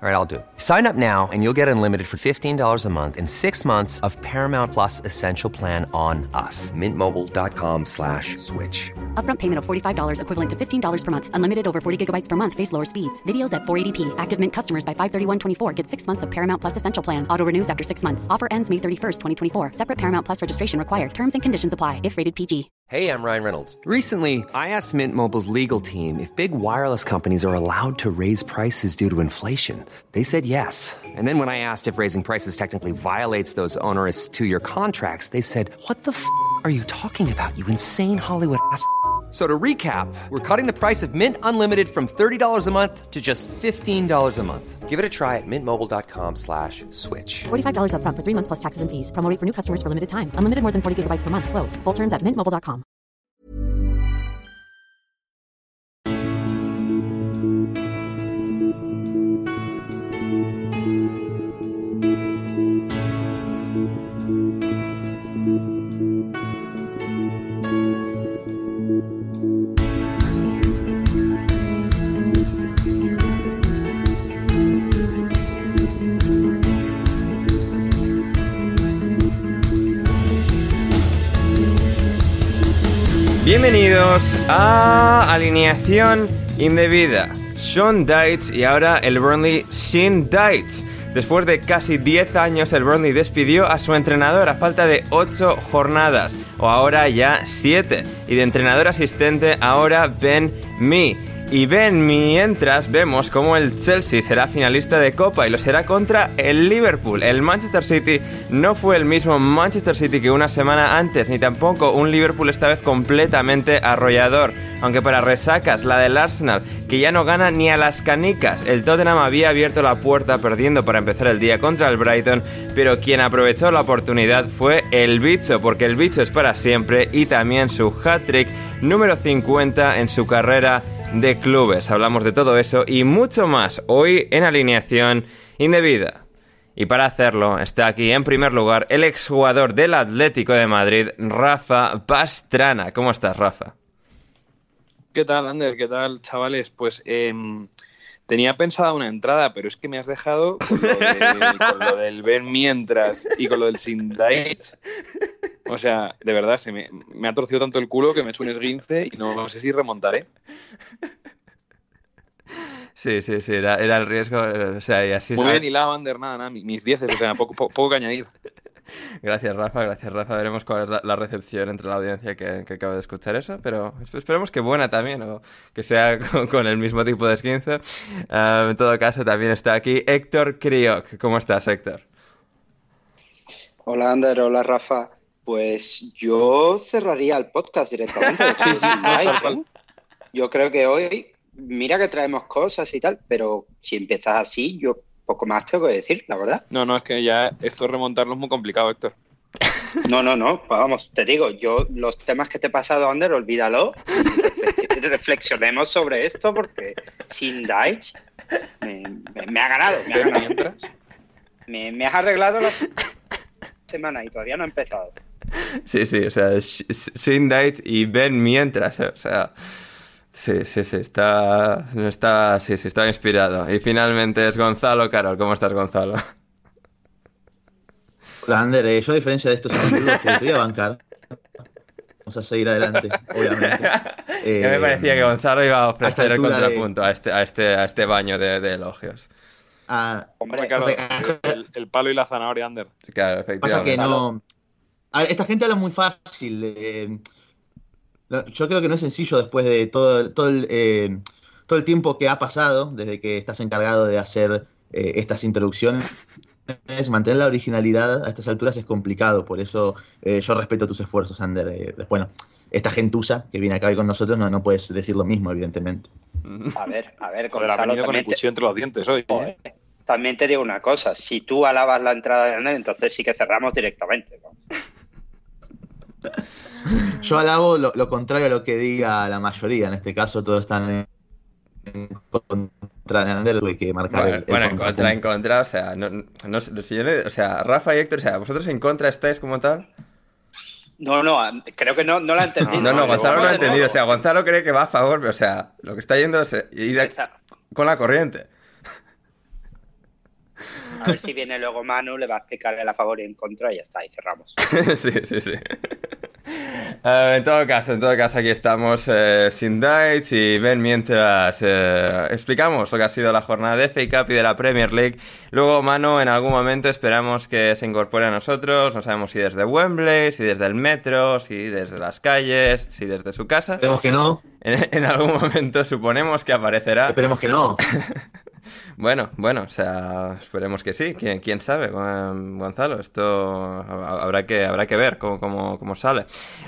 All right, I'll do it. Sign up now and you'll get unlimited for $15 a month in six months of Paramount Plus Essential Plan on us. Mintmobile.com slash switch. Upfront payment of $45 equivalent to $15 per month. Unlimited over 40 gigabytes per month. Face lower speeds. Videos at 480p. Active Mint customers by 531.24 get six months of Paramount Plus Essential Plan. Auto renews after six months. Offer ends May 31st, 2024. Separate Paramount Plus registration required. Terms and conditions apply if rated PG. Hey, I'm Ryan Reynolds. Recently, I asked Mint Mobile's legal team if big wireless companies are allowed to raise prices due to inflation. They said yes. And then when I asked if raising prices technically violates those onerous two year contracts, they said, What the f are you talking about, you insane Hollywood ass? So to recap, we're cutting the price of Mint Unlimited from $30 a month to just $15 a month. Give it a try at mintmobile.com slash switch. $45 upfront for three months plus taxes and fees. Promo for new customers for limited time. Unlimited more than 40 gigabytes per month. Slows. Full terms at mintmobile.com. Bienvenidos a Alineación Indebida. Sean Dites y ahora el Burnley sin Dites. Después de casi 10 años, el Burnley despidió a su entrenador a falta de 8 jornadas, o ahora ya 7. Y de entrenador asistente, ahora Ben Mee. Y ven mientras vemos cómo el Chelsea será finalista de Copa y lo será contra el Liverpool. El Manchester City no fue el mismo Manchester City que una semana antes, ni tampoco un Liverpool esta vez completamente arrollador. Aunque para resacas, la del Arsenal, que ya no gana ni a las canicas. El Tottenham había abierto la puerta perdiendo para empezar el día contra el Brighton, pero quien aprovechó la oportunidad fue el bicho, porque el bicho es para siempre y también su hat-trick número 50 en su carrera de clubes. Hablamos de todo eso y mucho más hoy en alineación indebida. Y para hacerlo está aquí en primer lugar el exjugador del Atlético de Madrid, Rafa Pastrana. ¿Cómo estás, Rafa? ¿Qué tal, Ander? ¿Qué tal, chavales? Pues em, tenía pensada una entrada, pero es que me has dejado con lo, del ver mientras y con lo del sin dates. O sea, de verdad, se me, me ha torcido tanto el culo que me he hecho un esguince y no, no sé si remontaré. Sí, sí, sí, era, era el riesgo. eh, O sea, y así Muy bien hilado, Ander, nada, nada, mi- mis dieces, o sea, poco, poco, poco que añadir. Gracias, Rafa, gracias, Rafa. Veremos cuál es la, la recepción entre la audiencia que, que acaba de escuchar eso, pero esp- esperemos que buena también, o que sea con, con el mismo tipo de esquince. Ah, en todo caso, también está aquí Héctor Crioc. ¿Cómo estás, Héctor? Hola Ander, hola Rafa. Pues yo cerraría el podcast directamente. Sí, sí, no, tal cual. Yo creo que hoy, mira que traemos cosas y tal, pero si empiezas así, yo poco más tengo que decir, la verdad. No, no, es que ya esto remontarlo es muy complicado, Héctor. No, no, no, vamos, te digo, yo los temas que te he pasado, Ander, olvídalo. Reflex- Reflexionemos sobre esto porque sin Daich me, me- me ha ganado. Me, ha ganado. mientras. Me- me has arreglado la semana y todavía no ha empezado. Sí, sí, o sea, Sh- Sh- Sin Date y Ben mientras, eh, o sea. Sí, sí, sí, está, está, sí, sí, está inspirado. Y finalmente es Gonzalo Carol. ¿Cómo estás, Gonzalo? Hola, Ander, eh, yo a diferencia de estos amigos que voy a bancar, vamos a seguir adelante, obviamente. Eh, ya me parecía que Gonzalo iba a ofrecer el de- contrapunto a, este, a, este, a este baño de, de elogios. ah, Hombre, Claro, o sea, el, el palo y la zanahoria, Ander. Claro, pasa que efectivamente. no. A esta gente habla muy fácil. eh, yo creo que no es sencillo después de todo, todo, el, eh, todo el tiempo que ha pasado desde que estás encargado de hacer eh, estas introducciones. Mantener la originalidad a estas alturas es complicado, por eso eh, yo respeto tus esfuerzos, Ander. eh, bueno, esta gentuza que viene acá hoy con nosotros no, no puedes decir lo mismo, evidentemente. A ver, a ver, Gonzalo, venido con el cuchillo entre los dientes hoy. ¿eh? También te digo una cosa, si tú alabas la entrada de Ander, entonces sí que cerramos directamente. ¿no? Yo alabo lo, lo contrario a lo que diga la mayoría, en este caso todos están en, en contra de Ander, tuve que marcar Bueno, el- el bueno, en contra, en contra, o sea, no, no sé, si yo le- o sea, Rafa y Héctor, o sea, ¿vosotros en contra estáis como tal? No, no, creo que no, no la he entendido. No, no, Gonzalo no lo ha entendido, o sea, Gonzalo cree que va a favor, pero, o sea, lo que está yendo es ir a- Esa- con la corriente. A ver si viene luego Manu, le va a explicar el a favor y en contra y ya está, y cerramos. sí, sí, sí. Eh, en todo caso, en todo caso, aquí estamos eh, sin Dites y ven mientras eh, explicamos lo que ha sido la jornada de FA Cup y de la Premier League. Luego, Manu, en algún momento esperamos que se incorpore a nosotros. No sabemos si desde Wembley, si desde el metro, si desde las calles, si desde su casa. Esperemos que no, En, en algún momento suponemos que aparecerá. esperemos que no. Bueno, bueno, o sea, esperemos que sí. ¿Quién, quién sabe, Gon- Gonzalo? Esto ha- habrá que, habrá que ver cómo, cómo- cómo sale.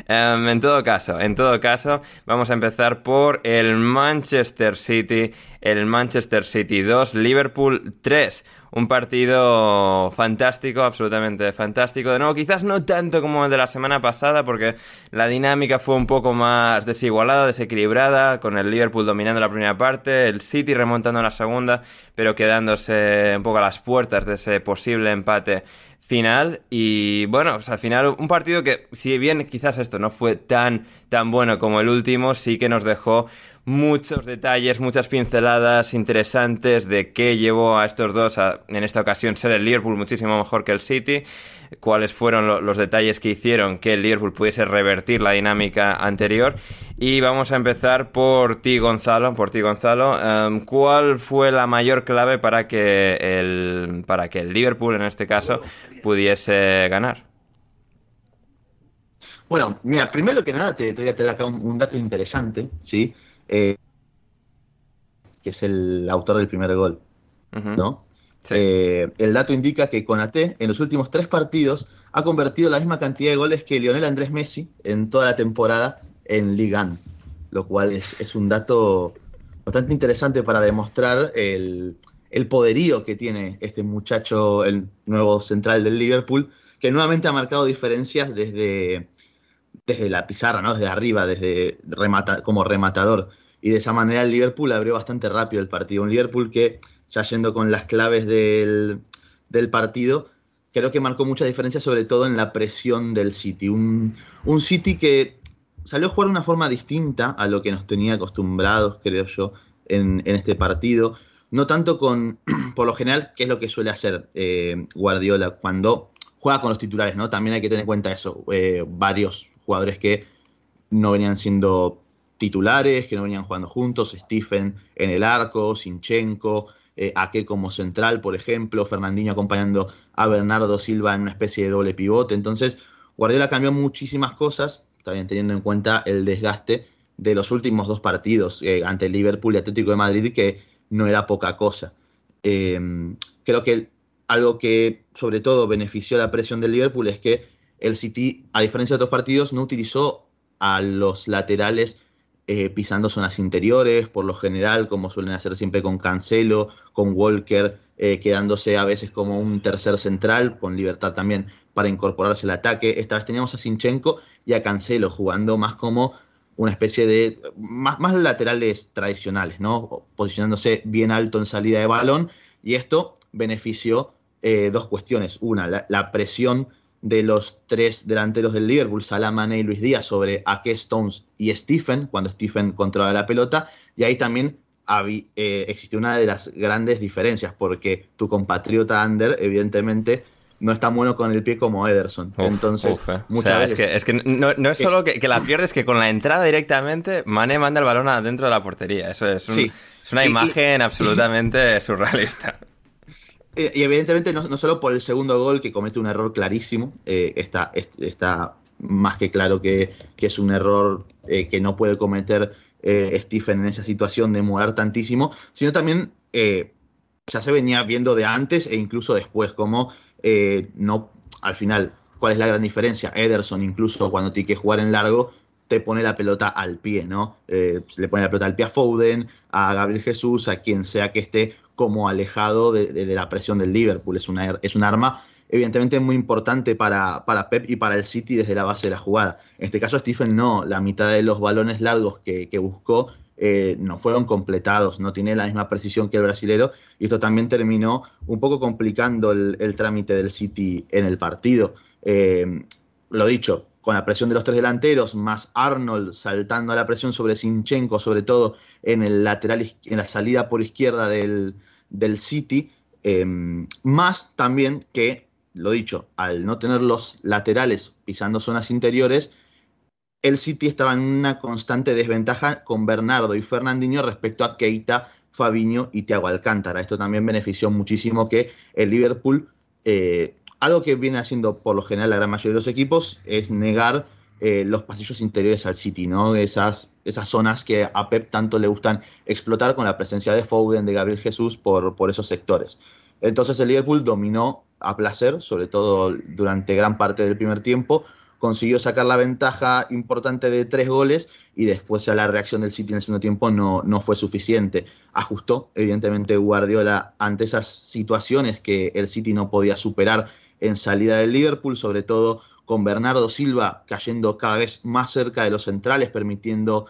Em, en todo caso, en todo caso, vamos a empezar por el Manchester City. El Manchester City 2, Liverpool 3. Un partido fantástico, absolutamente fantástico. De nuevo, quizás no tanto como el de la semana pasada, porque la dinámica fue un poco más desigualada, desequilibrada, con el Liverpool dominando la primera parte, el City remontando la segunda, pero quedándose un poco a las puertas de ese posible empate final y bueno, pues al final un partido que si bien quizás esto no fue tan tan bueno como el último, sí que nos dejó muchos detalles, muchas pinceladas interesantes de qué llevó a estos dos a en esta ocasión ser el Liverpool muchísimo mejor que el City, cuáles fueron lo- los detalles que hicieron que el Liverpool pudiese revertir la dinámica anterior y vamos a empezar por ti Gonzalo, por ti Gonzalo, Em, ¿cuál fue la mayor clave para que el para que el Liverpool en este caso pudiese ganar? Bueno, mira, primero que nada te, voy a un, un dato interesante, ¿sí? Eh, que es el autor del primer gol. ¿no? Sí. Eh, el dato indica que Konaté en los últimos tres partidos ha convertido la misma cantidad de goles que Lionel Andrés Messi en toda la temporada en Ligue 1, lo cual es, es un dato bastante interesante para demostrar el, el poderío que tiene este muchacho, el nuevo central del Liverpool, que nuevamente ha marcado diferencias desde, desde la pizarra, ¿no? desde arriba, desde remata, como rematador. Y de esa manera el Liverpool abrió bastante rápido el partido. Un Liverpool que, ya yendo con las claves del, del partido, creo que marcó mucha diferencia, sobre todo en la presión del City. Un, un City que salió a jugar de una forma distinta a lo que nos tenía acostumbrados, creo yo, en, en este partido. No tanto con, por lo general, que es lo que suele hacer eh, Guardiola cuando juega con los titulares, ¿no? También hay que tener en cuenta eso. eh, varios jugadores que no venían siendo titulares, que no venían jugando juntos, Stephen en el arco, Sinchenko, eh, Ake como central, por ejemplo, Fernandinho acompañando a Bernardo Silva en una especie de doble pivote. Entonces, Guardiola cambió muchísimas cosas, también teniendo en cuenta el desgaste de los últimos dos partidos eh, ante el Liverpool y Atlético de Madrid, que no era poca cosa. Eh, creo que algo que sobre todo benefició la presión del Liverpool es que el City, a diferencia de otros partidos, no utilizó a los laterales eh, pisando zonas interiores, por lo general, como suelen hacer siempre con Cancelo, con Walker, eh, quedándose a veces como un tercer central, con libertad también para incorporarse al ataque. Esta vez teníamos a Sinchenko y a Cancelo jugando más como una especie de más, más laterales tradicionales, ¿no? Posicionándose bien alto en salida de balón. Y esto benefició eh, dos cuestiones. Una, la, la, presión de los tres delanteros del Liverpool, Salah, Mane y Luis Díaz, sobre Ake Stones y Stephen, cuando Stephen controla la pelota. Y ahí también eh, existió una de las grandes diferencias, porque tu compatriota Ander, evidentemente, no es tan bueno con el pie como Ederson. Uf, Entonces, uf, eh. muchas o sea, veces. Es que, es que no, no, es solo que, que, la pierdes, que con la entrada directamente, Mane manda el balón adentro de la portería. Eso es, un, sí. es una y, imagen y... absolutamente surrealista. Y, evidentemente, no, no, solo por el segundo gol, que comete un error clarísimo, eh, está, está más que claro que, que es un error eh, que no puede cometer eh, Stephen en esa situación de morar tantísimo, sino también eh, ya se venía viendo de antes e incluso después, como eh, no, al final, ¿cuál es la gran diferencia? Ederson, incluso cuando tiene que jugar en largo, te pone la pelota al pie, ¿no? Eh, le pone la pelota al pie a Foden, a Gabriel Jesús, a quien sea que esté como alejado de, la presión del Liverpool. Es, una, es un arma evidentemente muy importante para, para, Pep y para el City desde la base de la jugada. En este caso Stephen no, la mitad de los balones largos que, buscó eh, no fueron completados, no tiene la misma precisión que el brasilero y esto también terminó un poco complicando el, trámite del City en el partido. Eh, lo dicho, con la presión de los tres delanteros, más Arnold saltando a la presión sobre Sinchenko, sobre todo en el lateral, en la salida por izquierda del, del City, eh, más también que lo dicho, al no tener los laterales pisando zonas interiores, el City estaba en una constante desventaja con Bernardo y Fernandinho respecto a Keita, Fabinho y Thiago Alcántara. Esto también benefició muchísimo que el Liverpool, eh, algo que viene haciendo por lo general la gran mayoría de los equipos, es negar eh, los pasillos interiores al City, ¿no? Esas, esas zonas que a Pep tanto le gustan explotar con la presencia de Foden, de Gabriel Jesús por, por esos sectores. Entonces el Liverpool dominó a placer, sobre todo durante gran parte del primer tiempo, consiguió sacar la ventaja importante de tres goles y después ya la reacción del City en el segundo tiempo no, no fue suficiente. Ajustó, evidentemente, Guardiola ante esas situaciones que el City no podía superar en salida del Liverpool, sobre todo con Bernardo Silva cayendo cada vez más cerca de los centrales, permitiendo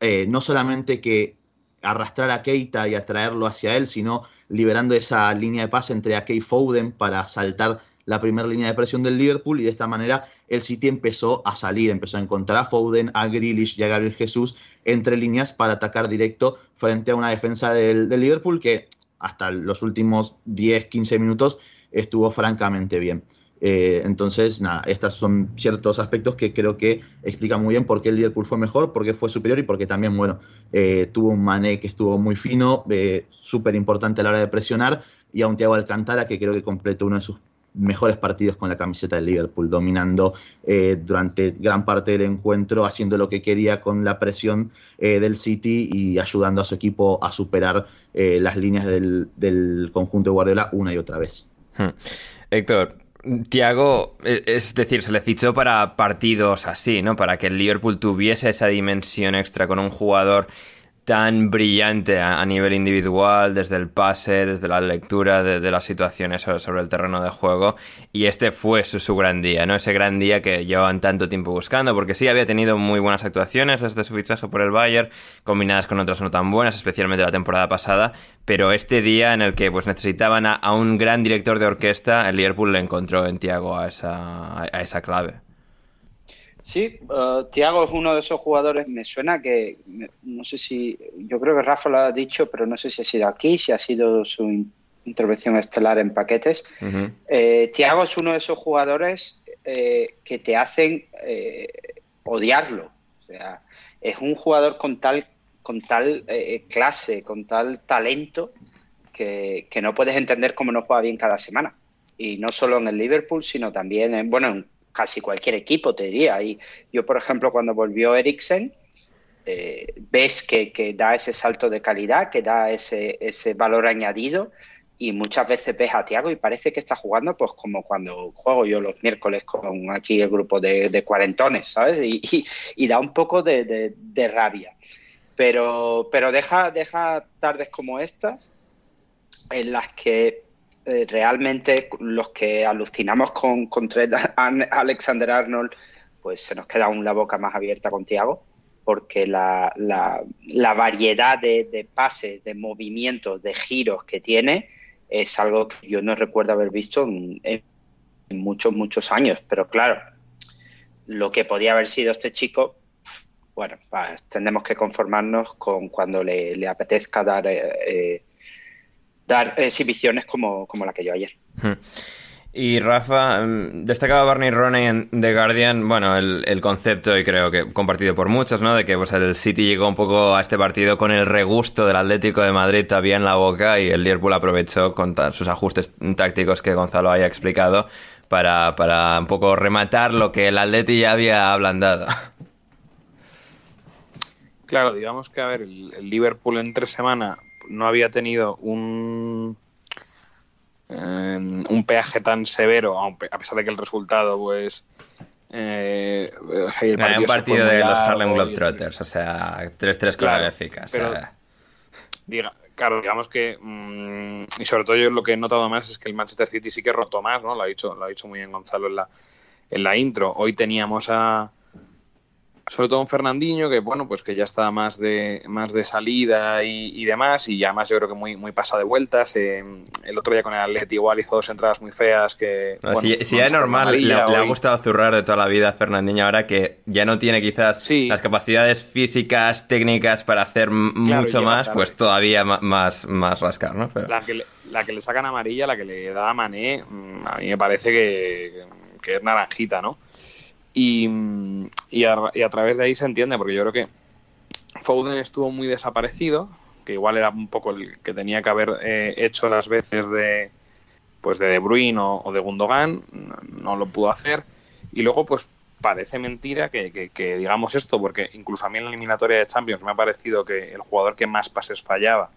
eh, no solamente que arrastrar a Keita y atraerlo hacia él, sino liberando esa línea de pase entre Ake y Foden para saltar la primera línea de presión del Liverpool y de esta manera el City empezó a salir, empezó a encontrar a Foden, a Grealish y a Gabriel Jesús entre líneas para atacar directo frente a una defensa del, del Liverpool que hasta los últimos 10-15 minutos estuvo francamente bien. Eh, entonces, nada, estos son ciertos aspectos que creo que explican muy bien por qué el Liverpool fue mejor, por qué fue superior y porque también, bueno, eh, tuvo un Mané que estuvo muy fino, eh, súper importante a la hora de presionar, y a un Thiago Alcantara que creo que completó uno de sus mejores partidos con la camiseta del Liverpool, dominando durante gran parte del encuentro, haciendo lo que quería con la presión del City y ayudando a su equipo a superar las líneas del, conjunto de Guardiola una y otra vez. Hmm. Héctor, Tiago, e, es decir, se le fichó para partidos así, ¿no? Para que el Liverpool tuviese esa dimensión extra con un jugador tan brillante a, nivel individual, desde el pase, desde la lectura de, las situaciones sobre, el terreno de juego. Y este fue su, gran día, ¿no? Ese gran día que llevaban tanto tiempo buscando, porque sí había tenido muy buenas actuaciones desde su fichaje por el Bayern, combinadas con otras no tan buenas, especialmente la temporada pasada. Pero este día en el que pues necesitaban a, un gran director de orquesta, el Liverpool le encontró en Tiago a esa, a esa clave. Sí, uh, Tiago es uno de esos jugadores, me suena que, no sé si, yo creo que Rafa lo ha dicho, pero no sé si ha sido aquí, si ha sido su intervención estelar en paquetes. Eh, Tiago es uno de esos jugadores eh, que te hacen eh, odiarlo. O sea, es un jugador con tal, con tal clase, con tal talento, que, que no puedes entender cómo no juega bien cada semana. Y no solo en el Liverpool, sino también en, bueno, en casi cualquier equipo, te diría. Y yo, por ejemplo, cuando volvió Eriksen, eh, ves que, da ese salto de calidad, que da ese, ese valor añadido y muchas veces ves a Tiago y parece que está jugando pues como cuando juego yo los miércoles con aquí el grupo de, cuarentones, ¿sabes? Y, da un poco de, rabia. Pero, pero deja, deja tardes como estas en las que eh, realmente los que alucinamos con, con Alexander Arnold, pues se nos queda aún la boca más abierta con Tiago, porque la, la, variedad de, pases, de movimientos, de giros que tiene es algo que yo no recuerdo haber visto en, muchos, muchos años. Pero claro, lo que podía haber sido este chico, bueno, tendremos que conformarnos con cuando le, apetezca dar eh, eh, dar exhibiciones como, la que yo ayer. Hmm. Y Rafa, mm, destacaba Barney Roney en The Guardian, bueno, el, concepto y creo que compartido por muchos, ¿no? De que pues, el City llegó un poco a este partido con el regusto del Atlético de Madrid todavía en la boca y el Liverpool aprovechó con sus ajustes tácticos que Gonzalo haya explicado para, para un poco rematar lo que el Atleti ya había ablandado. Claro, digamos que, a ver, el, el Liverpool entre semana no había tenido un, un peaje tan severo, a pesar de que el resultado pues Eh, o sea, el Era un se fue partido de los Harlem Globetrotters, o sea, 3-3 Claro, clavérficas. pero- o sea. Diga, claro, digamos que, mm, y sobre todo yo lo que he notado más es que el Manchester City sí que rotó más, ¿no? Lo ha dicho, lo ha dicho muy bien Gonzalo en la, en la intro. Hoy teníamos a, sobre todo un Fernandinho, que bueno, pues que ya está más de, más de salida y, y demás, y además yo creo que muy, muy pasado de vueltas. Eh, el otro día con el Atleti igual hizo dos entradas muy feas que... No, bueno, si, si no ya es normal, le, ha gustado zurrar de toda la vida a Fernandinho ahora que ya no tiene quizás Sí. las capacidades físicas, técnicas para hacer Claro, mucho más, tarde. pues todavía más, más rascar, ¿no? Pero- La que, le, la que le sacan amarilla, la que le da a Mané, mm, a mí me parece que, que es naranjita, ¿no? Y, y, a, través de ahí se entiende, porque yo creo que Foden estuvo muy desaparecido, que igual era un poco el que tenía que haber eh, hecho las veces de pues de De Bruyne o, de Gundogan, no, no lo pudo hacer. Y luego, pues parece mentira que, que- que digamos esto, porque incluso a mí en la eliminatoria de Champions me ha parecido que el jugador que más pases fallaba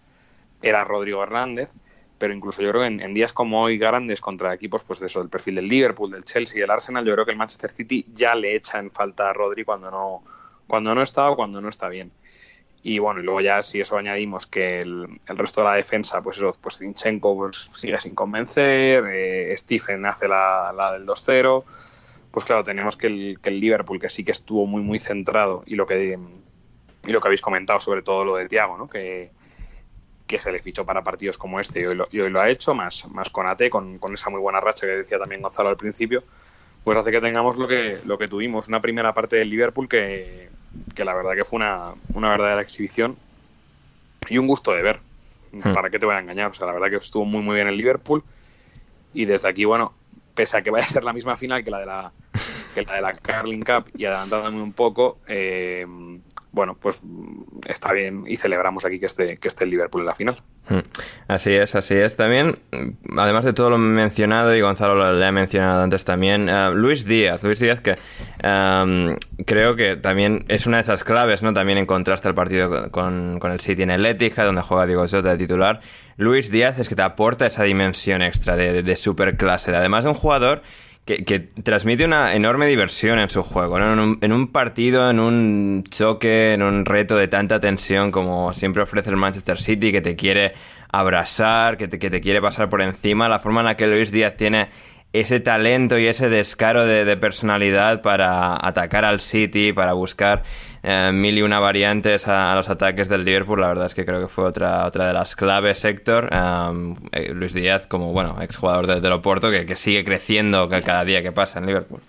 era Rodrigo Hernández, pero incluso yo creo que en, días como hoy grandes contra equipos pues de eso, del perfil del Liverpool, del Chelsea, del Arsenal, yo creo que el Manchester City ya le echa en falta a Rodri cuando no, cuando no está o cuando no está bien. Y bueno, y luego ya si eso añadimos que el, resto de la defensa, pues eso, pues Zinchenko pues, sigue sin convencer, eh, Stephen hace la, la del 2-0, pues claro, tenemos que el, que el Liverpool, que sí que estuvo muy, muy centrado, y lo que y lo que habéis comentado, sobre todo lo de Tiago, ¿no? Que, que se le fichó para partidos como este y hoy lo, y hoy lo ha hecho, más, más con AT, con, con esa muy buena racha que decía también Gonzalo al principio, pues hace que tengamos lo que, lo que tuvimos, una primera parte del Liverpool que, que la verdad que fue una, una verdadera exhibición y un gusto de ver. ¿Para qué te voy a engañar? O sea, la verdad que estuvo muy muy bien el Liverpool y desde aquí, bueno, pese a que vaya a ser la misma final que la de la, que la, de la Carling Cup y adelantándome un poco, eh, bueno, pues está bien y celebramos aquí que esté, que esté el Liverpool en la final. Mm. Así es, así es. También, mm, además de todo lo mencionado, y Gonzalo lo- le ha mencionado antes también, eh, Luis Díaz. Luis Díaz que em, creo que también es una de esas claves, ¿no? También en contraste al partido con, con el City en el Etihad, donde juega Diego Jota de titular. Luis Díaz es que te aporta esa dimensión extra de, de, de superclase. de- Además de un jugador que, que transmite una enorme diversión en su juego, ¿no? En un, en un partido, en un choque, en un reto de tanta tensión como siempre ofrece el Manchester City, que te quiere abrasar, que te, que te quiere pasar por encima, la forma en la que Luis Díaz tiene ese talento y ese descaro de, de personalidad para atacar al City, para buscar eh, mil y una variantes a, los ataques del Liverpool, la verdad es que creo que fue otra, otra de las claves, Héctor. Eh, Luis Díaz, como bueno, exjugador de, del Oporto, que, sigue creciendo ca- cada día que pasa en Liverpool.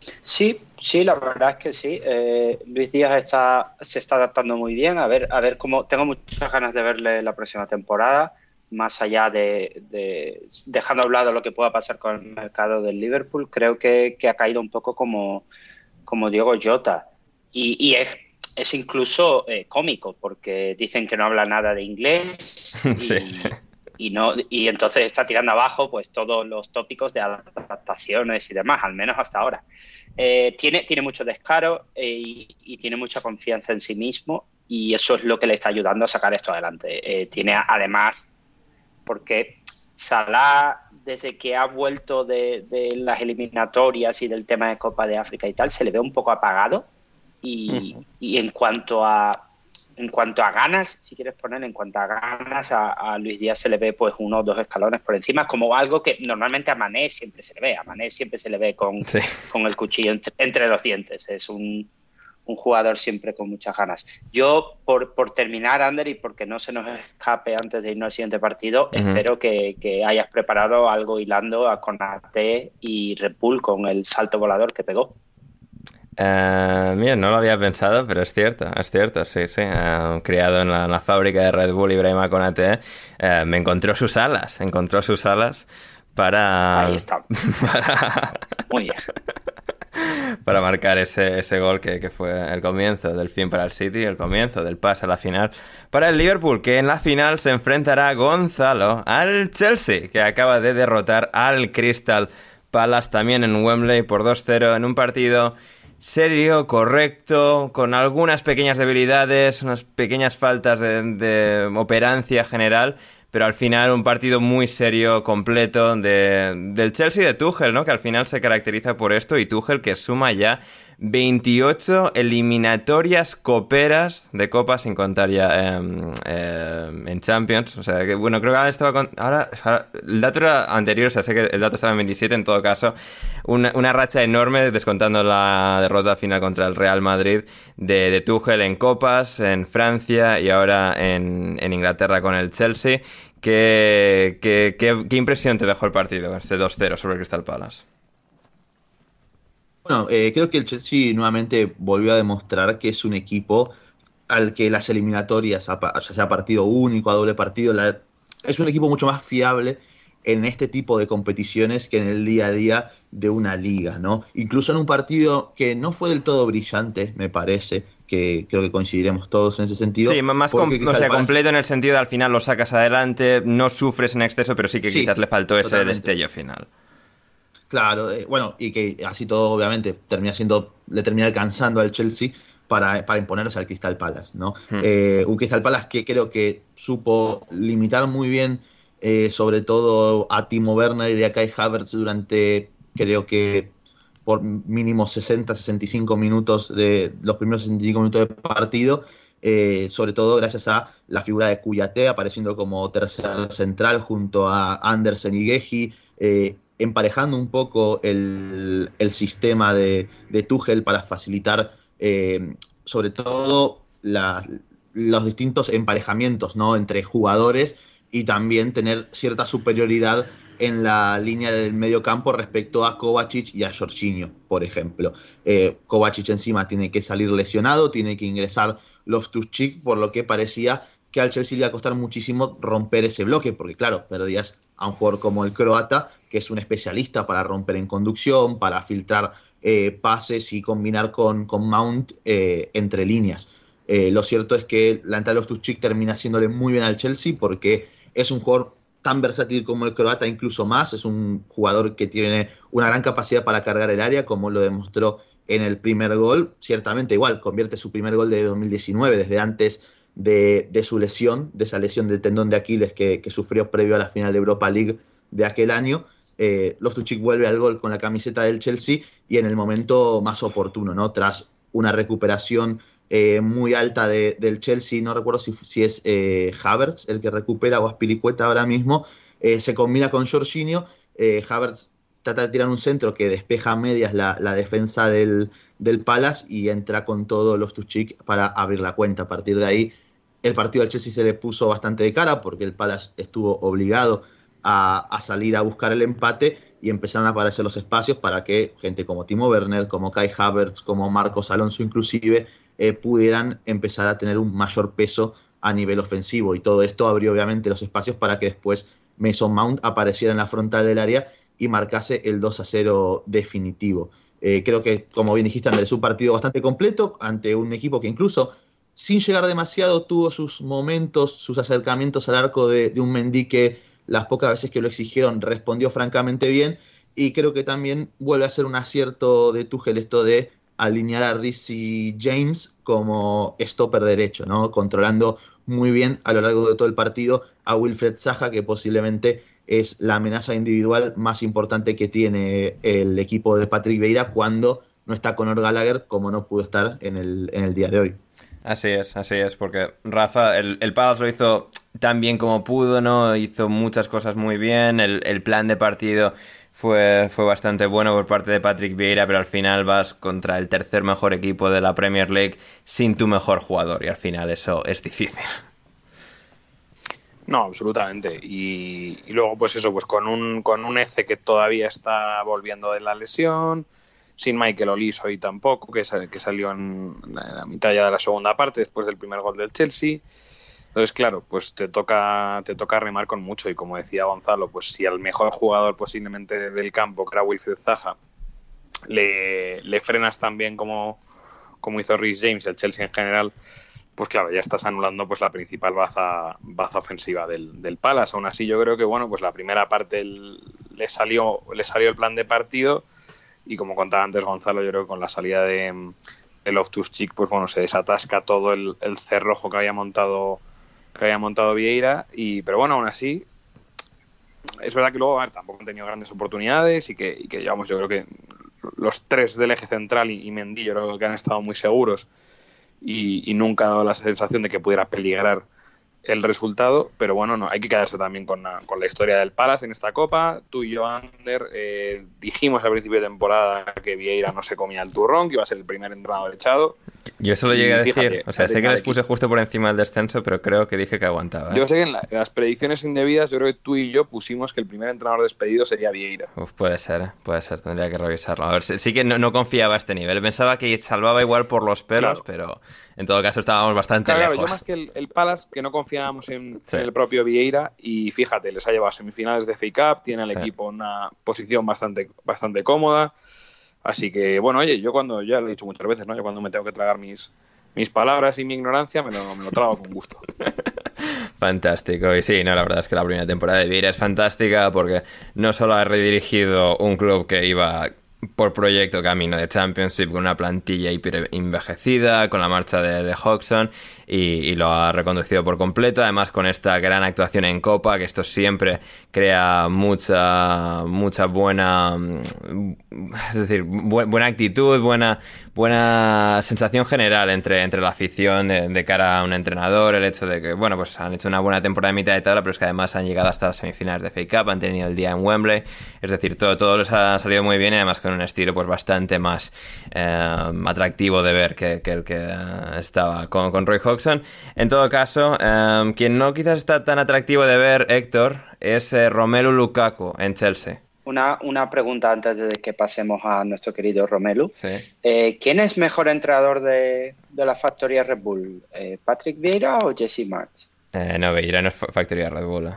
Sí, sí, la verdad es que sí. Eh, Luis Díaz está, se está adaptando muy bien. A ver, a ver cómo. Tengo muchas ganas de verle la próxima temporada, más allá de, de- dejando a un lado lo que pueda pasar con el mercado del Liverpool. Creo que ha caído un poco como, como Diego Jota. Y, y es, es incluso eh, cómico, porque dicen que no habla nada de inglés. Y, Sí, sí. y no y entonces está tirando abajo pues todos los tópicos de adaptaciones y demás, al menos hasta ahora. Eh, tiene, tiene mucho descaro eh, y, y tiene mucha confianza en sí mismo y eso es lo que le está ayudando a sacar esto adelante. Eh, tiene además, porque Salah, desde que ha vuelto de, de las eliminatorias y del tema de Copa de África y tal, se le ve un poco apagado y, y en cuanto a en cuanto a ganas, si quieres poner en cuanto a ganas, a, a Luis Díaz se le ve pues uno o dos escalones por encima, como algo que normalmente a Mané siempre se le ve. A Mané siempre se le ve con, Sí. con el cuchillo entre, entre los dientes. Es un, un jugador siempre con muchas ganas. Yo, por, por terminar, Ander, y porque no se nos escape antes de irnos al siguiente partido, Ujú. espero que, que hayas preparado algo hilando a Conate y Red Bull con el salto volador que pegó. Eh, mira, no lo había pensado, pero es cierto, es cierto, sí, sí. Eh, criado en la, en la fábrica de Red Bull, Ibrahima Konate, eh, me encontró sus alas, encontró sus alas para... Ahí está. para, Muy bien. Para marcar ese, ese gol que, que fue el comienzo del fin para el City, el comienzo del pase a la final para el Liverpool, que en la final se enfrentará Gonzalo al Chelsea, que acaba de derrotar al Crystal Palace también en Wembley por 2-0 en un partido serio, correcto, con algunas pequeñas debilidades, unas pequeñas faltas de, de operancia general, pero al final un partido muy serio, completo de, del Chelsea de Tuchel, ¿no? Que al final se caracteriza por esto y Tuchel que suma ya 28 eliminatorias coperas de Copa sin contar ya em, em, en Champions. O sea, que bueno, creo que ahora estaba ahora, el dato era anterior, o sea, sé que el dato estaba en 27 en todo caso. Una, una racha enorme descontando la derrota final contra el Real Madrid de, de Tuchel en Copas, en Francia y ahora en, en Inglaterra con el Chelsea. ¿Qué, qué, qué, qué impresión te dejó el partido, este 2-0 sobre el Crystal Palace? Bueno, eh, creo que el Chelsea nuevamente volvió a demostrar que es un equipo al que las eliminatorias, ya sea partido único, a doble partido, es un equipo mucho más fiable en este tipo de competiciones que en el día a día de una liga, ¿no? Incluso en un partido que no fue del todo brillante, me parece, que creo que coincidiremos todos en ese sentido. Sí, más o sea, completo en el sentido de al final lo sacas adelante, no sufres en exceso, pero sí que quizás le faltó ese destello final. Claro, eh, bueno, y que así todo obviamente termina siendo, le termina alcanzando al Chelsea para, para imponerse al Crystal Palace, ¿no? Hmm. Eh, un Crystal Palace que creo que supo limitar muy bien, eh, sobre todo a Timo Werner y a Kai Havertz durante, creo que por mínimo 60, 65 minutos de los primeros 65 minutos de partido, sobre todo gracias a la figura de Cuyate apareciendo como tercer central junto a Andersen y Geji, emparejando un poco el, sistema de, de, para facilitar eh, sobre todo los distintos emparejamientos ¿no? entre jugadores y también tener cierta superioridad en la línea del medio campo respecto a Kovacic y a Jorginho, por ejemplo. Eh, Kovacic encima tiene que salir lesionado, tiene que ingresar Loftus-Cheek, por lo que parecía que al Chelsea le iba a costar muchísimo romper ese bloque, porque claro, perdías a un jugador como el croata, que es un especialista para romper en conducción, para filtrar eh, pases y combinar con, con Mount eh, entre líneas. Eh, lo cierto es que la entrada de termina haciéndole muy bien al Chelsea porque es un jugador tan versátil como el croata, incluso más. Es un jugador que tiene una gran capacidad para cargar el área, como lo demostró en el primer gol. Ciertamente, igual, convierte su primer gol de 2019, desde antes de, su lesión, de esa lesión del tendón de Aquiles que, sufrió previo a la final de Europa League de aquel año. Eh, Loftus-Cheek vuelve al gol con la camiseta del Chelsea y en el momento más oportuno, ¿no? Tras una recuperación eh, muy alta del Chelsea, no recuerdo si, es eh, Havertz el que recupera o Aspilicueta ahora mismo, eh, se combina con Jorginho, Havertz trata de tirar un centro que despeja a medias la, defensa del, del, Palace y entra con todo Loftus-Cheek para abrir la cuenta. A partir de ahí el partido al Chelsea se le puso bastante de cara porque el Palace estuvo obligado a, salir a buscar el empate y empezaron a aparecer los espacios para que gente como Timo Werner, como Kai Havertz, como Marcos Alonso inclusive, eh, pudieran empezar a tener un mayor peso a nivel ofensivo. Y todo esto abrió obviamente los espacios para que después Mason Mount apareciera en la frontal del área y marcase el 2 a 0 definitivo. Eh, creo que, como bien dijiste, Andrés, un partido bastante completo ante un equipo que incluso sin llegar demasiado, tuvo sus momentos, sus acercamientos al arco de, un Mendy que las pocas veces que lo exigieron respondió francamente bien. Y creo que también vuelve a ser un acierto de Tuchel esto de alinear a Rizzi James como stopper derecho, ¿no? Controlando muy bien a lo largo de todo el partido a Wilfred Zaha, que posiblemente es la amenaza individual más importante que tiene el equipo de Patrick Vieira cuando no está Conor Gallagher como no pudo estar en el, en el día de hoy. Así es, así es, porque Rafa, el, el lo hizo tan bien como pudo, ¿no? Hizo muchas cosas muy bien, el, plan de partido fue, fue bastante bueno por parte de Patrick Vieira, pero al final vas contra el tercer mejor equipo de la Premier League sin tu mejor jugador y al final eso es difícil. No, absolutamente. Y, y luego, pues eso, pues con un, con un Ece que todavía está volviendo de la lesión, sin Michael Oliso y tampoco, que, que salió en la, mitad ya de la segunda parte después del primer gol del Chelsea. Entonces, claro, pues te toca, te toca remar con mucho y como decía Gonzalo, pues si al mejor jugador posiblemente del campo, que era Wilfred Zaha, le, le frenas tan bien como, como hizo Rhys James, el Chelsea en general, pues claro, ya estás anulando pues la principal baza, baza ofensiva del, del Palace. Aún así, yo creo que bueno, pues la primera parte le salió, le salió el plan de partido y como contaba antes Gonzalo, yo creo que con la salida de, de Loftus Cheek, pues bueno, se desatasca todo el, cerrojo que había montado que había montado Vieira. Y, pero bueno, aún así, es verdad que luego tampoco han tenido grandes oportunidades y que, y yo creo que los tres del eje central y, y Mendy, yo creo que han estado muy seguros y, y nunca ha dado la sensación de que pudiera peligrar el resultado, pero bueno, no hay que quedarse también con la, con la historia del Palace en esta copa. Tú y yo, Ander, eh, dijimos al principio de temporada que Vieira no se comía el turrón, que iba a ser el primer entrenador echado. Yo eso lo Y llegué a decir. fíjate, o sea, sé que les puse justo por encima del descenso, pero creo que dije que aguantaba. ¿eh? Yo sé que en, la- en las predicciones indebidas, yo creo que tú y yo pusimos que el primer entrenador despedido sería Vieira. Uf, puede ser, ¿eh? puede ser, tendría que revisarlo. A ver, sí, sí que no, no confiaba a este nivel. Pensaba que salvaba igual por los pelos, Claro. pero en todo caso estábamos bastante Claro, claro, lejos. yo más que el, el Palace, que no confiábamos en, Sí. en el propio Vieira, y fíjate, les ha llevado a semifinales de FA Cup, tiene al Sí. equipo en una posición bastante, bastante cómoda. Así que, bueno, oye, yo cuando, ya lo he dicho muchas veces, ¿no? Yo cuando me tengo que tragar mis, mis palabras y mi ignorancia, me lo, me lo trago con gusto. Fantástico. Y sí, no, la verdad es que la primera temporada de Vieira es fantástica porque no solo ha redirigido un club que iba por proyecto camino de Championship con una plantilla hiper envejecida, con la marcha de, de Hodgson y, lo ha reconducido por completo. Además, con esta gran actuación en Copa, que esto siempre crea mucha, mucha buena, mm, es decir, bu- buena actitud, buena, buena sensación general entre, entre la afición de, de cara a un entrenador, el hecho de que, bueno, pues han hecho una buena temporada de mitad de tabla, pero es que además han llegado hasta las semifinales de FA Cup, han tenido el día en Wembley, es decir, todo, todo les ha salido muy bien y además con un estilo pues bastante más eh, atractivo de ver que, que el que eh, estaba con, con Roy Hodgson. En todo caso, eh, quien no quizás está tan atractivo de ver, Héctor, es eh, Romelu Lukaku en Chelsea. Una, una pregunta antes de que pasemos a nuestro querido Romelu. Sí. Eh, ¿Quién es mejor entrenador de, de la factoría Red Bull? Eh, ¿Patrick Vieira o Jesse March? Eh, no, Beira no es fa- factoría Red Bull. eh.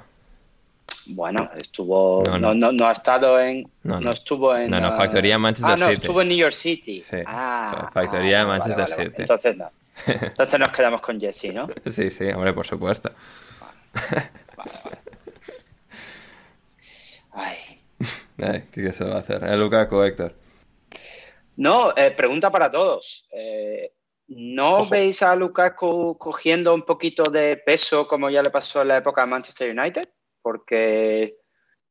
Bueno, estuvo. No, No, no. ha estado en. No, estuvo en. No, no, ah, factoría Manchester ah, no, City. estuvo en New York City. Sí, Ah, fa- factoría ah, Manchester vale, vale. City. Entonces no. Entonces nos quedamos con Jesse, ¿no? Sí, sí, hombre, por supuesto. ¿Qué, se va a hacer? Eh, Lukaku, Héctor. No, eh, pregunta para todos. Eh, ¿No Ojo. veis a Lukaku cogiendo un poquito de peso como ya le pasó en la época de Manchester United? Porque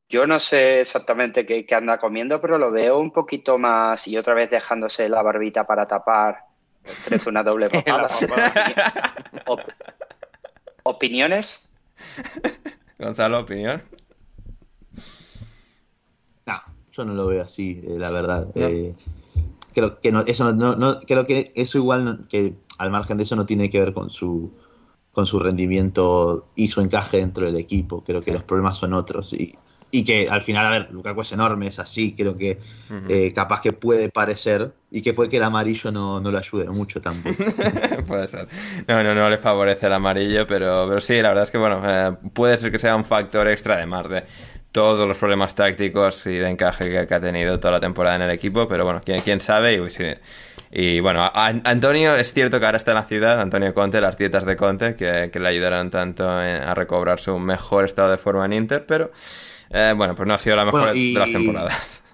yo no sé exactamente qué, qué anda comiendo, pero lo veo un poquito más y otra vez dejándose la barbita para tapar. Una doble papada. ¿Opiniones? Gonzalo, opinión. No, yo no lo veo así, eh, la verdad. No. Eh, creo que no, eso no, no- no- creo que eso igual que al margen de eso no tiene que ver con su con su rendimiento y su encaje dentro del equipo. Creo que Sí. los problemas son otros y, y que al final, a ver, Lukaku es enorme, es así. Creo que eh, capaz que puede parecer y que puede que el amarillo no, no lo ayude mucho tampoco. Puede ser. No, no, no le favorece el amarillo, pero, pero sí, la verdad es que, bueno, eh, puede ser que sea un factor extra de todos los problemas tácticos y de encaje que, ha tenido toda la temporada en el equipo, pero bueno, quién, quién sabe. Y, bueno, a- a- Antonio es cierto que ahora está en la ciudad, Antonio Conte, las dietas de Conte, que, que le ayudaron tanto en- a recobrar su mejor estado de forma en Inter, pero eh, bueno, pues no ha sido la mejor Bueno, y- de las temporadas.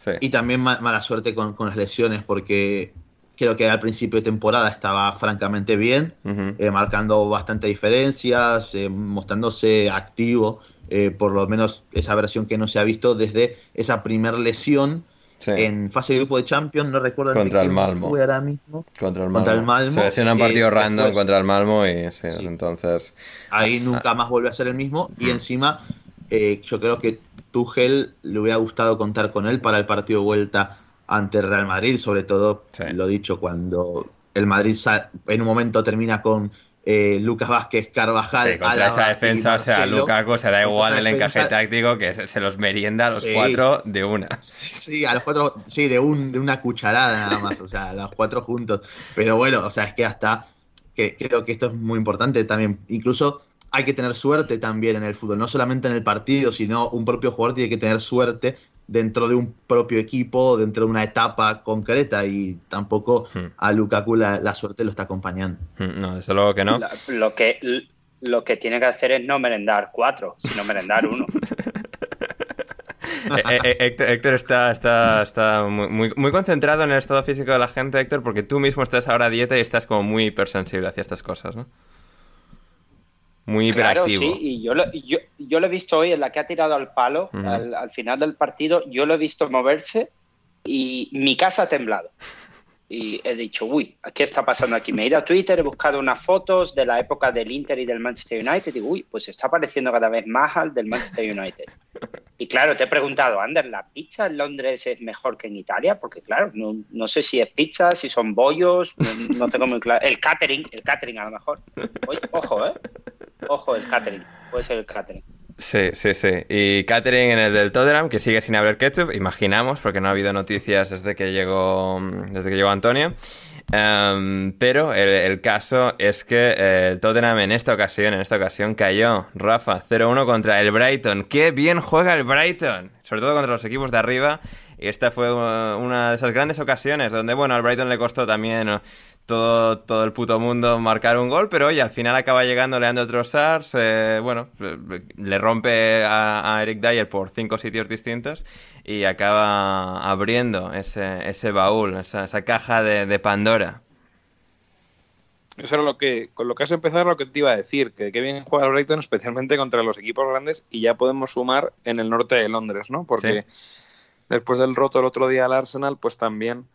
Sí. Y también ma- mala suerte con, con las lesiones, porque creo que al principio de temporada estaba francamente bien, eh, marcando bastante diferencias, eh, mostrándose activo, eh, por lo menos esa versión que no se ha visto desde esa primer lesión Sí. en fase de grupo de Champions, no recuerdo Contra el Malmo. fue ahora mismo. Contra el Malmo. Contra el Malmo, Se lesiona un eh, partido random después- contra el Malmo y sí, Sí. entonces... Ahí nunca más vuelve a ser el mismo. Y encima, eh, yo creo que Tuchel le hubiera gustado contar con él para el partido de vuelta ante el Real Madrid, sobre todo, lo dicho, cuando el Madrid en un momento termina con eh, Lucas Vázquez, Carvajal, Sí, contra esa defensa, o sea. Lukaku se da igual el encaje táctico que se, se los merienda a los Sí. cuatro de una. Sí, sí, a los cuatro, sí, de, un, de una cucharada nada más, o sea, a los cuatro juntos. Pero bueno, o sea, es que hasta, que creo que esto es muy importante también. Incluso hay que tener suerte también en el fútbol, no solamente en el partido, sino un propio jugador tiene que tener suerte dentro de un propio equipo, dentro de una etapa concreta y tampoco Hmm. a Lukaku la, la suerte lo está acompañando. Mm, No, desde luego que no. La- lo, que, lo que tiene que hacer es no merendar cuatro, sino merendar uno. Eh, eh, eh, Héctor, Héctor está, está, está muy, muy, muy concentrado en el estado físico de la gente, Héctor, porque tú mismo estás ahora a dieta y estás como muy hipersensible hacia estas cosas, ¿no? Muy hiperactivo. Claro, sí, y yo lo, yo, yo lo he visto hoy en la que ha tirado al palo Ujú. al, al final del partido, yo lo he visto moverse y mi casa ha temblado. Y he dicho, uy, ¿qué está pasando aquí? Me he ido a Twitter, he buscado unas fotos de la época del Inter y del Manchester United y digo, uy, pues está pareciendo cada vez más al del Manchester United. Y claro, te he preguntado, Ander, ¿la pizza en Londres es mejor que en Italia? Porque claro, no, no sé si es pizza, si son bollos, no, no tengo muy claro. El catering, el catering a lo mejor. Oye, ojo, ¿eh? Ojo, el catering. Puede ser el catering. Sí, sí, sí. Y catering en el del Tottenham, que sigue sin haber ketchup, imaginamos, porque no ha habido noticias desde que llegó, desde que llegó Antonio. Em, pero el, caso es que eh, el Tottenham en esta ocasión, en esta ocasión cayó, Rafa, 0-1 contra el Brighton. ¡Qué bien juega el Brighton! Sobre todo contra los equipos de arriba. Y esta fue uh, una de esas grandes ocasiones donde, bueno, al Brighton le costó también todo, todo el puto mundo marcar un gol, pero oye, al final acaba llegando Leandro Trossard, se- bueno, eh, le rompe a, a Eric Dyer por cinco sitios distintos y acaba abriendo ese, ese baúl, esa, esa caja de, de Pandora. Eso era lo que, con lo que has empezado lo que te iba a decir, que qué bien juega el Brighton, especialmente contra los equipos grandes, y ya podemos sumar en el norte de Londres, ¿no? Porque después del roto el otro día al Arsenal, pues también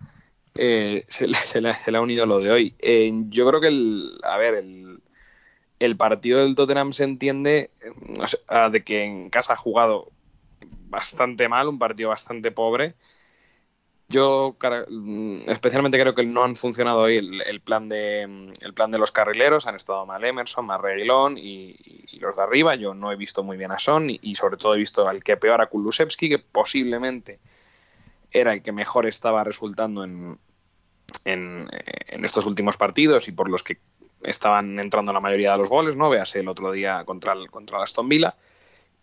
eh, se, le, ha unido lo de hoy. Eh, yo creo que el, a ver, el, el partido del Tottenham se entiende o sea, de que en casa ha jugado bastante mal, un partido bastante pobre. Yo mm, especialmente creo que no han funcionado hoy el, el plan de mm, el plan de los carrileros, han estado mal Emerson, mal Reguilón y, y los de arriba. Yo no he visto muy bien a Son y, y sobre todo he visto al que peor a Kulusevski, que posiblemente era el que mejor estaba resultando en, en, estos últimos partidos y por los que estaban entrando la mayoría de los goles, ¿no? Véase el otro día contra el, contra Aston Villa.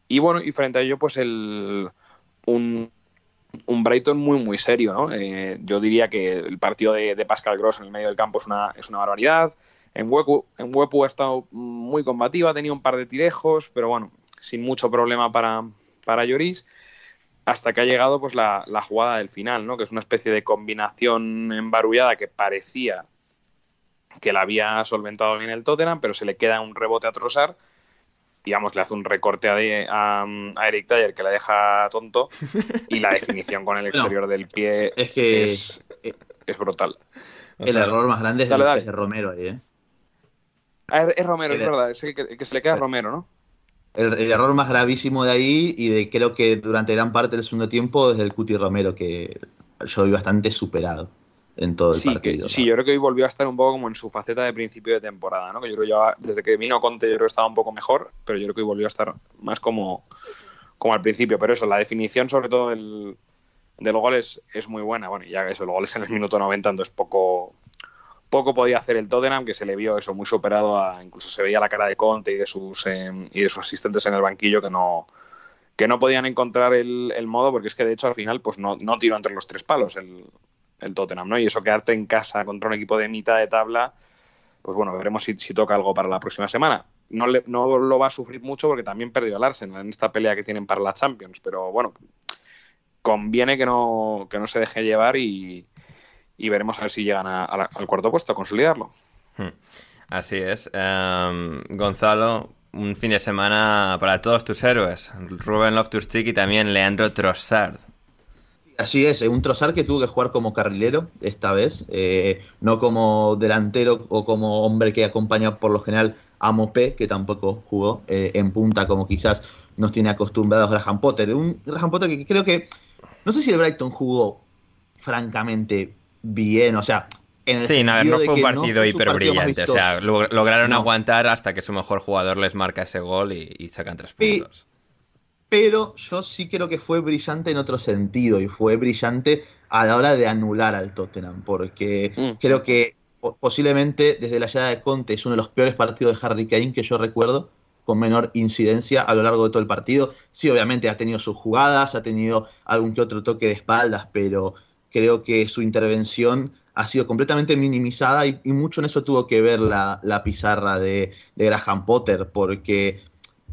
Y bueno, y frente a ello, pues el un, un Brighton muy, muy serio, ¿no? Eh, yo diría que el partido de, de Pascal Gross en el medio del campo es una, es una barbaridad. En Huepu, en Huepu ha estado muy combativa, ha tenido un par de tirejos, pero bueno, sin mucho problema para, para Lloris. Hasta que ha llegado pues la, la jugada del final, ¿no? Que es una especie de combinación embarullada que parecía que la había solventado bien el Tottenham, pero se le queda un rebote a Trossard y vamos, le hace un recorte a, de- a, a Eric Dyer que le deja tonto y la definición con el exterior del pie Es que es, es brutal. el error más grande es, Dale, de, dale. es de Romero ahí, ¿eh? Ah, es, es Romero, es El- verdad, es el que, el que se le queda a Romero, ¿no? El, el error más gravísimo de ahí y de creo que durante gran parte del segundo tiempo es del Cuti Romero, que yo vi bastante superado en todo el Sí, que, partido. sí, yo creo que hoy volvió a estar un poco como en su faceta de principio de temporada, ¿no? Que yo creo que ya desde que vino Conte yo creo que estaba un poco mejor, pero yo creo que hoy volvió a estar más como, como al principio. Pero eso, la definición sobre todo del, del gol es, es muy buena. Bueno, ya eso, el gol es en el minuto 90, entonces poco, poco podía hacer el Tottenham, que se le vio eso muy superado, a, incluso se veía la cara de Conte y de sus, eh, y de sus asistentes en el banquillo que no que no podían encontrar el, el modo, porque es que de hecho al final pues no, no tiró entre los tres palos el, el Tottenham, ¿no? Y eso quedarte en casa contra un equipo de mitad de tabla, pues bueno, veremos si, si toca algo para la próxima semana. No, le- no lo va a sufrir mucho porque también perdió el Arsenal en esta pelea que tienen para la Champions, pero bueno, conviene que no, que no se deje llevar y, y veremos a ver si llegan a- a la- al cuarto puesto, a consolidarlo. Hmm. Así es. Em, Gonzalo, un fin de semana para todos tus héroes. Rubén Loftus-Cheek y también Leandro Trossard. Así es, eh, un Trossard que tuvo que jugar como carrilero esta vez, eh, no como delantero o como hombre que acompaña por lo general a Mopé, que tampoco jugó eh, en punta como quizás nos tiene acostumbrados Graham Potter. Un Graham Potter que creo que, no sé si el Brighton jugó francamente bien, o sea, en el Sí, no, a ver, sentido no fue un partido hiper brillante. O sea, lograron No. aguantar hasta que su mejor jugador les marca ese gol y, y sacan tres puntos. pero yo sí creo que fue brillante en otro sentido y fue brillante a la hora de anular al Tottenham, porque Mm. creo que po- posiblemente desde la llegada de Conte es uno de los peores partidos de Harry Kane que yo recuerdo, con menor incidencia a lo largo de todo el partido. Sí, obviamente ha tenido sus jugadas, ha tenido algún que otro toque de espaldas, pero creo que su intervención ha sido completamente minimizada y, y mucho en eso tuvo que ver la, la pizarra de, de Graham Potter, porque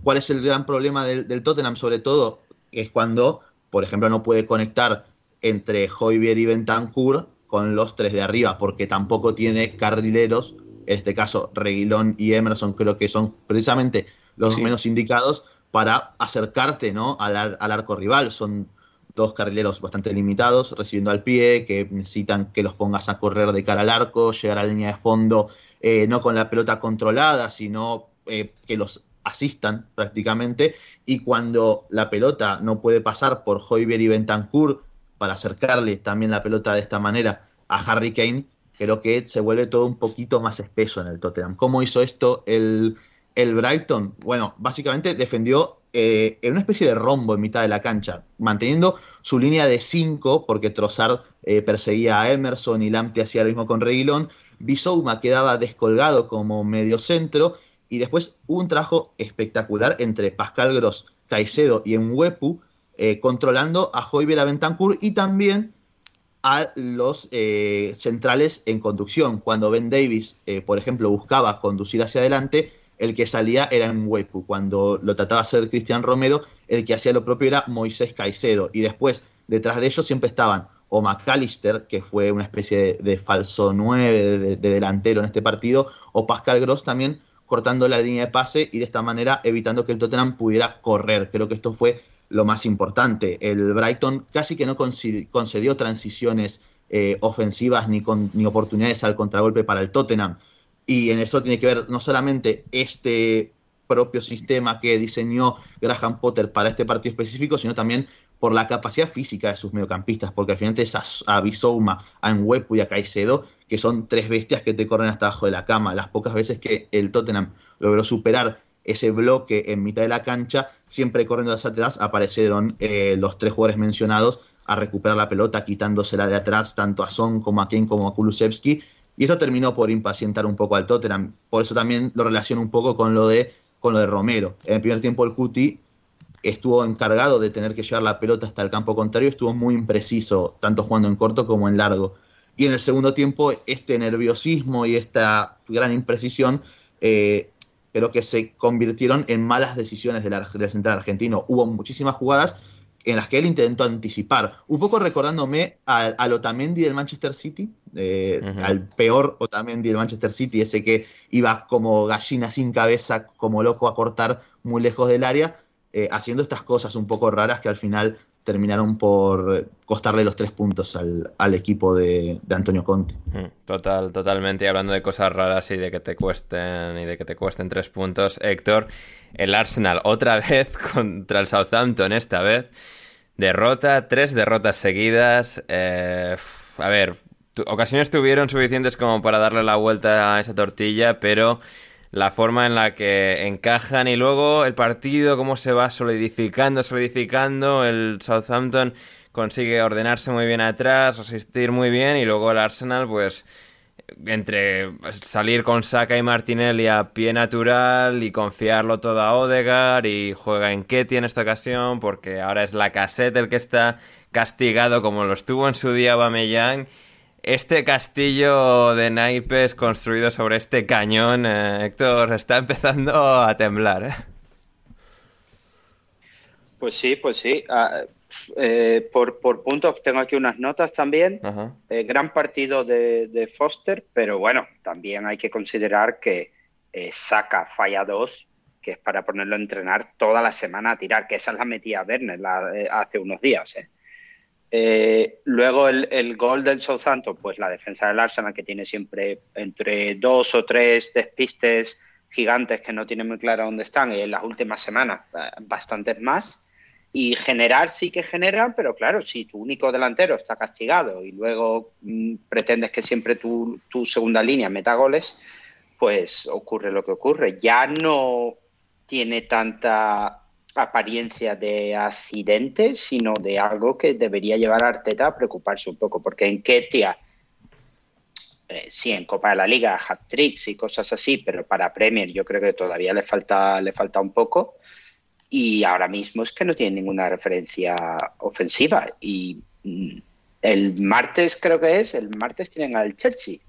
¿cuál es el gran problema del, del Tottenham sobre todo? Es cuando, por ejemplo, no puede conectar entre Hoybier y Bentancur con los tres de arriba, porque tampoco tiene carrileros en este caso Reguilón y Emerson creo que son precisamente los menos indicados para acercarte ¿no? al, al arco rival. Son dos carrileros bastante limitados, recibiendo al pie, que necesitan que los pongas a correr de cara al arco, llegar a la línea de fondo, eh, no con la pelota controlada, sino eh, que los asistan prácticamente. Y cuando la pelota no puede pasar por Hoybier y Bentancur para acercarle también la pelota de esta manera a Harry Kane, creo que se vuelve todo un poquito más espeso en el Tottenham. ¿Cómo hizo esto el, el Brighton? Bueno, básicamente defendió eh, en una especie de rombo en mitad de la cancha, manteniendo su línea de 5, porque Trossard eh, perseguía a Emerson y Lamptey hacía lo mismo con Reguilón. Bisouma quedaba descolgado como medio centro y después un trabajo espectacular entre Pascal Gross, Caicedo y Enwepu, eh, controlando a Joyver Bentancur y también a los centrales en conducción. Cuando Ben Davis, por ejemplo, buscaba conducir hacia adelante, el que salía era en Wepu. Cuando lo trataba de hacer Cristian Romero, el que hacía lo propio era Moisés Caicedo. Y después, detrás de ellos siempre estaban o McAllister, que fue una especie de, falso 9 de, delantero en este partido, o Pascal Gross también cortando la línea de pase y de esta manera evitando que el Tottenham pudiera correr. Creo que esto fue lo más importante. El Brighton casi que no concedió transiciones eh, ofensivas ni, ni oportunidades al contragolpe para el Tottenham. Y en eso tiene que ver no solamente este propio sistema que diseñó Graham Potter para este partido específico, sino también por la capacidad física de sus mediocampistas, porque al final es a, Bisouma, a y a Caicedo, que son tres bestias que te corren hasta abajo de la cama. Las pocas veces que el Tottenham logró superar ese bloque en mitad de la cancha, siempre corriendo hacia atrás, aparecieron eh, los tres jugadores mencionados a recuperar la pelota, quitándosela de atrás tanto a Son como a Kane como a Kulusevski, y eso terminó por impacientar un poco al Tottenham. Por eso también lo relaciono un poco con lo de, con lo de Romero. En el primer tiempo el Cuti estuvo encargado de tener que llevar la pelota hasta el campo contrario, estuvo muy impreciso, tanto jugando en corto como en largo. Y en el segundo tiempo, este nerviosismo y esta gran imprecisión eh, creo que se convirtieron en malas decisiones del, del central argentino. Hubo muchísimas jugadas en las que él intentó anticipar. Un poco recordándome al, Otamendi del Manchester City, eh, al peor Otamendi del Manchester City, ese que iba como gallina sin cabeza, como loco a cortar muy lejos del área, eh, haciendo estas cosas un poco raras que al final terminaron por costarle los tres puntos al, equipo de, Antonio Conte. Total, totalmente. Y hablando de cosas raras y de que te cuesten y de que te cuesten tres puntos, Héctor, el Arsenal otra vez contra el Southampton esta vez. Derrota, tres derrotas seguidas. Eh, a ver, ocasiones tuvieron suficientes como para darle la vuelta a esa tortilla, pero la forma en la que encajan y luego el partido, cómo se va solidificando, solidificando, el Southampton consigue ordenarse muy bien atrás, resistir muy bien y luego el Arsenal pues entre salir con Saka y Martinelli a pie natural y confiarlo todo a Odegar y juega en Ketty en esta ocasión porque ahora es la cassette el que está castigado como lo estuvo en su día Bameyang este castillo de naipes construido sobre este cañón, eh, Héctor, está empezando a temblar. ¿eh? Pues sí, pues sí. Ah, eh, por, puntos tengo aquí unas notas también. gran partido de, Foster, pero bueno, también hay que considerar que saca falla dos, que es para ponerlo a entrenar toda la semana a tirar, que esa es la metida Werner hace unos días. ¿eh? Eh, luego el, gol del Southampton, pues la defensa del Arsenal que tiene siempre entre dos o tres despistes gigantes que no tienen muy claro dónde están y en las últimas semanas bastantes más. Y generar sí que generan, pero claro, si tu único delantero está castigado y luego mm, pretendes que siempre tu, tu segunda línea meta goles, pues ocurre lo que ocurre. Ya no tiene tanta apariencia de accidente, sino de algo que debería llevar a Arteta a preocuparse un poco, porque en Ketia, eh, sí, en Copa de la Liga, hat-tricks y cosas así, pero para Premier yo creo que todavía le falta, le falta un poco. Y ahora mismo es que no tiene ninguna referencia ofensiva. Y mm, el martes creo que es, el martes tienen al Chelsea.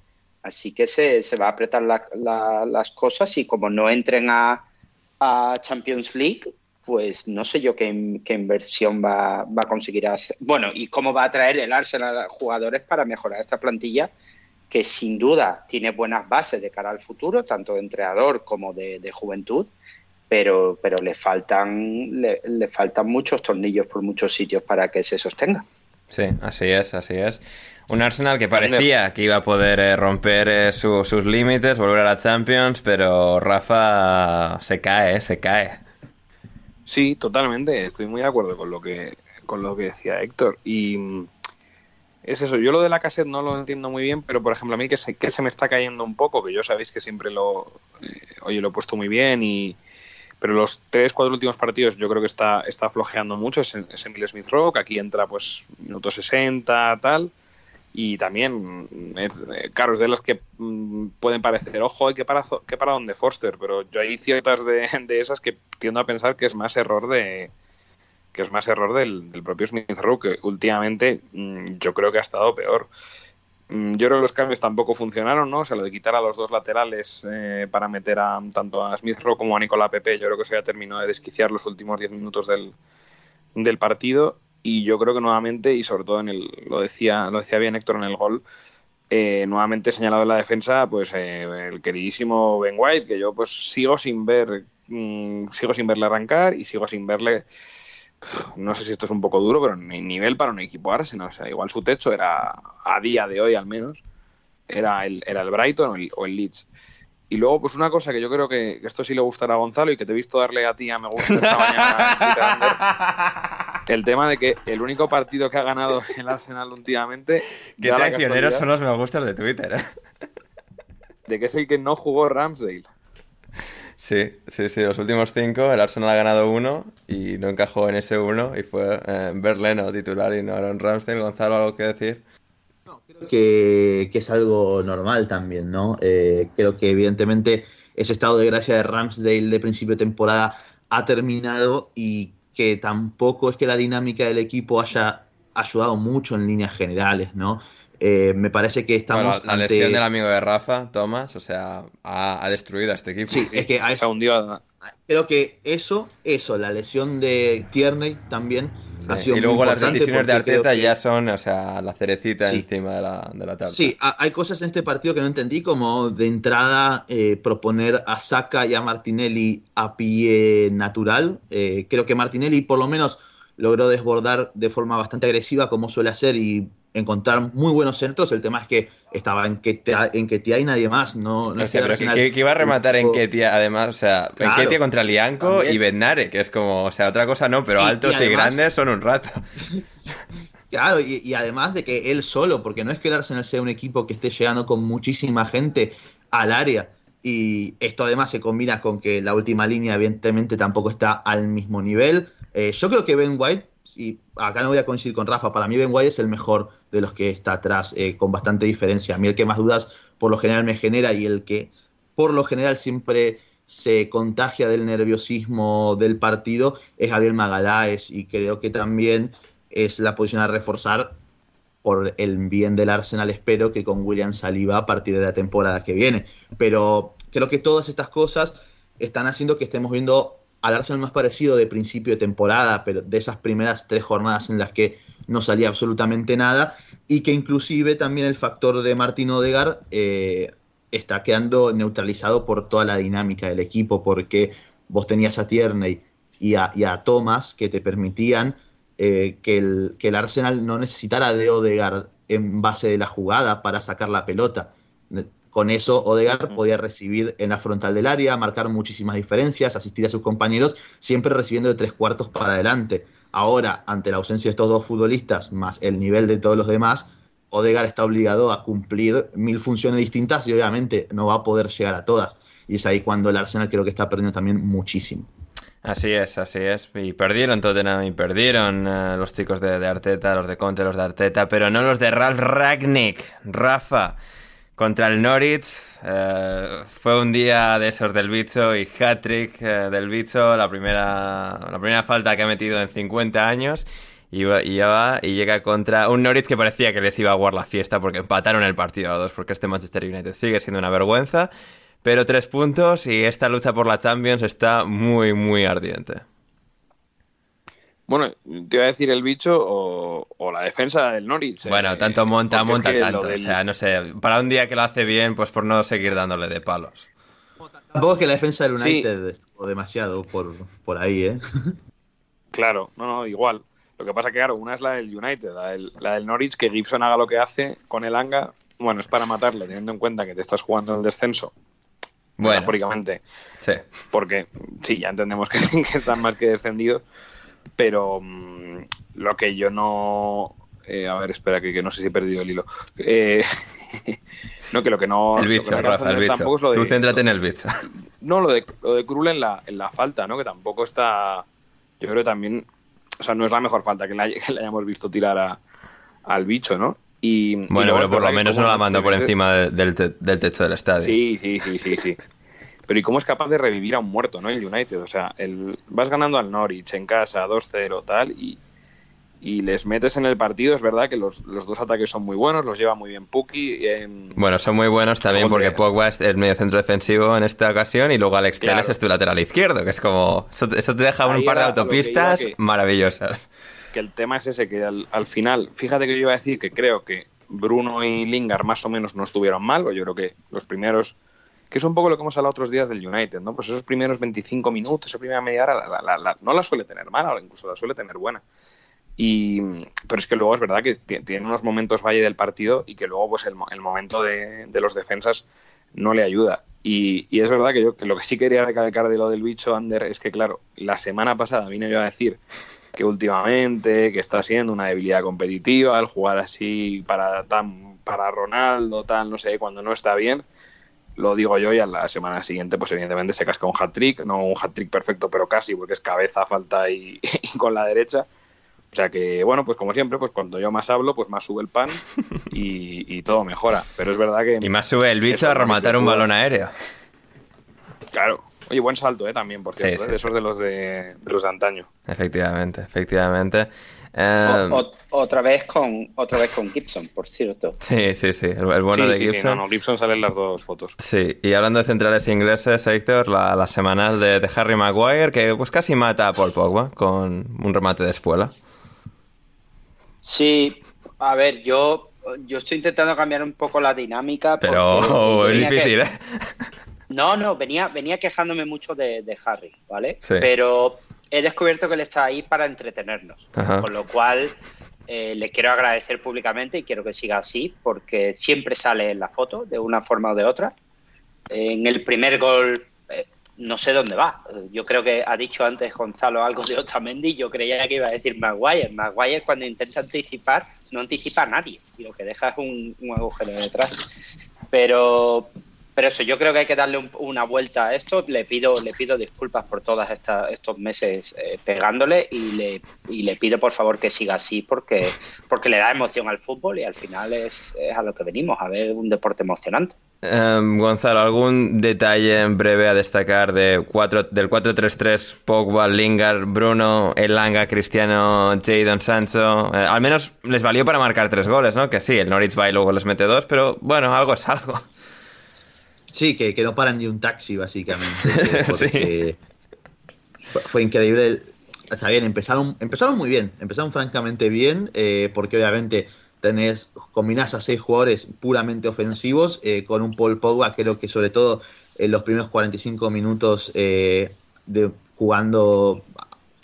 Así que se, se va a apretar las cosas y como no entren a, a Champions League, pues no sé yo qué, inversión va, a conseguir hacer. Bueno, y cómo va a traer el Arsenal a jugadores para mejorar esta plantilla que sin duda tiene buenas bases de cara al futuro, tanto de entrenador como de, juventud, pero, pero le, faltan, le, faltan muchos tornillos por muchos sitios para que se sostenga. Sí, así es, así es. Un Arsenal que parecía que iba a poder eh, romper eh, sus límites, volver a la Champions, pero Rafa se cae, se cae. Sí, totalmente. Estoy muy de acuerdo con lo que, con lo que decía Héctor. Y mm, es eso. Yo lo de la cassette no lo entiendo muy bien, pero por ejemplo, a mí que se, que se me está cayendo un poco, que yo sabéis que siempre lo, eh, oye, lo he puesto muy bien y. Pero los tres, cuatro últimos partidos yo creo que está, está flojeando mucho. Es, es Emil Smith Rock, aquí entra pues minuto 60, tal y también es, eh, claro es de los que mm, pueden parecer ojo y que para que para donde Forster pero yo hay ciertas de, de, esas que tiendo a pensar que es más error de que es más error del, propio Smith Rowe que últimamente mm, yo creo que ha estado peor. Mm, yo creo que los cambios tampoco funcionaron no o sea lo de quitar a los dos laterales eh, para meter a tanto a Smith Rowe como a Nicolás Pepe yo creo que eso ya terminó de desquiciar los últimos 10 minutos del, del partido y yo creo que nuevamente, y sobre todo en el, lo decía, lo decía bien Héctor en el gol, eh, nuevamente señalado en la defensa, pues eh, el queridísimo Ben White, que yo pues sigo sin ver, mm, sigo sin verle arrancar y sigo sin verle, no sé si esto es un poco duro, pero ni nivel para un equipo Arsenal, o sea, igual su techo era, a día de hoy al menos, era el, era el Brighton o el, o el Leeds. Y luego, pues una cosa que yo creo que, esto sí le gustará a Gonzalo y que te he visto darle a ti a me gusta esta mañana el tema de que el único partido que ha ganado el Arsenal últimamente... Qué traicioneros son los me gustas de Twitter, ¿eh? De que es el que no jugó Ramsdale. Sí, sí, sí, los últimos cinco, el Arsenal ha ganado uno y no encajó en ese uno y fue eh, Berleno titular y no Aaron Ramsdale. Gonzalo, ¿algo que decir? Creo que, es algo normal también, ¿no? Eh, creo que evidentemente ese estado de gracia de Ramsdale de principio de temporada ha terminado y que tampoco es que la dinámica del equipo haya ayudado mucho en líneas generales, ¿no? Eh, me parece que estamos. la lesión del amigo de Rafa, Thomas, o sea, ha, destruido a este equipo. Sí, es que ha, hundido. Creo que eso, eso, la lesión de Tierney también y luego las decisiones de Arteta ya son, o sea, la cerecita encima de la, de la tabla. Sí, hay cosas en este partido que no entendí, como de entrada eh, proponer a Saka y a Martinelli a pie natural. Eh, creo que Martinelli por lo menos logró desbordar de forma bastante agresiva como suele hacer y encontrar muy buenos centros. El tema es que estaba en Ketia, en Ketia y nadie más. No, no o sea, pero que, iba a rematar en Ketia, además, o sea, en Ketia contra Lianco y Benare, que es como, o sea, otra cosa no, pero altos y, grandes son un rato. Claro, y, además de que él solo, porque no es que el Arsenal sea un equipo que esté llegando con muchísima gente al área. Y esto además se combina con que la última línea, evidentemente, tampoco está al mismo nivel. Eh, yo creo que Ben White y acá no voy a coincidir con Rafa, para mí Ben es el mejor de los que está atrás, eh, con bastante diferencia. A mí el que más dudas por lo general me genera y el que por lo general siempre se contagia del nerviosismo del partido es Gabriel Magaláes y creo que también es la posición a reforzar por el bien del Arsenal, espero que con William Saliba a partir de la temporada que viene. Pero creo que todas estas cosas están haciendo que estemos viendo al Arsenal más parecido de principio de temporada, pero de esas primeras tres jornadas en las que no salía absolutamente nada, y que inclusive también el factor de Martín Odegar eh, está quedando neutralizado por toda la dinámica del equipo, porque vos tenías a Tierney y a, Thomas que te permitían eh, que, el, que el Arsenal no necesitara de Odegar en base de la jugada para sacar la pelota con eso, Odegaard podía recibir en la frontal del área, marcar muchísimas diferencias, asistir a sus compañeros, siempre recibiendo de tres cuartos para adelante. Ahora, ante la ausencia de estos dos futbolistas, más el nivel de todos los demás, Odegaard está obligado a cumplir mil funciones distintas y obviamente no va a poder llegar a todas. Y es ahí cuando el Arsenal creo que está perdiendo también muchísimo. Así es, así es. Y perdieron Tottenham y perdieron eh, los chicos de, de, Arteta, los de Conte, los de Arteta, pero no los de Ralf Ragnick. Rafa contra el Norwich. Eh, fue un día de esos del bicho y hat-trick eh, del bicho, la primera, la primera falta que ha metido en 50 años. Y, y, va, y llega contra un Norwich que parecía que les iba a guardar la fiesta porque empataron el partido a dos, porque este Manchester United sigue siendo una vergüenza. Pero tres puntos y esta lucha por la Champions está muy, muy ardiente. Bueno, te iba a decir el bicho o, o la defensa del Norwich. Bueno, eh, tanto monta, es monta que tanto. del- O sea, no sé, para un día que lo hace bien, pues por no seguir dándole de palos. Tampoco es que la defensa del Sí. United o demasiado por, por ahí, ¿eh? Claro, no, no, igual. Lo que pasa que, claro, una es la del United, la del, la del Norwich, que Gibson haga lo que hace con el Anga, bueno, es para matarle, teniendo en cuenta que te estás jugando en el descenso, Bueno, metafóricamente, sí. porque sí, ya entendemos que, que están más que descendidos, pero mm, lo que yo no... eh, a ver, espera, que, que no sé si he perdido el hilo. Eh, no, que lo que no... El bicho, Rafa, el bicho. tampoco es lo Tú céntrate en el bicho. no, lo de, lo de Krul en la, en la falta, ¿no? Que tampoco está. Yo creo que también. O sea, no es la mejor falta que le, hay- que le hayamos visto tirar a, al bicho, ¿no? Y, Bueno, pero por lo menos no la mandó por encima de- del, del techo del estadio. Sí, sí, sí, sí, sí. Pero ¿y cómo es capaz de revivir a un muerto, ¿no? El United. O sea, el, vas ganando al Norwich en casa 2-0, tal, y, y les metes en el partido. Es verdad que los, los dos ataques son muy buenos, los lleva muy bien Puki. em, Bueno, son muy buenos también porque te- Pogba es el medio centro defensivo en esta ocasión y luego Alex Claro. Telles es tu lateral izquierdo, que es como... Eso, eso te deja un par de que autopistas que- maravillosas. que el tema es ese, que al, al final, fíjate que yo iba a decir que creo que Bruno y Lingard más o menos no estuvieron mal, o yo creo que los primeros, que es un poco lo que hemos hablado otros días del United, ¿no? Pues esos primeros 25 minutos, esa primera media hora, la- la- la- no la suele tener mala, incluso la suele tener buena. Y, pero es que luego es verdad que ti- tiene unos momentos valle del partido y que luego pues el, el momento de, de los defensas no le ayuda. Y, y es verdad que yo que lo que sí quería recalcar de lo del bicho Ander es que, claro, la semana pasada vine yo a decir que últimamente, que está siendo una debilidad competitiva, el jugar así para tan para Ronaldo, tal, no sé, cuando no está bien, lo digo yo y a la semana siguiente, pues evidentemente se casca un hat-trick, no un hat-trick perfecto, pero casi, porque es cabeza, falta y, y con la derecha. O sea que, bueno, pues como siempre, pues cuando yo más hablo, pues más sube el pan y, y todo mejora. Pero es verdad que... Y más sube el bicho a rematar un balón aéreo. Claro. Oye, buen salto, ¿eh? También, por Sí, cierto, sí, ¿eh? de esos de los de, de los de antaño. Efectivamente, efectivamente. O- o- otra vez con otra vez con Gibson, por cierto. sí, sí, sí, el, el bueno sí, de sí, sí, Gibson. no, no, Gibson sale en las dos fotos. Sí, y hablando de centrales ingleses, Héctor, la, la semanal de, de Harry Maguire, que pues casi mata a Paul Pogba con un remate de espuela. Sí, a ver, yo yo estoy intentando cambiar un poco la dinámica. Pero es que- difícil, ¿eh? No, no, venía, venía quejándome mucho de, de Harry, ¿vale? Sí. Pero he descubierto que él está ahí para entretenernos. Ajá. Con lo cual eh, le quiero agradecer públicamente y quiero que siga así, porque siempre sale en la foto, de una forma o de otra. En el primer gol, eh, no sé dónde va. Yo creo que ha dicho antes Gonzalo algo de Otamendi. Yo creía que iba a decir Maguire. Maguire, cuando intenta anticipar, no anticipa a nadie. Y lo que deja es un, un agujero detrás. Pero, pero eso, yo creo que hay que darle un- una vuelta a esto. Le pido, le pido disculpas por todos estos meses eh, pegándole y le, y le pido por favor que siga así porque, porque le da emoción al fútbol y al final es, es a lo que venimos, a ver un deporte emocionante. Em, Gonzalo, ¿algún detalle en breve a destacar de cuatro, del 4-3-3 Pogba, Lingard, Bruno, Elanga, Cristiano, Jadon Sancho? Eh, al menos les valió para marcar tres goles, ¿no? Que sí, el Norwich va y luego les mete dos, pero bueno, algo es algo. Sí, que, que no paran ni un taxi, básicamente. Porque fue increíble. Está bien, empezaron, empezaron muy bien, empezaron francamente bien, eh, porque obviamente tenés, combinás a seis jugadores puramente ofensivos, eh, con un Paul Pogba, creo que sobre todo en los primeros 45 minutos eh, de jugando,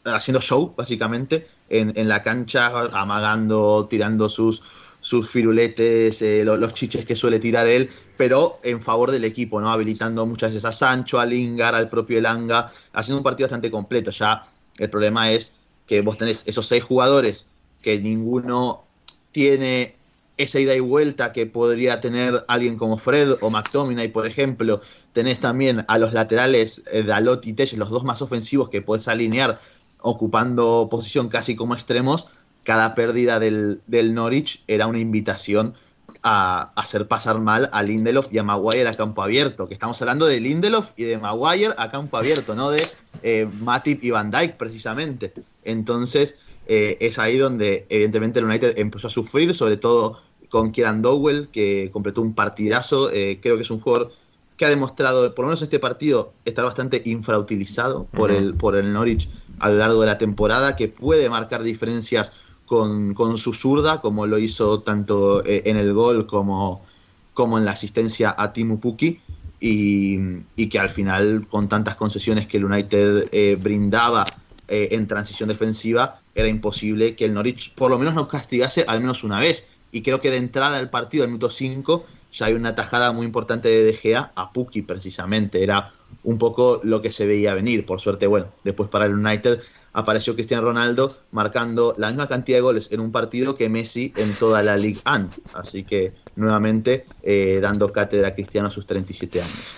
haciendo show, básicamente, en, en la cancha, amagando, tirando sus, sus firuletes, eh, lo- los chiches que suele tirar él, pero en favor del equipo, ¿no? Habilitando muchas veces a Sancho, a Lingard, al propio Elanga, haciendo un partido bastante completo. Ya el problema es que vos tenés esos seis jugadores que ninguno tiene esa ida y vuelta que podría tener alguien como Fred o McTominay, por ejemplo. Tenés también a los laterales eh, Dalot y Telles, los dos más ofensivos que podés alinear ocupando posición casi como extremos. Cada pérdida del, del Norwich era una invitación a hacer pasar mal a Lindelof y a Maguire a campo abierto. Que estamos hablando de Lindelof y de Maguire a campo abierto, no de eh, Matip y Van Dijk precisamente. Entonces eh, es ahí donde evidentemente el United empezó a sufrir, sobre todo con Kieran Dowell, que completó un partidazo. Eh, creo que es un jugador que ha demostrado, por lo menos este partido, estar bastante infrautilizado por, el, por el Norwich a lo largo de la temporada, que puede marcar diferencias con, con su zurda, como lo hizo tanto eh, en el gol como, como en la asistencia a Timu Puki, y, y que al final, con tantas concesiones que el United eh, brindaba eh, en transición defensiva, era imposible que el Norwich por lo menos no castigase al menos una vez. Y creo que de entrada del partido, al minuto 5, ya hay una tajada muy importante de De Gea a Puki precisamente. Era un poco lo que se veía venir. Por suerte, bueno, después para el United apareció Cristiano Ronaldo marcando la misma cantidad de goles en un partido que Messi en toda la Ligue 1. Así que nuevamente eh, dando cátedra a Cristiano a sus 37 años.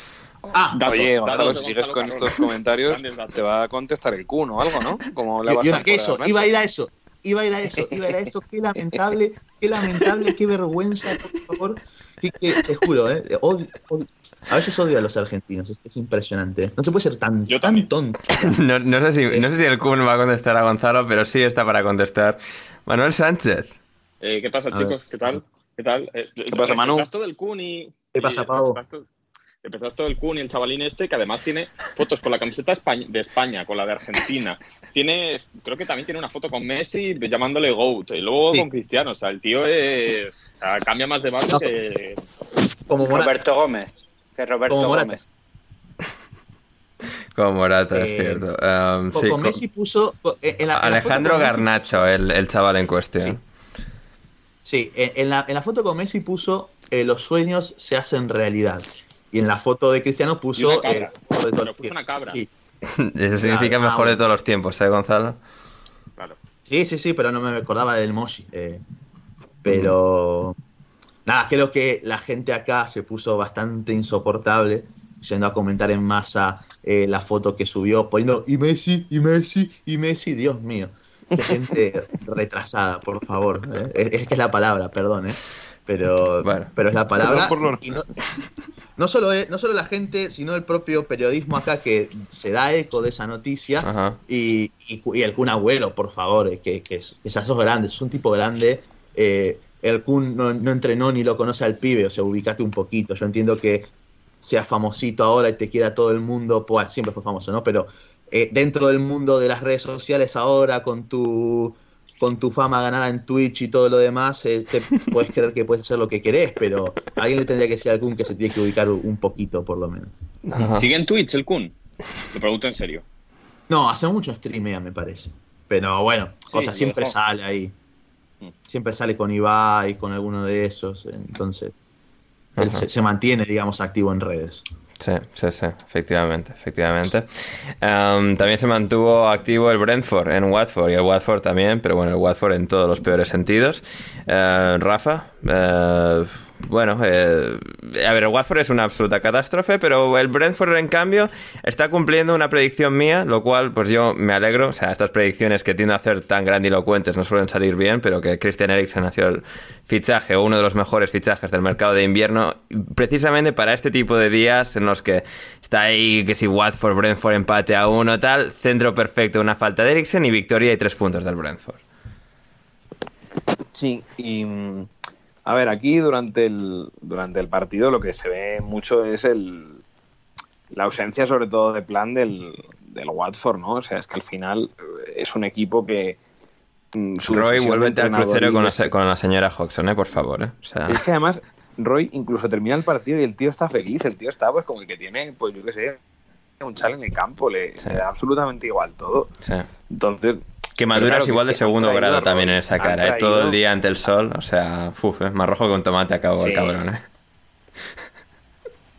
Ah, Dato, Oye, dato Gonzalo, de si sigues con estos comentarios, te va a contestar el Kun o algo, ¿no? Como le y- va y una- a que eso, iba a ir a eso, iba a ir a eso, iba a ir a eso, qué lamentable, qué lamentable, qué vergüenza, por favor. Que, que- te juro, eh, odio- odio- a veces odio a los argentinos, es, es impresionante. No se puede ser tan, Yo tan tonto. No, no sé si, no sé si el Kun va a contestar a Gonzalo, pero sí está para contestar. Manuel Sánchez. Eh, ¿Qué pasa, A chicos? ver. ¿Qué tal? ¿Qué tal? Eh, ¿Qué pasa, Manu? Empezás todo el Kun y... ¿Qué pasa, Pau? empezaste- Empezás todo el Kun y el chavalín este, que además tiene fotos con la camiseta de España, con la de Argentina. Tiene, creo que también tiene una foto con Messi llamándole GOAT. Y luego Sí. con Cristiano. O sea, el tío es... o sea, cambia más de base No. que... Como. Roberto Gómez. Que Roberto Como Morata. Gómez. Como Morata, es Eh, cierto. Um, Con, sí, con con- Messi puso. en la- en la foto Alejandro Messi- Garnacho, el, el chaval en cuestión. Sí, en, en la, en la foto con Messi puso eh, los sueños se hacen realidad. Y en la foto de Cristiano puso. una cabra. eh, mejor de todo Pero puso una cabra. Sí, Eso significa Claro, mejor de todos los tiempos, ¿eh, Gonzalo? Claro. Sí, sí, sí, pero no me acordaba del emoji. eh. pero nada, creo que la gente acá se puso bastante insoportable yendo a comentar en masa eh, la foto que subió, poniendo y Messi, y Messi, y Messi, Dios mío. Qué gente retrasada, por favor. eh. Es, es que es la palabra, perdón, ¿eh? Pero, Bueno. pero es la palabra. Perdón por lo- y no, no solo, es- no solo la gente, sino el propio periodismo acá que se da eco de esa noticia. Y, y, y el Kun Agüero, por favor, eh, que, que, es, que ya sos grande, es un tipo grande. eh, el Kun no, no entrenó ni lo conoce al pibe, o sea, ubicate un poquito. Yo entiendo que sea famosito ahora y te quiera todo el mundo, pues siempre fue famoso, ¿no? Pero eh, dentro del mundo de las redes sociales ahora, con tu con tu fama ganada en Twitch y todo lo demás, eh, te puedes creer que puedes hacer lo que querés, pero a alguien le tendría que decir al Kun que se tiene que ubicar un poquito, por lo menos. Ajá. ¿Sigue en Twitch el Kun? Te pregunto en serio. No, hace mucho streamea, me parece. Pero bueno, o sea, siempre dejó. sale ahí. Mm. Siempre sale con Ibai, con alguno de esos. Entonces, él se, se mantiene, digamos, activo en redes. Sí, sí, sí, efectivamente, efectivamente. Um, también se mantuvo activo el Brentford en Watford y el Watford también, pero bueno, el Watford en todos los peores sentidos. Eh, Rafa, eh, bueno, eh, a ver, el Watford es una absoluta catástrofe, pero el Brentford en cambio está cumpliendo una predicción mía, lo cual pues yo me alegro. O sea, estas predicciones que tiendo a hacer tan grandilocuentes no suelen salir bien, pero que Christian Eriksen ha sido el fichaje o uno de los mejores fichajes del mercado de invierno, precisamente para este tipo de días en los que está ahí que si Watford, Brentford empate a uno, tal, centro perfecto, una falta de Eriksen y victoria y tres puntos del Brentford. Sí, y a ver, aquí durante el, durante el partido lo que se ve mucho es el la ausencia sobre todo de plan del, del Watford, ¿no? O sea, es que al final eh, es un equipo que mm, Roy, vuélvete al crucero con la, con señora Hodgson, ¿eh? Por favor, ¿eh? O sea, Es que además Roy incluso termina el partido y el tío está feliz, el tío está pues como el que tiene, pues yo qué sé, un chal en el campo, le, Sí. le da absolutamente igual todo. sí. Entonces, Que maduras claro, que igual de es que segundo traído grado a también en esa cara, ¿eh? Todo el día ante el sol, o sea, uf, eh, más rojo que un tomate acabó el Sí. cabrón, ¿eh?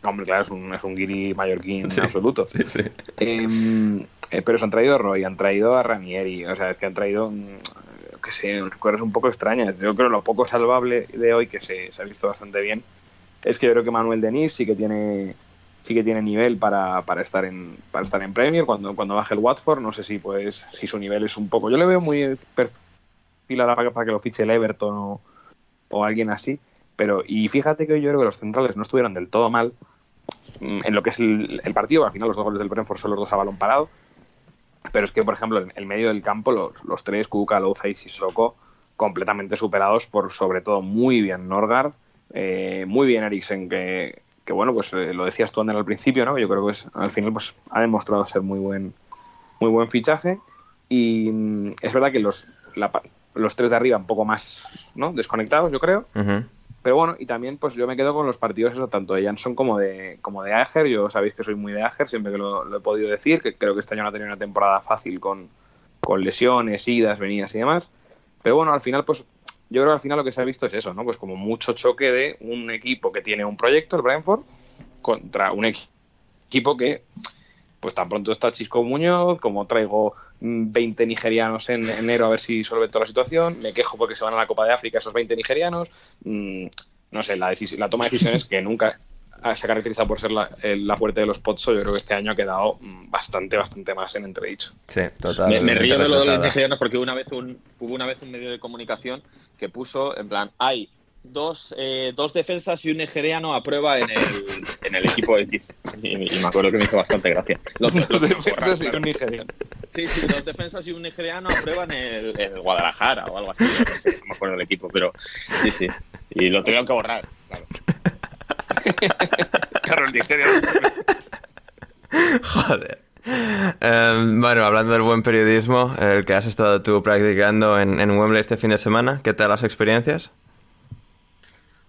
hombre, claro, es un, es un guiri mallorquín Sí. absoluto. Sí, sí. Eh, eh, pero se han traído a Roy, han traído a Ranieri, o sea, es que han traído, mm, que sé, cosas un poco extrañas. Yo creo lo poco salvable de hoy, que se, se ha visto bastante bien, es que yo creo que Manuel Denis sí que tiene sí que tiene nivel para, para estar en para estar en Premier. Cuando, cuando baje el Watford, no sé si pues si su nivel es un poco, yo le veo muy perfilada para, para que lo fiche el Everton o, o alguien así, pero y fíjate que yo creo que los centrales no estuvieron del todo mal, mm, en lo que es el, el partido, al final los dos goles del Brentford son los dos a balón parado, pero es que, por ejemplo, en el medio del campo, los, los tres, Kuka, Louza y Sissoko, completamente superados por, sobre todo, muy bien Norgard, eh, muy bien Eriksen, que, que bueno, pues eh, lo decías tú Ander al principio, ¿no? Yo creo que es, al final pues ha demostrado ser muy buen, muy buen fichaje. Y mm, es verdad que los, la los tres de arriba un poco más ¿no? desconectados, yo creo. Pero bueno, y también pues yo me quedo con los partidos eso, tanto de Jansson como de, como de Ager. Yo sabéis que soy muy de Ager, siempre que lo, lo he podido decir, que creo que este año no ha tenido una temporada fácil con, con lesiones, idas, venidas y demás. Pero bueno, al final, pues yo creo que al final lo que se ha visto es eso, ¿no? Pues como mucho choque de un equipo que tiene un proyecto, el Brentford, contra un equi- equipo que pues tan pronto está Chisco Muñoz, como traigo mm, 20 nigerianos en enero a ver si solvento la situación, me quejo porque se van a la Copa de África esos 20 nigerianos, mm, no sé, la, la toma de decisiones que nunca se caracteriza por ser la, el- la fuerte de los Potso, yo creo que este año ha quedado mm, bastante, bastante más en entredicho. Sí, Me, totalmente. me río de lo de los nigerianos porque una vez un, hubo una vez un medio de comunicación que puso, en plan, hay dos, eh, dos defensas y un nigeriano a prueba en el, en el equipo X. Y, y me acuerdo que me hizo bastante gracia. Los, los- defensas y claro. un nigeriano. Sí, sí, dos defensas y un nigeriano a prueba en el, en Guadalajara o algo así. No, sé, no me acuerdo del equipo, pero sí, sí. Y lo tuvieron que borrar, claro. Claro, el nigeriano. Joder. Em, bueno, hablando del buen periodismo, el que has estado tú practicando en, en Wembley este fin de semana, ¿qué tal las experiencias?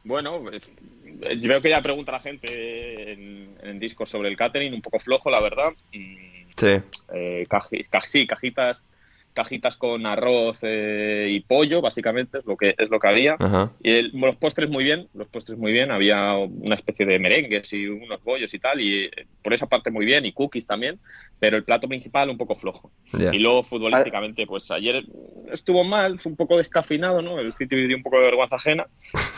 Bueno, eh, yo veo que ya pregunta la gente en, en Discord sobre el catering, un poco flojo, la verdad. Sí. eh, caji- caj- sí, cajitas, cajitas con arroz eh, y pollo, básicamente, es lo que es lo que había. Ajá. Y el- los postres muy bien, los postres muy bien. Había una especie de merengues y unos bollos y tal, y eh, por esa parte muy bien, y cookies también, pero el plato principal un poco flojo. Ya. Y luego futbolísticamente, pues ayer estuvo mal, fue un poco descafeinado, ¿no? El City dio un poco de vergüenza ajena.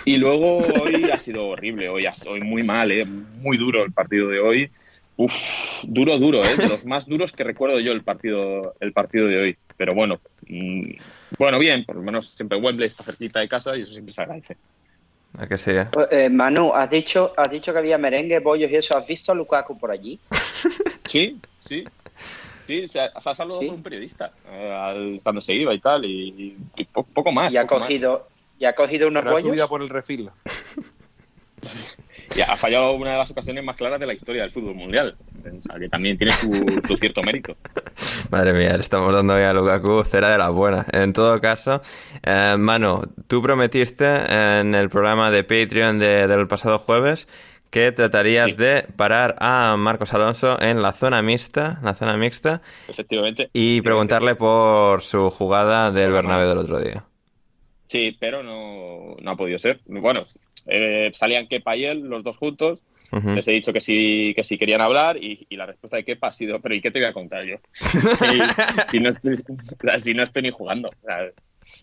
Y luego hoy ha sido horrible, hoy, ha- hoy muy mal, ¿eh? Muy duro el partido de hoy. Uf, duro, duro, ¿eh? De los más duros que recuerdo yo el partido, el partido de hoy. Pero bueno, mm, bueno, bien, por lo menos siempre Wembley está cerquita de casa y eso siempre se agradece. ¿A que sí? eh? Eh, Manu, has dicho, has dicho que había merengue, bollos y eso. ¿Has visto a Lukaku por allí? Sí, sí. Sí, se ha, se ha saludado Sí. por un periodista eh, al- cuando se iba y tal, y, y po- poco más. y ha poco más. cogido, y ha cogido unos Pero ha subido bollos. por el refil. Y ha fallado una de las ocasiones más claras de la historia del fútbol mundial. O sea, que también tiene su, su cierto mérito. Madre mía, le estamos dando a Lukaku cera de la buena. En todo caso, eh, Manu, tú prometiste en el programa de Patreon de- del pasado jueves que tratarías Sí. de parar a Marcos Alonso en la zona mixta, la zona mixta, Efectivamente. y preguntarle por su jugada del Bernabéu del otro día. Sí, pero no, no ha podido ser. Bueno, eh, salían Kepa y él, los dos juntos. Ujú. Les he dicho que sí, que sí querían hablar y, y la respuesta de Kepa ha sido, pero ¿y qué te voy a contar yo? Sí, si, no estoy, si no estoy ni jugando. O sea,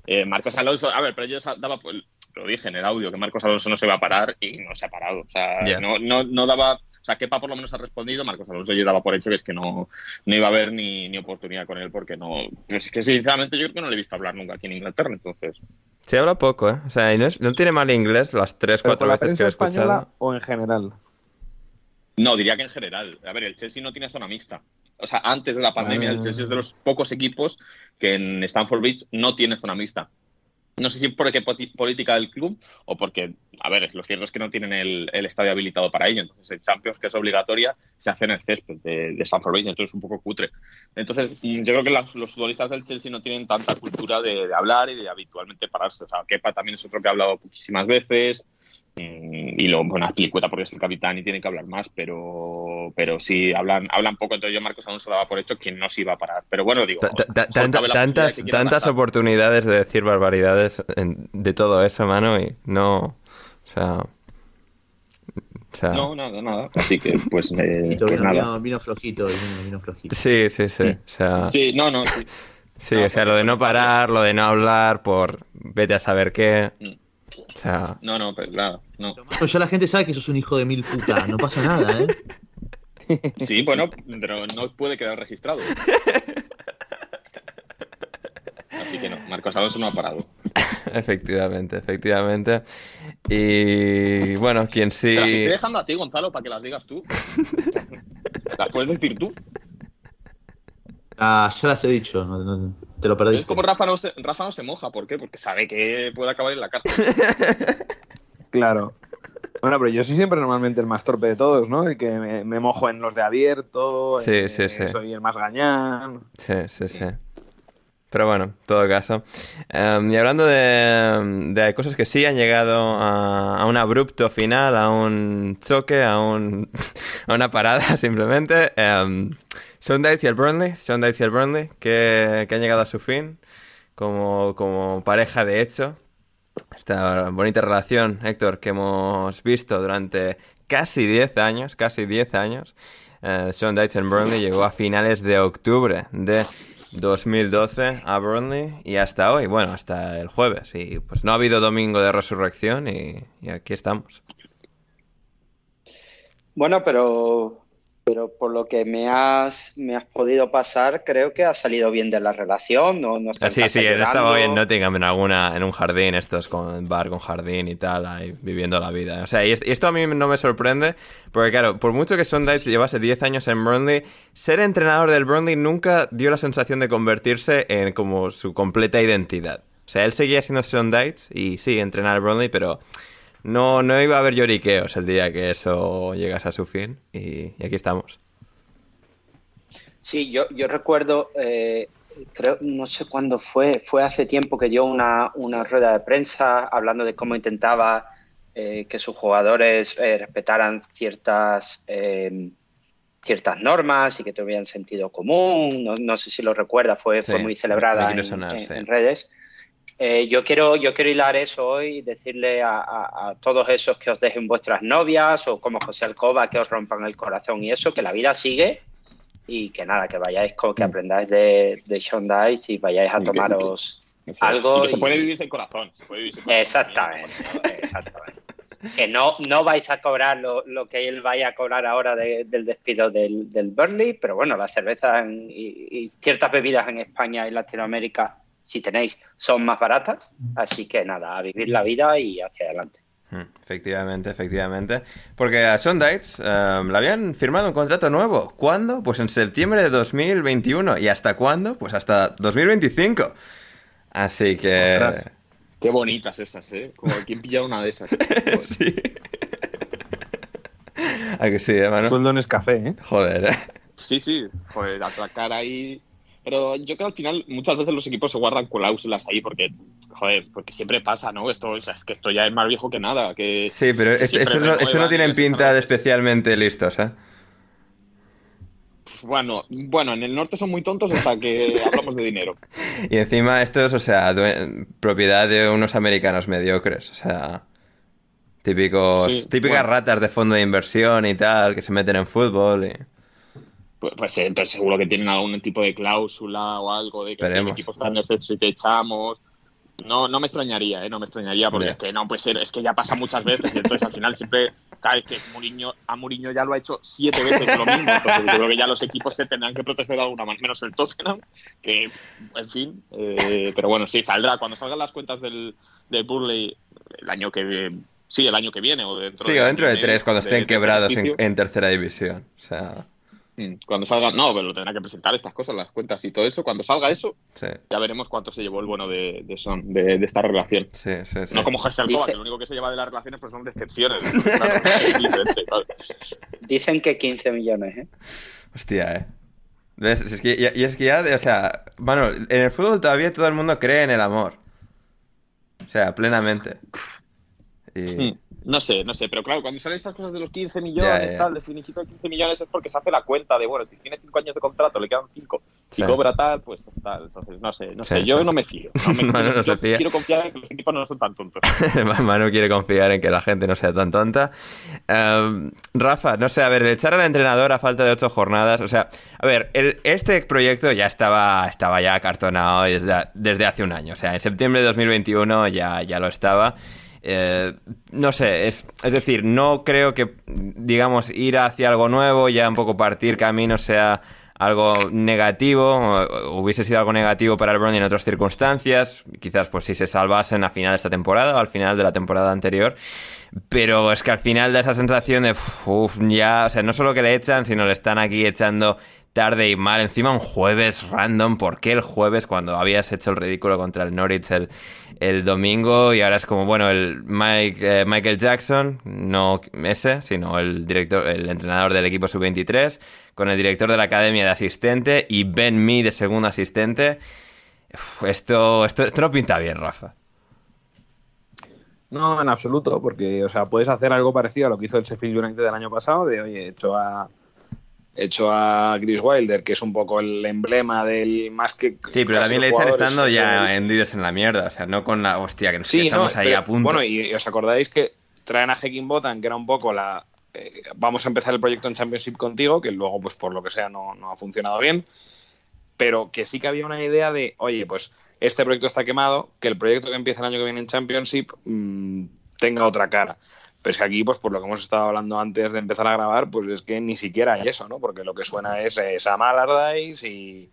eh, Marcos Alonso, a ver, pero yo daba, pues, lo dije en el audio, que Marcos Alonso no se va a parar y no se ha parado. O sea, Ya. no, no, no daba... O sea, Kepa por lo menos ha respondido, Marcos Alonso yo daba por hecho que es que no, no iba a haber ni, ni oportunidad con él porque no... Es que sinceramente yo creo que no le he visto hablar nunca aquí en Inglaterra, entonces... Se habla poco, ¿eh? O sea, y no, es- no tiene mal inglés las tres, ¿Pero cuatro por la veces que lo he escuchado. o en general? No, diría que en general. A ver, el Chelsea no tiene zona mixta. O sea, antes de la pandemia, el Ah. Chelsea es de los pocos equipos que en Stamford Bridge no tiene zona mixta. No sé si porque política del club o porque, a ver, lo cierto es que no tienen el, estadio habilitado para ello. Entonces, el Champions, que es obligatoria, se hace en el césped de, de Stamford Bridge, entonces es un poco cutre. Entonces, mm, yo creo que las- los futbolistas del Chelsea no tienen tanta cultura de, de hablar y de habitualmente pararse. O sea, Kepa también es otro que ha hablado poquísimas veces. Mm, Y luego, bueno, Aspilicueta porque es el capitán y tiene que hablar más, pero, pero sí, hablan, hablan poco. Entonces yo Marcos Alonso daba por hecho que no se iba a parar. Pero bueno, digo, tantas tantas oportunidades de decir barbaridades de todo eso, mano, y no. O sea. O sea. No, nada, nada. Así que, pues, Vino, pues nada. vino- vino flojito, vino, vino flojito. Sí, sí, sí. O sea, sí, Sí, no, no, sí. o sea, lo de no parar, lo de no hablar, por vete a saber qué. O sea, No, no, pero nada, no. Bueno, ya la gente sabe que sos un hijo de mil puta, no pasa nada, ¿eh? Sí, bueno, pero no puede quedar registrado. Así que no, Marcos Alonso no ha parado. efectivamente, efectivamente. Y bueno, quien sí. Te las estoy dejando a ti, Gonzalo, para que las digas tú. Las puedes decir tú. Ah, ya las he dicho, no- no- te lo perdiste. Es como Rafa no, se, Rafa no se moja. ¿Por qué? Porque sabe que puede acabar en la cárcel. Claro. Bueno, pero yo soy siempre normalmente el más torpe de todos, ¿no? El que me, me mojo en los de abierto. Sí, eh, sí, sí. Soy el más gañán. Sí, sí, sí. Pero bueno, en todo caso. Em, y hablando de, de cosas que sí han llegado a, un abrupto final, a un choque, a, un, a una parada simplemente. Um, Sean Dice y el Burnley, Sean Dice y el Burnley, que, que han llegado a su fin como, como pareja de hecho. Esta bonita relación, Héctor, que hemos visto durante casi 10 años, casi 10 años. Eh, Sean Dice en Burnley llegó a finales de octubre de 2012 a Burnley y hasta hoy, bueno, hasta el jueves. Y pues no ha habido domingo de resurrección y, y aquí estamos. Bueno, pero, pero por lo que me has, me has podido pasar, creo que ha salido bien de la relación. No, no está sí, sí, él estaba en. Nottingham en alguna, en un jardín, estos con bar con jardín y tal, ahí viviendo la vida. O sea, y, es- y esto a mí no me sorprende, porque claro, por mucho que Sondites llevase 10 años en Burnley, ser entrenador del Burnley nunca dio la sensación de convertirse en como su completa identidad. O sea, él seguía siendo Sondites y sí, entrenar al Burnley, pero no, no iba a haber lloriqueos el día que eso llegase a su fin y, y aquí estamos. Sí, yo, yo recuerdo, eh, creo, no sé cuándo fue, fue hace tiempo que dio una, una rueda de prensa hablando de cómo intentaba eh, que sus jugadores eh, respetaran ciertas, eh, ciertas normas y que tuvieran sentido común. No, no sé si lo recuerda, fue, Sí, fue muy celebrada quiere en, sonar, en- sí. en redes. Eh, yo quiero yo quiero hilar eso hoy y decirle a, a- a todos esos que os dejen vuestras novias o como José Alcoba que os rompan el corazón y eso, que la vida sigue y que nada, que vayáis, co- que aprendáis de, de Sean Dice y vayáis a que- tomaros algo. Que se y- puede vivir sin corazón. se puede vivir sin corazón. Exactamente, exactamente. Que no, no vais a cobrar lo, lo que él vaya a cobrar ahora de- del despido del, del Burnley, pero bueno, las cervezas en- y, y ciertas bebidas en España y Latinoamérica, si tenéis, son más baratas. Así que nada, a vivir la vida y hacia adelante. Hmm, Efectivamente, efectivamente. Porque a Sean Dites eh, le habían firmado un contrato nuevo. ¿Cuándo? Pues en septiembre de 2021. ¿Y hasta cuándo? Pues hasta 2025. Así que... Ostras. Qué bonitas esas, ¿eh? Como quien pilla una de esas. sí. ¿A que sí, eh, Manu? Sueldo en café, ¿eh? Joder, eh. Sí, sí, joder, atracar ahí. Pero yo creo que al final muchas veces los equipos se guardan cláusulas ahí porque, joder, porque siempre pasa, ¿no? Esto, o sea, es que esto ya es más viejo que nada. Que, Sí, pero que esto, no, esto no tienen pinta de especialmente listos, ¿eh? Bueno, bueno, en el norte son muy tontos hasta que hablamos de dinero. Y encima estos, o sea, propiedad de unos americanos mediocres, o sea, típicos, Sí, típicas bueno. ratas de fondo de inversión y tal, que se meten en fútbol y... Pues, pues, eh, pues seguro que tienen algún tipo de cláusula o algo de que si el equipo está en exceso y te echamos. No, no me extrañaría, ¿eh? No me extrañaría porque es que no puede ser, es que ya pasa muchas veces y entonces al final siempre cae que Mourinho, a Mourinho ya lo ha hecho siete veces lo mismo. Entonces yo creo que ya los equipos se tendrán que proteger de alguna manera, menos el Tottenham, que en fin. eh, pero bueno, sí, saldrá. Cuando salgan las cuentas del, del Burley el año que sí, el año que viene o dentro Sí, o dentro de tres, cuando de- estén de este quebrados en, en tercera división. O sea, Cuando salga, no, pero lo tendrá que presentar estas cosas, las cuentas y todo eso. Cuando salga eso, sí, ya veremos cuánto se llevó el bueno de, de, Son- de, de esta relación. sí, sí. sí. No como José Alcoba, Dice- que lo único que se lleva de las relaciones pues son decepciones. Dicen que 15 millones, ¿eh? Hostia, eh. ¿Ves? Es que, y, y es que ya, o sea, bueno, en el fútbol todavía todo el mundo cree en el amor. O sea, plenamente. Y... No sé, no sé, pero claro, cuando salen estas cosas de los 15 millones, Ya, ya. tal, de finiquito de 15 millones es porque se hace la cuenta de, bueno, si tiene 5 años de contrato, le quedan 5, si Sí. cobra tal, pues tal. Entonces, no sé, no Sí, sé, yo sí, no sí. me fío. No me, Manu no yo se fía. quiero confiar en que los equipos no son tan tontos. Manu quiere confiar en que la gente no sea tan tonta. Em, Rafa, no sé, a ver, echar al entrenador a falta de ocho jornadas. O sea, a ver, el- este proyecto ya estaba, estaba ya acartonado desde, desde hace un año. O sea, en septiembre de 2021 ya, ya lo estaba. Eh, no sé, es, es decir, no creo que, digamos, ir hacia algo nuevo, ya un poco partir camino sea algo negativo, hubiese sido algo negativo para el Burnley en otras circunstancias, quizás pues si se salvasen a final de esta temporada o al final de la temporada anterior, pero es que al final da esa sensación de, uf, ya, o sea, no solo que le echan, sino le están aquí echando tarde y mal. Encima un jueves random. ¿Por qué el jueves cuando habías hecho el ridículo contra el Norwich el, el domingo? Y ahora es como, bueno, el Mike, eh, Michael Jackson, no ese, sino el director, el entrenador del equipo sub-23, con el director de la academia de asistente y Ben Me de segundo asistente. esto, esto, esto no pinta bien, Rafa. No, en absoluto, porque, o sea, puedes hacer algo parecido a lo que hizo el Sheffield United del año pasado, de, oye, hecho a hecho a Chris Wilder, que es un poco el emblema del más que. Sí, pero también le echan estando ya hendidos en la mierda, o sea, no con la hostia que, nos, sí, estamos ahí a punto. Bueno, y, os acordáis que traen a Hekin Botan, que era un poco la. Eh, vamos a empezar el proyecto en Championship contigo, que luego, pues por lo que sea, no, no ha funcionado bien, pero que sí que había una idea de, oye, pues este proyecto está quemado, que el proyecto que empieza el año que viene en Championship mmm, tenga otra cara. Pero es que aquí, pues por lo que hemos estado hablando antes de empezar a grabar, pues es que ni siquiera hay eso, ¿no? Porque lo que suena es eh, Sam Allardyce y,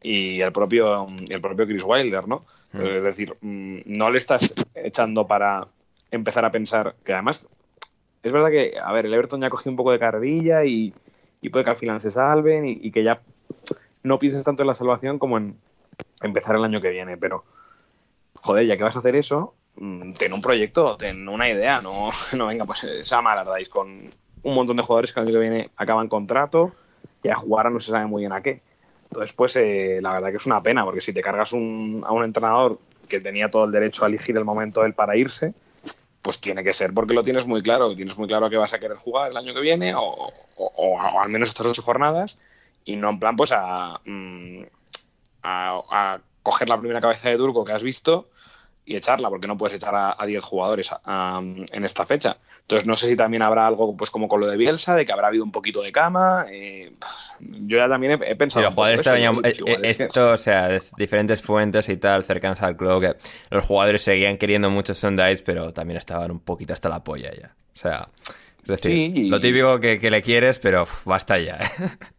y, el propio el propio Chris Wilder, ¿no? Mm. es decir, mm, no le estás echando para empezar a pensar que además es verdad que, a ver, el Everton ya ha cogido un poco de carrilla y, y puede que al final se salven y, y, que ya no pienses tanto en la salvación como en empezar el año que viene, pero joder, ya que vas a hacer eso, ten un proyecto, ten una idea, no, no venga, pues Sam Allardyce con un montón de jugadores que el año que viene acaban contrato y a jugar no se sabe muy bien a qué. Entonces, pues eh, la verdad que es una pena, porque si te cargas un, a un entrenador que tenía todo el derecho a elegir el momento él para irse, pues tiene que ser porque lo tienes muy claro, tienes muy claro que vas a querer jugar el año que viene o, al menos estas ocho jornadas y no en plan pues a, mm, a, a coger la primera cabeza de turco que has visto y echarla, porque no puedes echar a 10 jugadores en esta fecha. Entonces no sé si también habrá algo pues como con lo de Bielsa, de que habrá habido un poquito de cama. Eh, yo ya también he, pensado... los jugadores eh, esto, o sea, diferentes fuentes y tal, cercanas al club, que los jugadores seguían queriendo mucho Sundays, pero también estaban un poquito hasta la polla ya. O sea, es decir, lo típico que, le quieres, pero basta ya. ¿eh?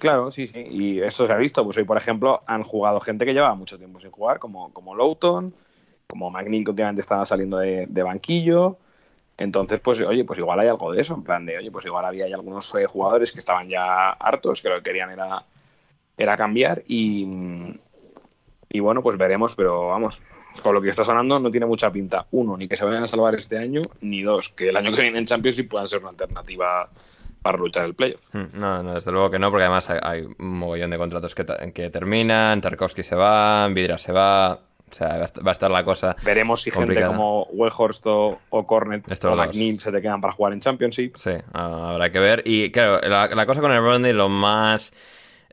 Claro, sí, sí. Y eso se ha visto. Pues hoy, por ejemplo, han jugado gente que llevaba mucho tiempo sin jugar, como, como Lowton, como McNeil, que últimamente estaba saliendo de, banquillo. Entonces, pues, oye, pues igual hay algo de eso, en plan de, oye, pues igual había algunos eh, jugadores que estaban ya hartos, que lo que querían era, era cambiar y, y bueno, pues veremos, pero vamos, con lo que está sonando no tiene mucha pinta. Uno, ni que se vayan a salvar este año, ni dos, que el año que viene en Champions sí puedan ser una alternativa para luchar el playoff. Hmm, no, no, desde luego que no, porque además hay, un mogollón de contratos que, que terminan, Tarkovsky se va, Vidra se va, o sea, va a estar la cosa. Veremos si gente como Wellhorst o, Cornet o McNeil se te quedan para jugar en Championship. Sí, habrá que ver. Y claro, la, cosa con el Burnley, lo más.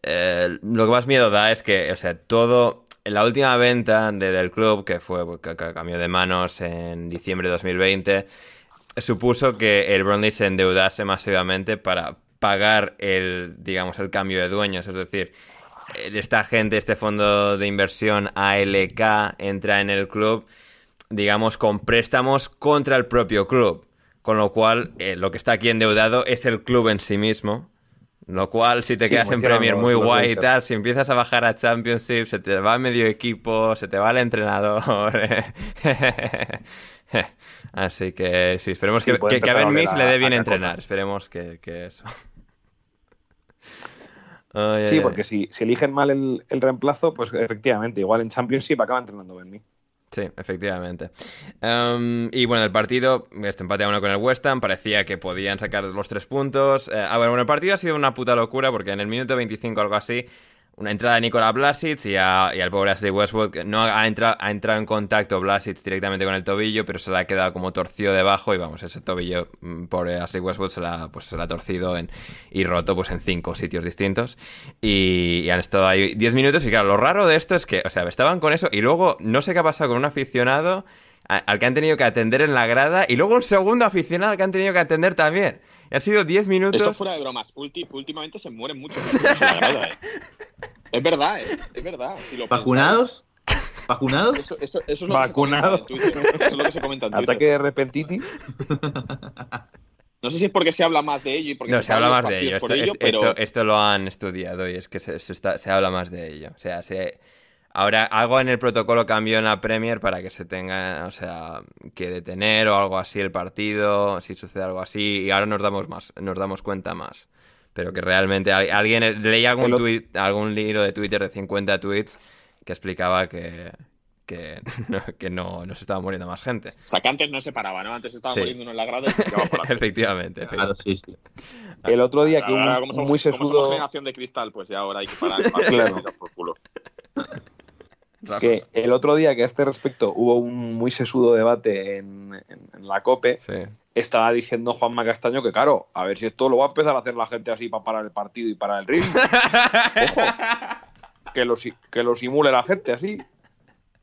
Eh, lo que más miedo da es que, o sea, todo. En la última venta del club, que fue que cambió de manos en diciembre de 2020 supuso que el Burnley se endeudase masivamente para pagar el, digamos, el cambio de dueños. Es decir, esta gente, este fondo de inversión ALK entra en el club, digamos, con préstamos contra el propio club. Con lo cual, eh, lo que está aquí endeudado es el club en sí mismo. Lo cual, si te quedas en Premier muy guay y tal, si empiezas a bajar a Championship, se te va medio equipo, se te va el entrenador. Así que sí, esperemos que, que, a Ben Miss le dé bien entrenar. Esperemos que, eso. sí, porque si, si, eligen mal el, reemplazo, pues efectivamente, igual en Championship acaba entrenando Ben Sí, efectivamente. Em, y bueno, el partido, este empate a uno con el West Ham, parecía que podían sacar los tres puntos. Eh, ah, bueno, el partido ha sido una puta locura porque en el minuto 25 o algo así una entrada de Nikola Blasic y, al pobre Ashley Westwood no ha, entrado, ha entrado en contacto Blasic directamente con el tobillo, pero se le ha quedado como torcido debajo y vamos, ese tobillo, mm, pobre Ashley Westwood se la, pues, se la ha torcido en, y roto pues en cinco sitios distintos y, han estado ahí 10 minutos y claro, lo raro de esto es que, o sea, estaban con eso y luego no sé qué ha pasado con un aficionado al que han tenido que atender en la grada y luego un segundo aficionado al que han tenido que atender también. Ha sido 10 minutos. Esto fuera de bromas. últimamente se mueren muchos. ¿eh? Es verdad, ¿eh? es verdad. ¿Vacunados? ¿Vacunados? Eso, eso, eso es lo ¿Vacunados? Se es lo que se comenta en Ataque de repentitis. No sé si es porque se habla más de ello y porque no, se, habla más de ello. Esto, esto, lo han estudiado y es que se, se, habla más de ello. O sea, se, Ahora, algo en el protocolo cambió en la Premier para que se tenga, o sea, que detener o algo así el partido, si sucede algo así, y ahora nos damos más, nos damos cuenta más. pero que realmente al- alguien leía algún tuit, algún libro de Twitter de 50 tweets que explicaba que, que, no, que no, no se estaba muriendo más gente. O sea, que antes no se paraba, ¿no? Antes estaba Sí. muriendo uno en la grada y se por la efectivamente. Claro, sí, sí. El otro día que Ahora, como somos, muy como somos sesudo... generación de cristal, pues ya ahora hay que parar. Claro. por culo. Rafa. que el otro día que a este respecto hubo un muy sesudo debate en, en- en la COPE, Sí. estaba diciendo Juanma Castaño que claro, a ver si esto lo va a empezar a hacer la gente así para parar el partido y parar el ritmo. Ojo, que lo, que lo simule la gente así.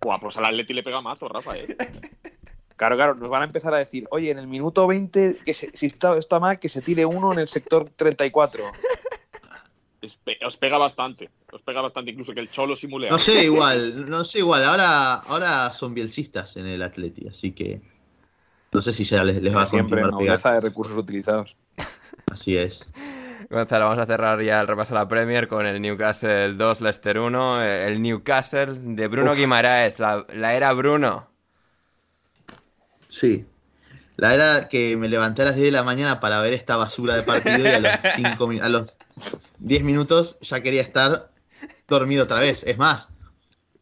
Buah, pues al Atleti le pega mazo, Rafa, ¿eh? Claro, claro, nos van a empezar a decir, oye, en el minuto 20, que se- si está, está mal, que se tire uno en el sector 34. Es pe- os pega bastante. Os pega bastante, incluso que el Cholo simule. No sé igual, no sé igual. Ahora, ahora son bielcistas en el Atleti, así que no sé si ya les, les va a Siempre, continuar nobleza de recursos utilizados. Así es. Gonzalo, vamos a cerrar ya el repaso a la Premier con el Newcastle 2, Leicester 1. eh, El Newcastle de Bruno Uf. Guimaraes, la, la era Bruno. Sí. La era que me levanté a las 10 de la mañana para ver esta basura de partido y a los, cinco a los 10 minutos ya quería estar dormido otra vez. Es más,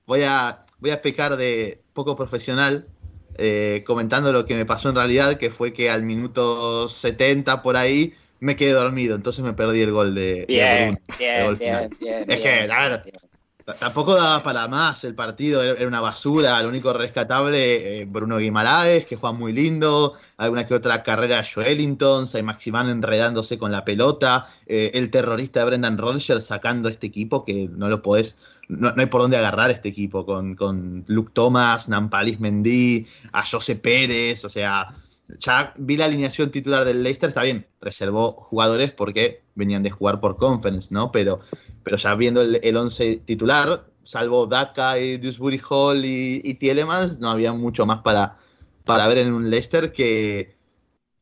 voy a, voy a pecar de poco profesional eh, comentando lo que me pasó en realidad, que fue que al minuto 70 por ahí me quedé dormido, entonces me perdí el gol de, de Bien, bien, gol bien, final. bien. Es que, a ver, bien. Tampoco daba para más el partido, era una basura. Lo único rescatable, eh, Bruno Guimaraes, que juega muy lindo. Alguna que otra carrera de Joelinton, Sai Maximán enredándose con la pelota. eh, el terrorista Brendan Rodgers sacando este equipo que no lo podés. No, no hay por dónde agarrar este equipo con, con Luke Thomas, Nampalis Mendy, a José Pérez. O sea, ya vi la alineación titular del Leicester, está bien, reservó jugadores porque venían de jugar por conference, ¿no? Pero, pero ya viendo el, el once titular, salvo Daka y Dewsbury Hall y, y Tielemans, no había mucho más para, para ver en un Leicester que,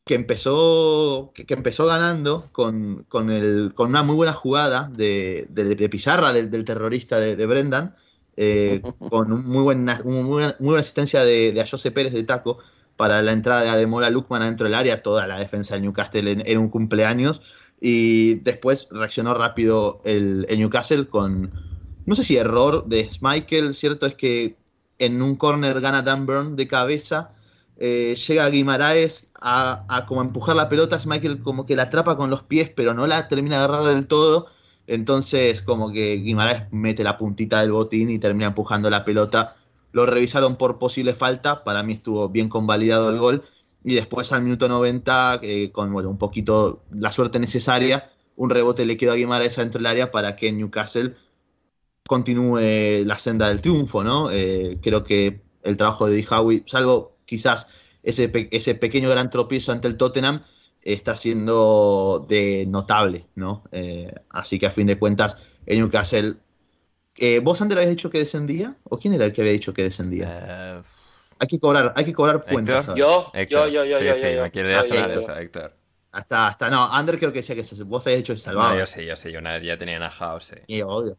que empezó, que, que empezó ganando con, con, el, con una muy buena jugada de, de, de Pizarra, del, del terrorista de, de Brendan, eh, con un muy, buen, una muy, buena, muy buena asistencia de, de José Pérez de Taco para la entrada de Ademola Lukman adentro del área, toda la defensa del Newcastle en, en un cumpleaños. Y después reaccionó rápido el, Newcastle con, no sé si error de Michael, cierto es que en un corner gana Dan Burn de cabeza, eh, llega Guimaraes a, a como empujar la pelota, Michael como que la atrapa con los pies, pero no la termina de agarrar del todo, entonces como que Guimaraes mete la puntita del botín y termina empujando la pelota. Lo revisaron por posible falta, para mí estuvo bien convalidado el gol, y después al minuto 90, eh, con bueno, un poquito la suerte necesaria, un rebote le quedó a Guimaraes dentro del área para que Newcastle continúe la senda del triunfo, ¿no? Eh, creo que el trabajo de Howie, salvo quizás ese, pe ese pequeño gran tropiezo ante el Tottenham, está siendo de notable, ¿no? Eh, así que a fin de cuentas, el Newcastle... Eh, ¿Vos, Ander, habías dicho que descendía? ¿O quién era el que había dicho que descendía? Eh, Hay que cobrar, hay que cobrar cuentas. Yo, Héctor. yo, yo, yo, sí, yo, sí, yo, yo. me quiere Yo, sonar yo, yo. eso, Héctor. Hasta, hasta, no, Ander creo que decía que se, vos habías dicho que se salvaba. No, yo sí, yo sí, yo una vez ya tenía en House, sí. Y obvio.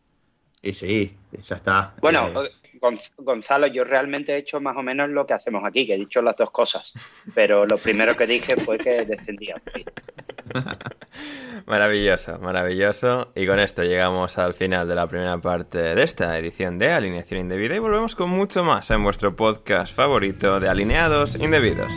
Y sí, ya está. Bueno, Eh, Gonz- Gonzalo, yo realmente he hecho más o menos lo que hacemos aquí, que he dicho las dos cosas. Pero lo primero que dije fue que descendía. sí. Maravilloso, maravilloso. Y con esto llegamos al final de la primera parte de esta edición de Alineación Indebida y volvemos con mucho más en vuestro podcast favorito de Alineados Indebidos.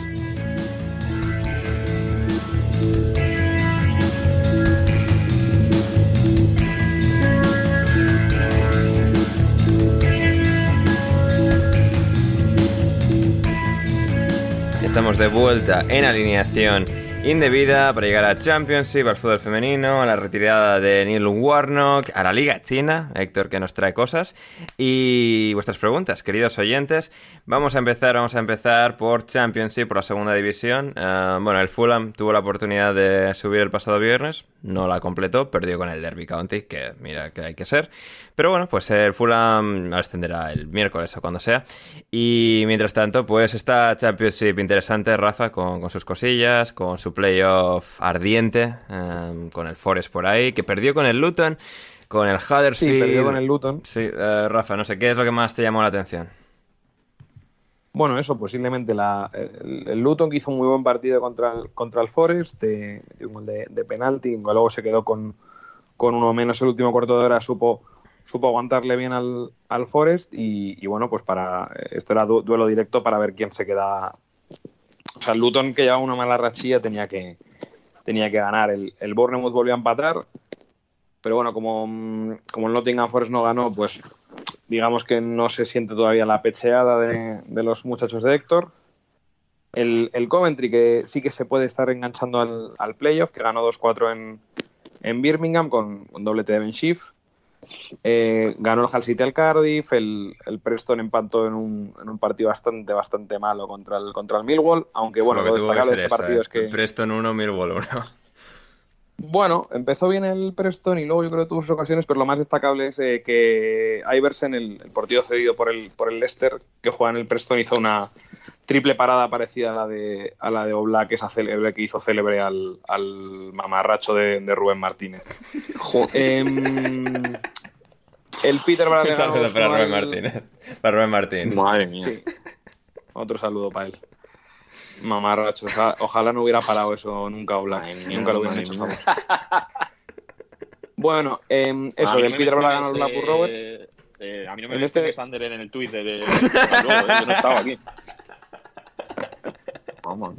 Estamos de vuelta en alineación indebida para llegar a Championship, al fútbol femenino, a la retirada de Neil Warnock, a la Liga China, Héctor que nos trae cosas, y vuestras preguntas, queridos oyentes. Vamos a empezar, vamos a empezar por Championship, por la segunda división. Eh, bueno, el Fulham tuvo la oportunidad de subir el pasado viernes, no la completó, perdió con el Derby County, que mira que hay que ser. Pero bueno, pues el Fulham ascenderá el miércoles o cuando sea. Y mientras tanto, pues esta Championship interesante, Rafa, con, con sus cosillas, con su playoff ardiente, eh, con el Forest por ahí, que perdió con el Luton, con el Sí, Huddersfield. perdió con el Luton. Sí, eh, Rafa, no sé, ¿qué es lo que más te llamó la atención? Bueno, eso, posiblemente la, el, el, Luton que hizo un muy buen partido contra el, contra el Forest, de, de, de penalti, luego se quedó con, con uno menos el último cuarto de hora, supo, supo aguantarle bien al, al Forest y, bueno, pues para esto era du duelo directo para ver quién se queda. O sea, el Luton que llevaba una mala rachilla tenía que, tenía que ganar. El, el Bournemouth volvió a empatar, pero bueno, como, como el Nottingham Forest no ganó, pues digamos que no se siente todavía la pecheada de, los muchachos de Héctor. El, el, Coventry, que sí que se puede estar enganchando al, al playoff, que ganó 2-4 en, en, Birmingham con, con doblete de Ben Schiff. Eh, ganó el Hull City al Cardiff, el, el Preston empató en un, en un, partido bastante bastante malo contra el, contra el Millwall, aunque bueno, lo, lo destacable de ese esa, partido eh. es que... Preston 1, Millwall 1. Bueno, empezó bien el Preston y luego yo creo que tuvo sus ocasiones, pero lo más destacable es eh, que Iversen, el, el, partido cedido por el, por el Leicester, que juega en el Preston, hizo una triple parada parecida a la de, a la de Oblak, esa célebre que hizo célebre al, al mamarracho de, de, Rubén Martínez. eh, el Peter Un saludo para Rubén Martínez. Para Rubén Martín. Madre mía. Sí. Otro saludo para él. Mamarracho. Ojalá, ojalá, no hubiera parado eso nunca Oblak. Nunca lo hubieran hecho. Vamos. bueno, eh, eso, del Peter Bra ganó el Blackpool Roberts. Eh, a mí no me este Sander en el tweet de, de, de, luego, eh, yo no estaba aquí. Vamos.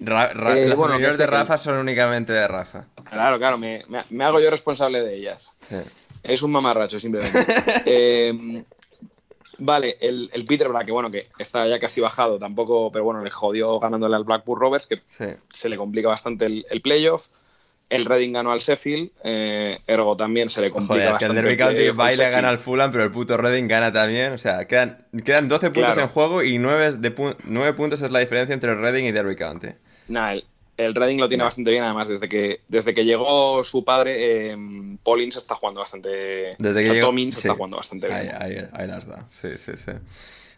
Ra, ra, Eh, las bueno, opiniones que- de Rafa son únicamente de Rafa. Claro, claro, me, me- me hago yo responsable de ellas. Sí. Es un mamarracho, simplemente. Eh, vale, el, el Peterborough, que bueno, que está ya casi bajado, tampoco, pero bueno, le jodió ganándole al Blackpool Rovers, que Sí. se le complica bastante el, el playoff. El Reading ganó al Sheffield, eh, ergo también se le complica Joder, es que el Derby County playoff al va y le Sheffield. gana al Fulham, pero el puto Reading gana también. O sea, quedan, quedan 12 puntos Claro. en juego y 9, de pu- 9 puntos es la diferencia entre Reading y Derby County. Nah, el, el Reading lo tiene bastante bien, además, desde que, desde que llegó su padre, eh, Paulins está jugando bastante. Desde que o sea, llegó- Tomins sí. está jugando bastante bien. Ahí, ahí, ahí las da. Sí, sí, sí.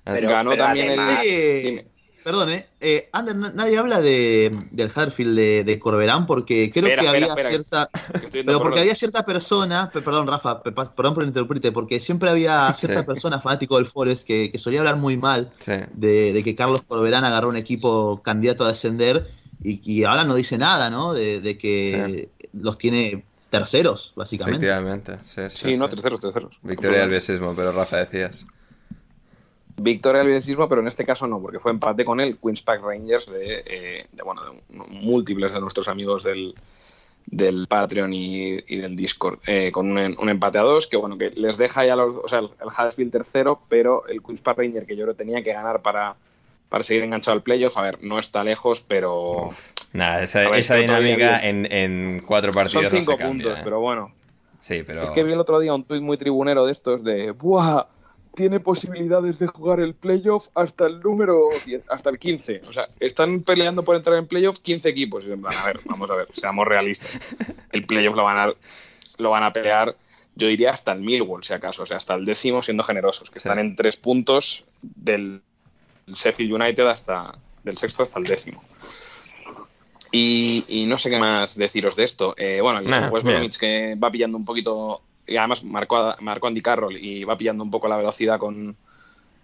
Pero- ganó pero también además- el. Dime. Perdón, eh. eh Ander, na- nadie habla de, del Huddersfield de, de Corberán porque creo Espera, que espera, había espera. cierta. Pero por porque había cierta persona, pe- perdón Rafa, perdón por interrumpirte, porque siempre había cierta Sí. persona fanático del Forest que, que solía hablar muy mal Sí. de, de que Carlos Corberán agarró un equipo candidato a descender y, y ahora no dice nada, ¿no? De, de que los tiene terceros, básicamente. Efectivamente. Sí, sí, Sí, no, terceros, terceros. Victoria del Biesismo, pero Rafa decías. Victoria del Biesismo, pero en este caso no, porque fue empate con el Queen's Park Rangers de, eh, de, bueno, de múltiples de nuestros amigos del, del Patreon y, y del Discord, eh, con un, un, empate a dos, que bueno, que les deja ya los, o sea, el, el Huddersfield tercero, pero el Queen's Park Ranger, que yo creo tenía que ganar para, para seguir enganchado al playoff, a ver, no está lejos, pero Nada, esa, ver, dinámica en, en cuatro partidos son cinco no se cambia. puntos, ¿eh? pero bueno. Sí, pero... Es que vi el otro día un tuit muy tribunero de estos de ¡Buah! Tiene posibilidades de jugar el playoff hasta el número 10, hasta el 15. O sea, están peleando por entrar en playoff 15 equipos. Y en plan, a ver, vamos a ver, seamos realistas. El playoff lo van a, lo van a pelear, yo diría, hasta el Millwall, si acaso. O sea, hasta el décimo, siendo generosos, que Sí. están en tres puntos del Sheffield United hasta del sexto hasta el décimo. Y, y no sé qué más deciros de esto. Eh, bueno, el Nah, West. Bromwich que va pillando un poquito. Y además marcó, a- marcó Andy Carroll y va pillando un poco la velocidad con,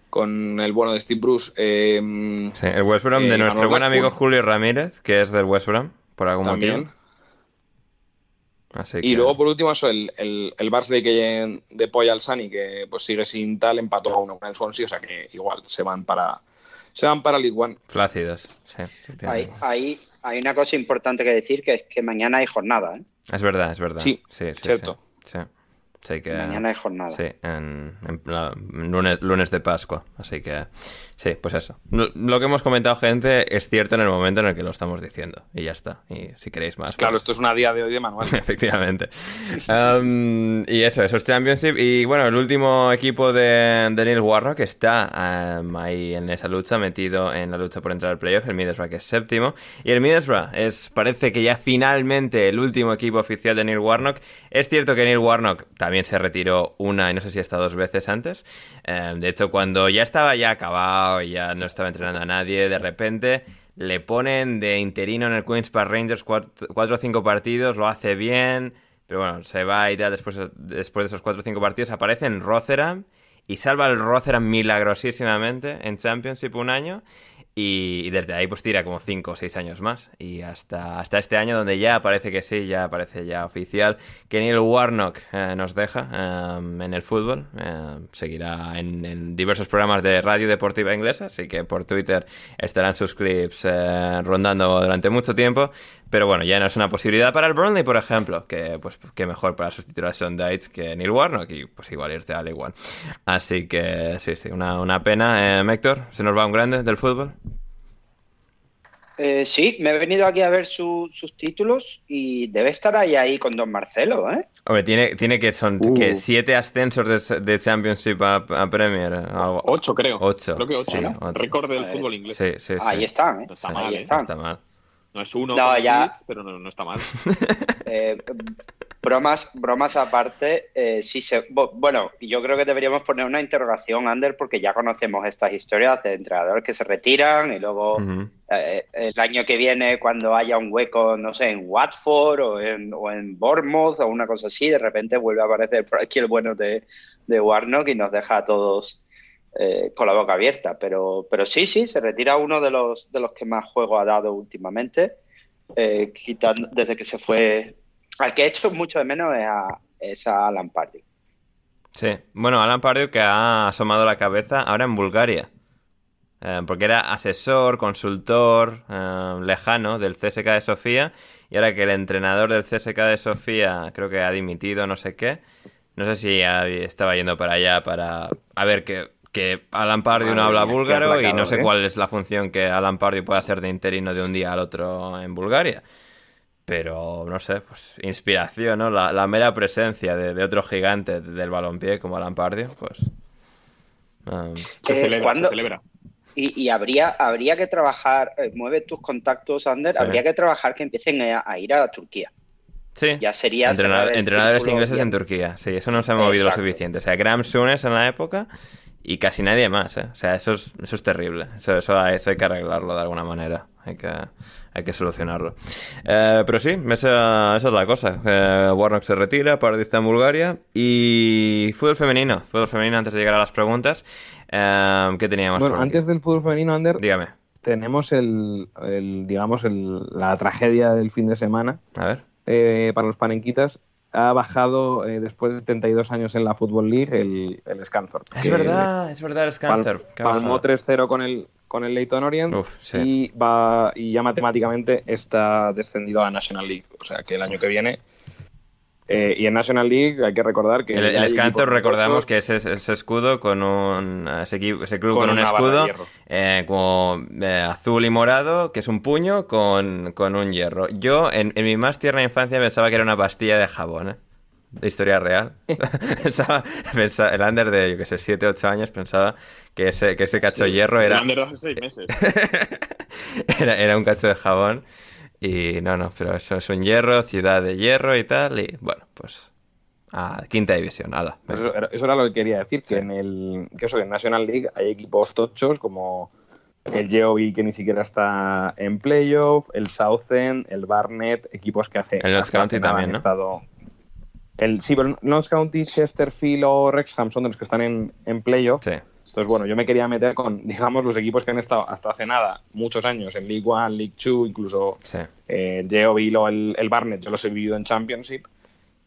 con el bueno de Steve Bruce. eh, Sí, el West Brom Eh, de ganó nuestro buen Blackpool. amigo Julio Ramírez, que es del West Brom, por algún también. motivo. Así Y que- luego, por último, eso, el, el, el Barnsley que de Poy al Sani, que pues sigue sin tal, empató a uno con el Swansea, o sea que igual se van para se van para League One. Flácidos, sí. Hay, efectivamente. hay, hay una cosa importante que decir, que es que mañana hay jornada. ¿eh? Es verdad, es verdad. Sí, sí, sí, cierto. Sí, sí. Sí que... Mañana hay jornada. Sí, en, en lunes, lunes de Pascua. Así que, sí, pues eso. Lo, que hemos comentado, gente, es cierto en el momento en el que lo estamos diciendo. Y ya está. Y si queréis más. Claro, pues- esto es una día de hoy de manual. Efectivamente. Um, y eso, eso es Championship. Y bueno, el último equipo de, de Neil Warnock está um, ahí en esa lucha, metido en la lucha por entrar al playoff. El Middlesbrough que es séptimo. Y el Middlesbrough es, parece que ya finalmente el último equipo oficial de Neil Warnock. Es cierto que Neil Warnock también se retiró una y no sé si hasta dos veces antes. Um, de hecho, cuando ya estaba ya acabado ya no estaba entrenando a nadie, de repente le ponen de interino en el Queen's Park Rangers cuatro, cuatro o cinco partidos, lo hace bien, pero bueno, se va y tal después, después de esos cuatro o cinco partidos, aparece en Rotherham y salva el Rotherham milagrosísimamente en Championship un año. Y, desde ahí pues tira como 5 o 6 años más. Y hasta, hasta este año donde ya parece que sí, ya parece ya oficial que Neil Warnock eh, nos deja eh, en el fútbol. Eh, seguirá en, diversos programas de radio deportiva inglesa, así que por Twitter estarán sus clips rondando durante mucho tiempo. Pero bueno, ya no es una posibilidad para el Burnley, por ejemplo, que pues que mejor para sustituir a Sean Dites que Neil Warnock y pues igual irte al igual. Así que sí, sí, una, una pena. Eh, Héctor, ¿se nos va un grande del fútbol? Eh, sí, me he venido aquí a ver sus títulos y debe estar ahí ahí con Don Marcelo, ¿eh? Hombre, tiene, tiene que son que uh. siete ascensos de, Championship a, Premier. Algo. Ocho, creo. Ocho. Creo que ocho, ¿no? Récord del fútbol inglés. Sí, sí, sí. Ahí están, ¿eh? está mal, ahí ¿eh? están. está mal. No es uno, pero no, está mal. Eh, bromas, bromas aparte, eh, sí se, bueno, yo creo que deberíamos poner una interrogación, Ander, porque ya conocemos estas historias de entrenadores que se retiran y luego eh, el año que viene, cuando haya un hueco, no sé, en Watford o en, o en Bournemouth o una cosa así, de repente vuelve a aparecer por aquí el bueno de, de Warnock y nos deja a todos eh, con la boca abierta. Pero, pero sí, sí, se retira uno de los, de los que más juego ha dado últimamente, eh, quitando, desde que se fue. Al que he hecho mucho de menos es a, Alan Pardew. Sí, bueno, Alan Pardew que ha asomado la cabeza ahora en Bulgaria. Eh, porque era asesor, consultor lejano del CSK de Sofía y ahora que el entrenador del CSK de Sofía creo que ha dimitido, no sé qué, no sé si estaba yendo para allá para a ver qué que Alan Pardew no habla búlgaro y no sé ¿eh? cuál es la función que Alan Pardew puede hacer de interino de un día al otro en Bulgaria. Pero, no sé, pues inspiración, ¿no? La, mera presencia de, otro gigante del balompié como Alan Pardew, pues... Um, se, celebra, Y, habría, habría que trabajar, eh, mueve tus contactos, Ander, habría que trabajar que empiecen a, ir a Turquía. Sí. Ya sería. entrenadores ingleses en Turquía. Sí, eso no se ha movido lo suficiente. O sea, Graham Sunes en la época y casi nadie más, ¿eh? O sea, eso es, eso es terrible. Eso, eso, hay que arreglarlo de alguna manera. Hay que, hay que solucionarlo. Eh, pero sí, esa, esa, es la cosa. Eh, Warnock se retira, está en Bulgaria. Y fútbol femenino. Fútbol femenino antes de llegar a las preguntas. Eh, ¿Qué teníamos? Bueno, antes del fútbol femenino, Ander. Dígame. Tenemos el, el digamos, el, la tragedia del fin de semana. A ver. Eh, para los panenquitas ha bajado eh, después de 72 años en la Football League el, el Scunthorpe. Es verdad, es verdad el Scunthorpe. palmó 3-0 con el, con el Leighton Orient y, va, y ya matemáticamente está descendido a National League. O sea que el año que viene eh, y en National League hay que recordar que. El, el recordamos que es ese, escudo con un. Ese, club con, un escudo eh, eh, azul y morado, que es un puño con, un hierro. Yo, en, mi más tierna infancia, pensaba que era una pastilla de jabón, ¿eh? De historia real. pensaba, el under de, yo que sé, 7, 8 años, pensaba que ese, que ese cacho de hierro era. El under de hace 6 meses. era, era un cacho de jabón. Y no, no, pero eso es un hierro, ciudad de hierro y tal. Y bueno, pues a quinta división. Eso era, eso era, lo que quería decir, que en el que eso, en National League hay equipos tochos como el Geoville que ni siquiera está en playoff, el Southend, el Barnet, equipos que hace el Notts County también, ¿no? Estado, el, sí, pero Notts County, Chesterfield o Wrexham son de los que están en, en playoff. Sí. Entonces, bueno, yo me quería meter con, digamos, los equipos que han estado hasta hace nada, muchos años, en League One, League Two, incluso sí. eh, o el, el, Barnet, yo los he vivido en Championship,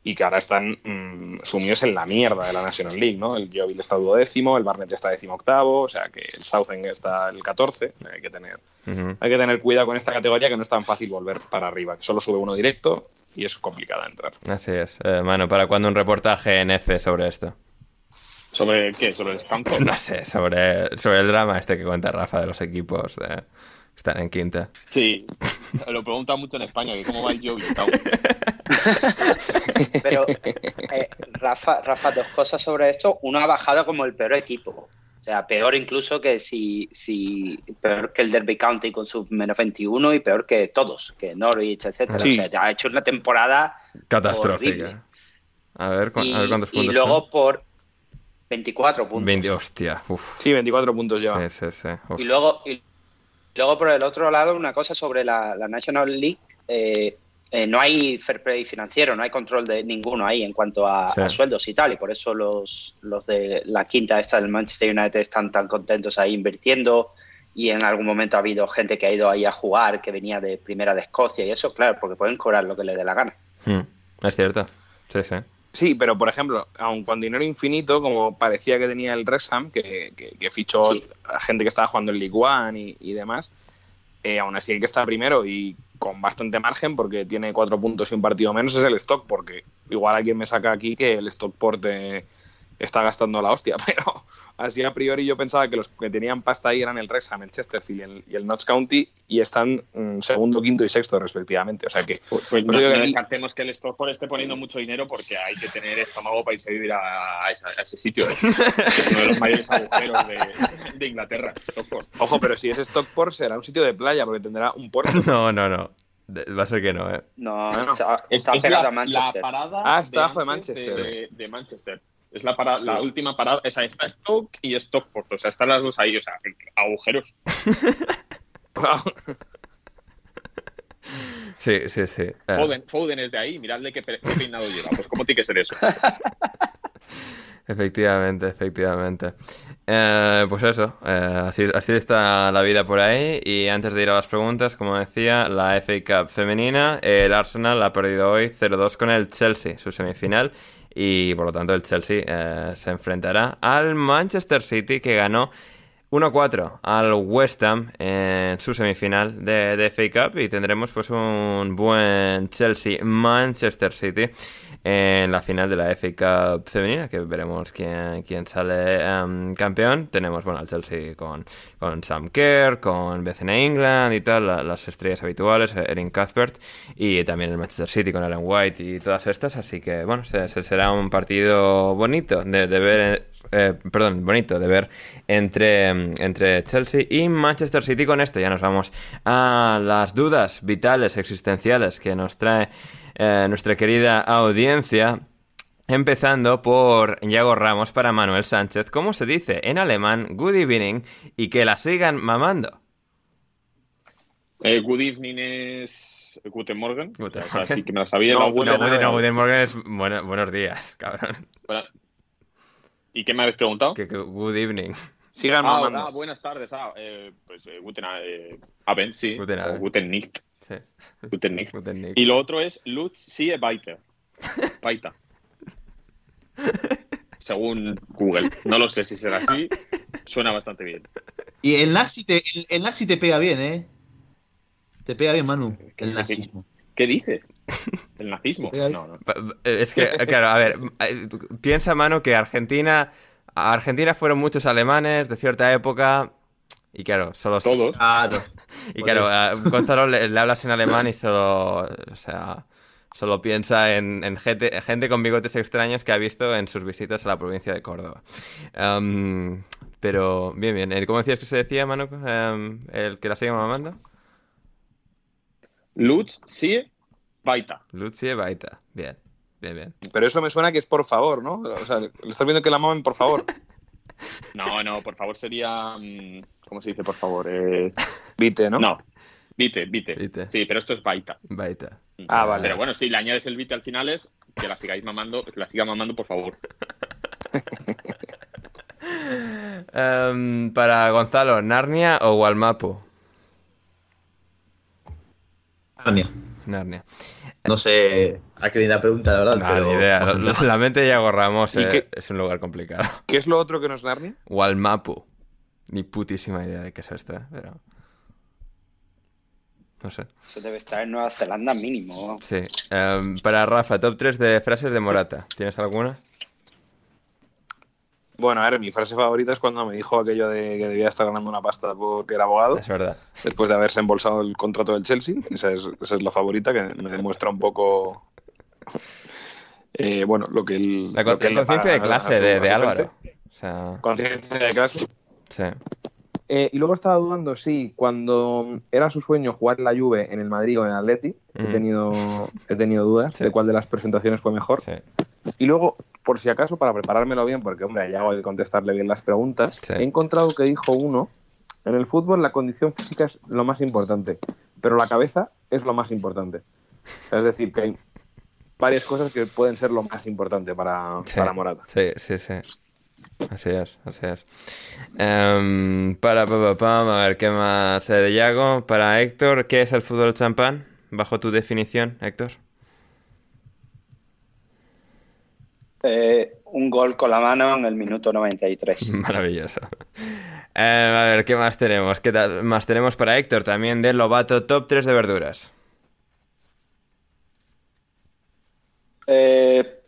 y que ahora están mm, sumidos en la mierda de la National League, ¿no? El Geoville está duodécimo, el Barnet está décimo octavo, o sea que el Southend está el 14, hay que tener, hay que tener cuidado con esta categoría que no es tan fácil volver para arriba, que solo sube uno directo y es complicada entrar. Así es. Eh, mano, ¿para cuándo un reportaje en F sobre esto? ¿Sobre qué? ¿Sobre el campo? No sé, sobre, sobre el drama este que cuenta Rafa de los equipos de, están en quinta. Sí, lo pregunta mucho en España, que cómo va el Joey. Pero, eh, Rafa, Rafa, dos cosas sobre esto. Uno ha bajado como el peor equipo. O sea, peor incluso que si, si peor que el Derby County con su menos 21 y peor que todos, que Norwich, etcétera. O sea, ha hecho una temporada catastrófica. A ver, a ver cuántos puntos. Y luego por 24 puntos. 20, hostia, uf. Sí, 24 puntos lleva. Sí, sí, sí. Y luego, y luego por el otro lado, una cosa sobre la, National League. Eh, eh, no hay fair play financiero, no hay control de ninguno ahí en cuanto a, Sí. a sueldos y tal, y por eso los, los de la quinta esta del Manchester United están tan contentos ahí invirtiendo y en algún momento ha habido gente que ha ido ahí a jugar, que venía de primera de Escocia y eso, claro, porque pueden cobrar lo que les dé la gana. Hmm, Es cierto. Sí, sí. Sí, pero por ejemplo, aun con dinero infinito, como parecía que tenía el Resham, que, que, que fichó Sí. a gente que estaba jugando en League One y, y demás, eh, aún así el que está primero y con bastante margen, porque tiene cuatro puntos y un partido menos, es el stock, porque igual alguien me saca aquí que el Stockport eh, está gastando la hostia, pero así a priori yo pensaba que los que tenían pasta ahí eran el Resham, el Chesterfield y el, y el Notts County y están mm, segundo, quinto y sexto respectivamente. O sea que Pues, pues no, que no aquí- descartemos que el Stockport esté poniendo mucho dinero porque hay que tener estómago para irse a vivir a, a esa- a ese sitio. ¿eh? Es uno de los mayores agujeros de, de Inglaterra, Stockport. Ojo, pero si es Stockport será un sitio de playa porque tendrá un puerto. No, no, no. Va a ser que no, ¿eh? No, está, Es, está es pegado la, a Manchester. la parada Ah, está abajo de antes Manchester. De, de Manchester. Es la, parada, la última parada. O sea, está Stoke y Stockport. O sea, están las dos ahí. O sea, agujeros. Sí, sí, sí. Eh, Foden, Foden es de ahí. Miradle qué, qué peinado lleva. Pues, ¿cómo tiene que ser eso? Efectivamente, efectivamente. Eh, pues eso, eh, así, así está la vida por ahí. Y antes de ir a las preguntas, como decía, la FA Cup femenina, el Arsenal ha perdido hoy 0-2 con el Chelsea, su semifinal. Y por lo tanto el Chelsea eh, se enfrentará al Manchester City que ganó 1-4 al West Ham en su semifinal de, de FA Cup y tendremos pues un buen Chelsea-Manchester City en la final de la FA Cup femenina que veremos quién, quién sale em, campeón. Tenemos bueno al Chelsea con, con Sam Kerr, con BCN England y tal, la- las estrellas habituales, Erin Cuthbert y también el Manchester City con Ellen White y todas estas, así que bueno, se- se- será un partido bonito de, de ver eh, perdón, bonito de ver entre, entre Chelsea y Manchester City. Con esto ya nos vamos a las dudas vitales, existenciales que nos trae eh, nuestra querida audiencia. Empezando por Iago Ramos para Manuel Sánchez. ¿Cómo se dice en alemán good evening y que la sigan mamando? Eh, good evening es Guten Morgen. Guten O sea, Morgen. sí que me la sabía. No, la Guten- buena- No, no, Guten Morgen es bueno- buenos días, cabrón. buena- ¿Y qué me habéis preguntado? Que, que good evening. Sigan Ah, mamando. ah, buenas tardes. Ah, eh, pues eh, Guten eh, Abend, sí. Guten o Abend. Guten Nicht. Sí. Guten Nicht. Guten Nick. Y lo otro es Lutz sie weiter. Weiter. Según Google. No lo sé si será así. Suena bastante bien. Y el nazi, te, el, el nazi te pega bien, ¿eh? Te pega bien, Manu, ¿Qué- el qué- nazismo. ¿Qué dices? ¿El nazismo? Pega- No, no. Pa- Es que, claro, a ver, eh, piensa, mano, que Argentina. A Argentina fueron muchos alemanes de cierta época. Y claro, solo. Todos. Claro. Y por claro, a Gonzalo le, le hablas en alemán y solo. O sea. Solo piensa en, en gente, gente con bigotes extraños que ha visto en sus visitas a la provincia de Córdoba. Am, pero, bien, bien. Eh, ¿Cómo decías que se decía, Manu? Am, el que la sigue mamando. Lutz sie weiter. Lucie Baita. Bien, bien, bien. Pero eso me suena que es por favor, ¿no? O sea, le estás viendo que la mamen por favor. No, no, por favor sería. mm, ¿Cómo se dice, por favor? Eh, Vite, ¿no? no. Vite, vite, Vite. Sí, pero esto es Baita. Baita. Ah, vale. Pero bueno, si le añades el vite al final es que la sigáis mamando, que la siga mamando, por favor. Em, para Gonzalo, ¿Narnia o Walmapu? Narnia. Narnia. No sé a qué viene la pregunta, la verdad. No, pero... ni idea. La, la mente de Iago Ramos ¿Y eh, qué? es un lugar complicado. ¿Qué es lo otro que no es Narnia? Walmapu. Ni putísima idea de qué es esto, eh, pero... No sé. Eso debe estar en Nueva Zelanda mínimo. Sí. Em, para Rafa, top 3 de frases de Morata. ¿Tienes alguna? Bueno, a ver, mi frase favorita es cuando me dijo aquello de que debía estar ganando una pasta porque era abogado, Es verdad. después de haberse embolsado el contrato del Chelsea. Esa es, esa es la favorita, que me demuestra un poco, eh, bueno, lo que él... La, conciencia de clase de, Álvaro. O sea, Conciencia de clase. sí. Eh, y luego estaba dudando, sí, cuando era su sueño jugar en la Juve, en el Madrid o en el Atleti, he, Mm. tenido, he tenido dudas Sí. de cuál de las presentaciones fue mejor. Sí. Y luego, por si acaso, para preparármelo bien, porque, hombre, ya hago de contestarle bien las preguntas, Sí. he encontrado que dijo uno, en el fútbol la condición física es lo más importante, pero la cabeza es lo más importante. Es decir, que hay varias cosas que pueden ser lo más importante para, Sí, para Morata. Sí, sí, sí. Así es, así es. Em, para pa, pa, a ver, ¿qué más? Eh, de Yago, para Héctor, ¿qué es el fútbol champán? Bajo tu definición, Héctor. Eh, un gol con la mano en el minuto 93. Maravilloso. Eh, a ver, ¿qué más tenemos? ¿Qué más tenemos para Héctor? También de Lobato, top 3 de verduras. Eh,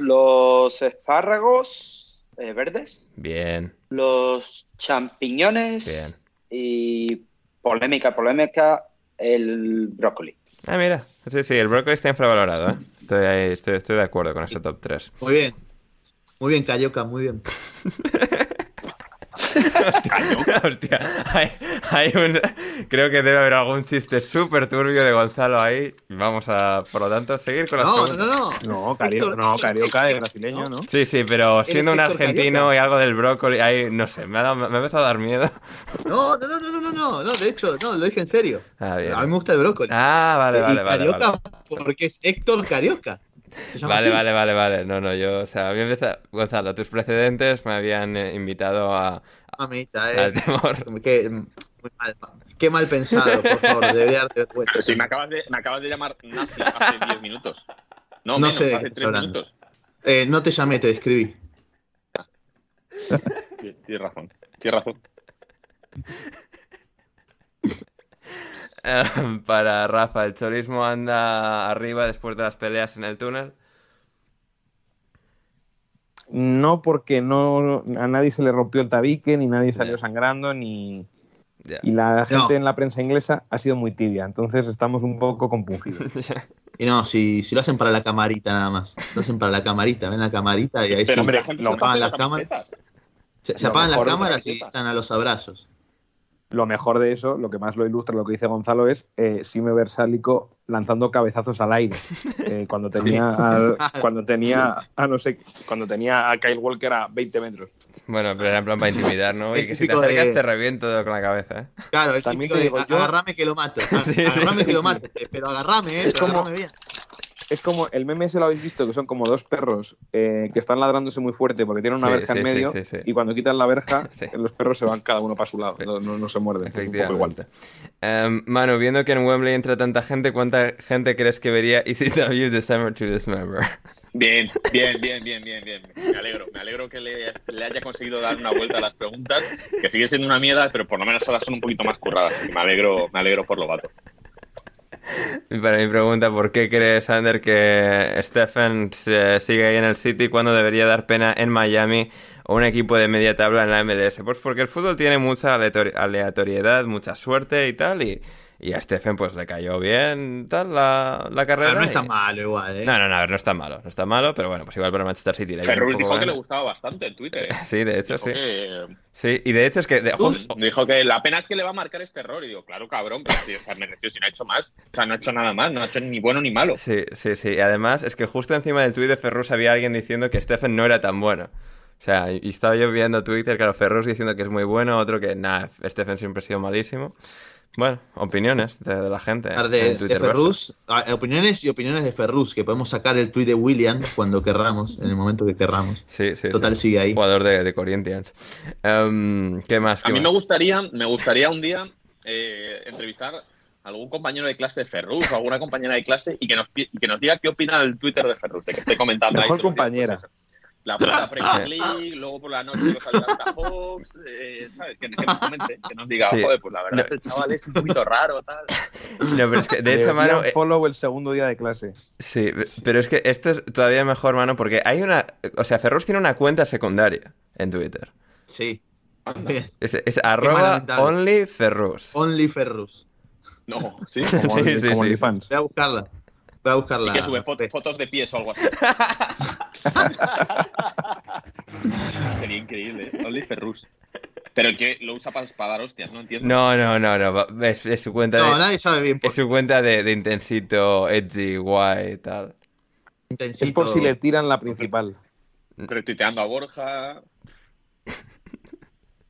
los espárragos eh, verdes, Bien, los champiñones Bien. y polémica, polémica, el brócoli. Ah, mira. Sí, sí, el brócoli está infravalorado, ¿eh? Estoy, ahí, estoy, estoy de acuerdo con ese top 3. Muy bien. Muy bien, Carioca, muy bien. Hostia, hay, hay un... Creo que debe haber algún chiste súper turbio de Gonzalo ahí. Vamos a, por lo tanto, seguir con las No, preguntas. no, no. No, Cario- no, Carioca de brasileño, ¿no? Sí, sí, pero siendo un argentino Carioca? y algo del brócoli, ahí, no sé, me ha, dado- me ha empezado a dar miedo. No, no, no, no, no, no, no, no, de hecho, no, lo dije en serio. Ah, bien. A mí me gusta el brócoli. Ah, vale, y vale, vale. Carioca Vale, porque es Héctor Carioca. Vale, así. vale, vale, vale. No, no, yo, o sea, había empezado... Gonzalo, tus precedentes me habían eh, invitado a, Mamita, al eh. temor. Qué, muy mal, qué mal pensado, por favor, debería darte vergüenza. Pero si me acabas de, me acabas de llamar nazi hace 10 minutos. No, No menos, sé hace qué 3 estás hablando. minutos. Eh, no te llamé, te escribí. Sí, Tienes razón, tienes razón. Eh, Para Rafa, ¿el chorismo anda arriba después de las peleas en el túnel? No, porque no a nadie se le rompió el tabique, ni nadie salió sangrando, ni y la gente No. en la prensa inglesa ha sido muy tibia, entonces estamos un poco compungidos. Y no, si, si lo hacen para la camarita nada más. Lo hacen para la camarita, ven la camarita y ahí Pero sí, hombre, se apagan las cámaras. Se, se apagan las cámaras y están a los abrazos. Lo mejor de eso, lo que más lo ilustra lo que dice Gonzalo es eh, Sime Versálico lanzando cabezazos al aire. Eh, cuando tenía al- cuando tenía a no sé cuando tenía a Kyle Walker a 20 metros. Bueno, pero era en plan para intimidar, ¿no? Y que si te típico de- acercas te reviento con la cabeza, ¿eh? Claro, el También típico te de digo, yo- agarrame que lo mato. A- Sí, sí, agarrame sí, que lo mato. Pero agarrame, eh. Es pero como- agarrame bien. Es como el meme ese lo habéis visto que son como dos perros eh, que están ladrándose muy fuerte porque tienen una Sí, verja sí, en medio sí, sí. y cuando quitan la verja Sí. los perros se van cada uno para su lado, no, no- no se muerden. Es un poco igual. Efectivamente. Em, Manu, viendo que en Wembley entra tanta gente, ¿cuánta gente crees que vería ECW December to Dismember? Bien, bien, bien, bien, bien, bien. Me alegro, me alegro que le, le haya conseguido dar una vuelta a las preguntas, que sigue siendo una mierda, pero por lo menos ahora son un poquito más curradas. Y me alegro, me alegro por lo vato. Para mi pregunta, ¿por qué crees, Ander, que Stephen se- sigue ahí en el City cuando debería dar pena en Miami o un equipo de media tabla en la MLS? Pues porque el fútbol tiene mucha aleatori- aleatoriedad, mucha suerte y tal, y, y a Stephen pues le cayó bien tal la, la carrera. Pero no está y- malo igual, eh. No, no, no, a ver, no está malo, no está malo, pero bueno, pues igual para Manchester City le poco dijo que le gustaba bastante en Twitter. ¿eh? Sí, de hecho, Dijo sí. que- Sí, y de hecho es que... de- Uf. Dijo que la pena es que le va a marcar este error. Y digo, claro, cabrón, pero si, o sea, me refiero, si no ha hecho más. O sea, no ha hecho nada más, no ha hecho ni bueno ni malo. Sí, sí, sí. Y además es que justo encima del tuit de Ferrus había alguien diciendo que Stephen no era tan bueno. O sea, y estaba yo viendo Twitter, claro, Ferrus diciendo que es muy bueno, otro que nada, Stephen siempre ha sido malísimo. Bueno, opiniones de, de la gente. De. Ferrus, ah, opiniones y opiniones de Ferrus, que podemos sacar el tuit de William cuando querramos, en el momento que querramos. Sí, sí. Total, sí. sigue ahí. Jugador de, de Corinthians. Em, ¿Qué más? A ¿Qué mí me gustaría, me gustaría un día eh, entrevistar a algún compañero de clase de Ferrus o alguna compañera de clase y que nos, y que nos diga qué opina del Twitter de Ferrus, de que esté comentando ahí Mejor días, compañera. pues. La puta Premier League, luego por la noche los Atlanta Hawks, eh, ¿sabes? Que, que nos comente, que nos diga, Sí. joder, pues la verdad No. este chaval es un poquito raro, tal. No, pero es que, de hecho, Manu, eh, follow el segundo día de clase. Sí, pero es que esto es todavía mejor, mano, porque hay una... O sea, Ferrus tiene una cuenta secundaria en Twitter. Sí. Es, es arroba onlyferrus. Only Ferrus. No, sí. Como, Sí, sí, como sí, OnlyFans. Voy a buscarla. Voy a buscarla. Y que sube fo- fotos de pies o algo así. Sería increíble. Only Ferrus. Pero que lo usa para, para dar hostias, no entiendo. No, no, no, no. Es, es su cuenta No, de... nadie sabe bien por Es su cuenta de, de intensito, edgy, guay y tal. intensito. Es por si le tiran la principal. Retuiteando a Borja.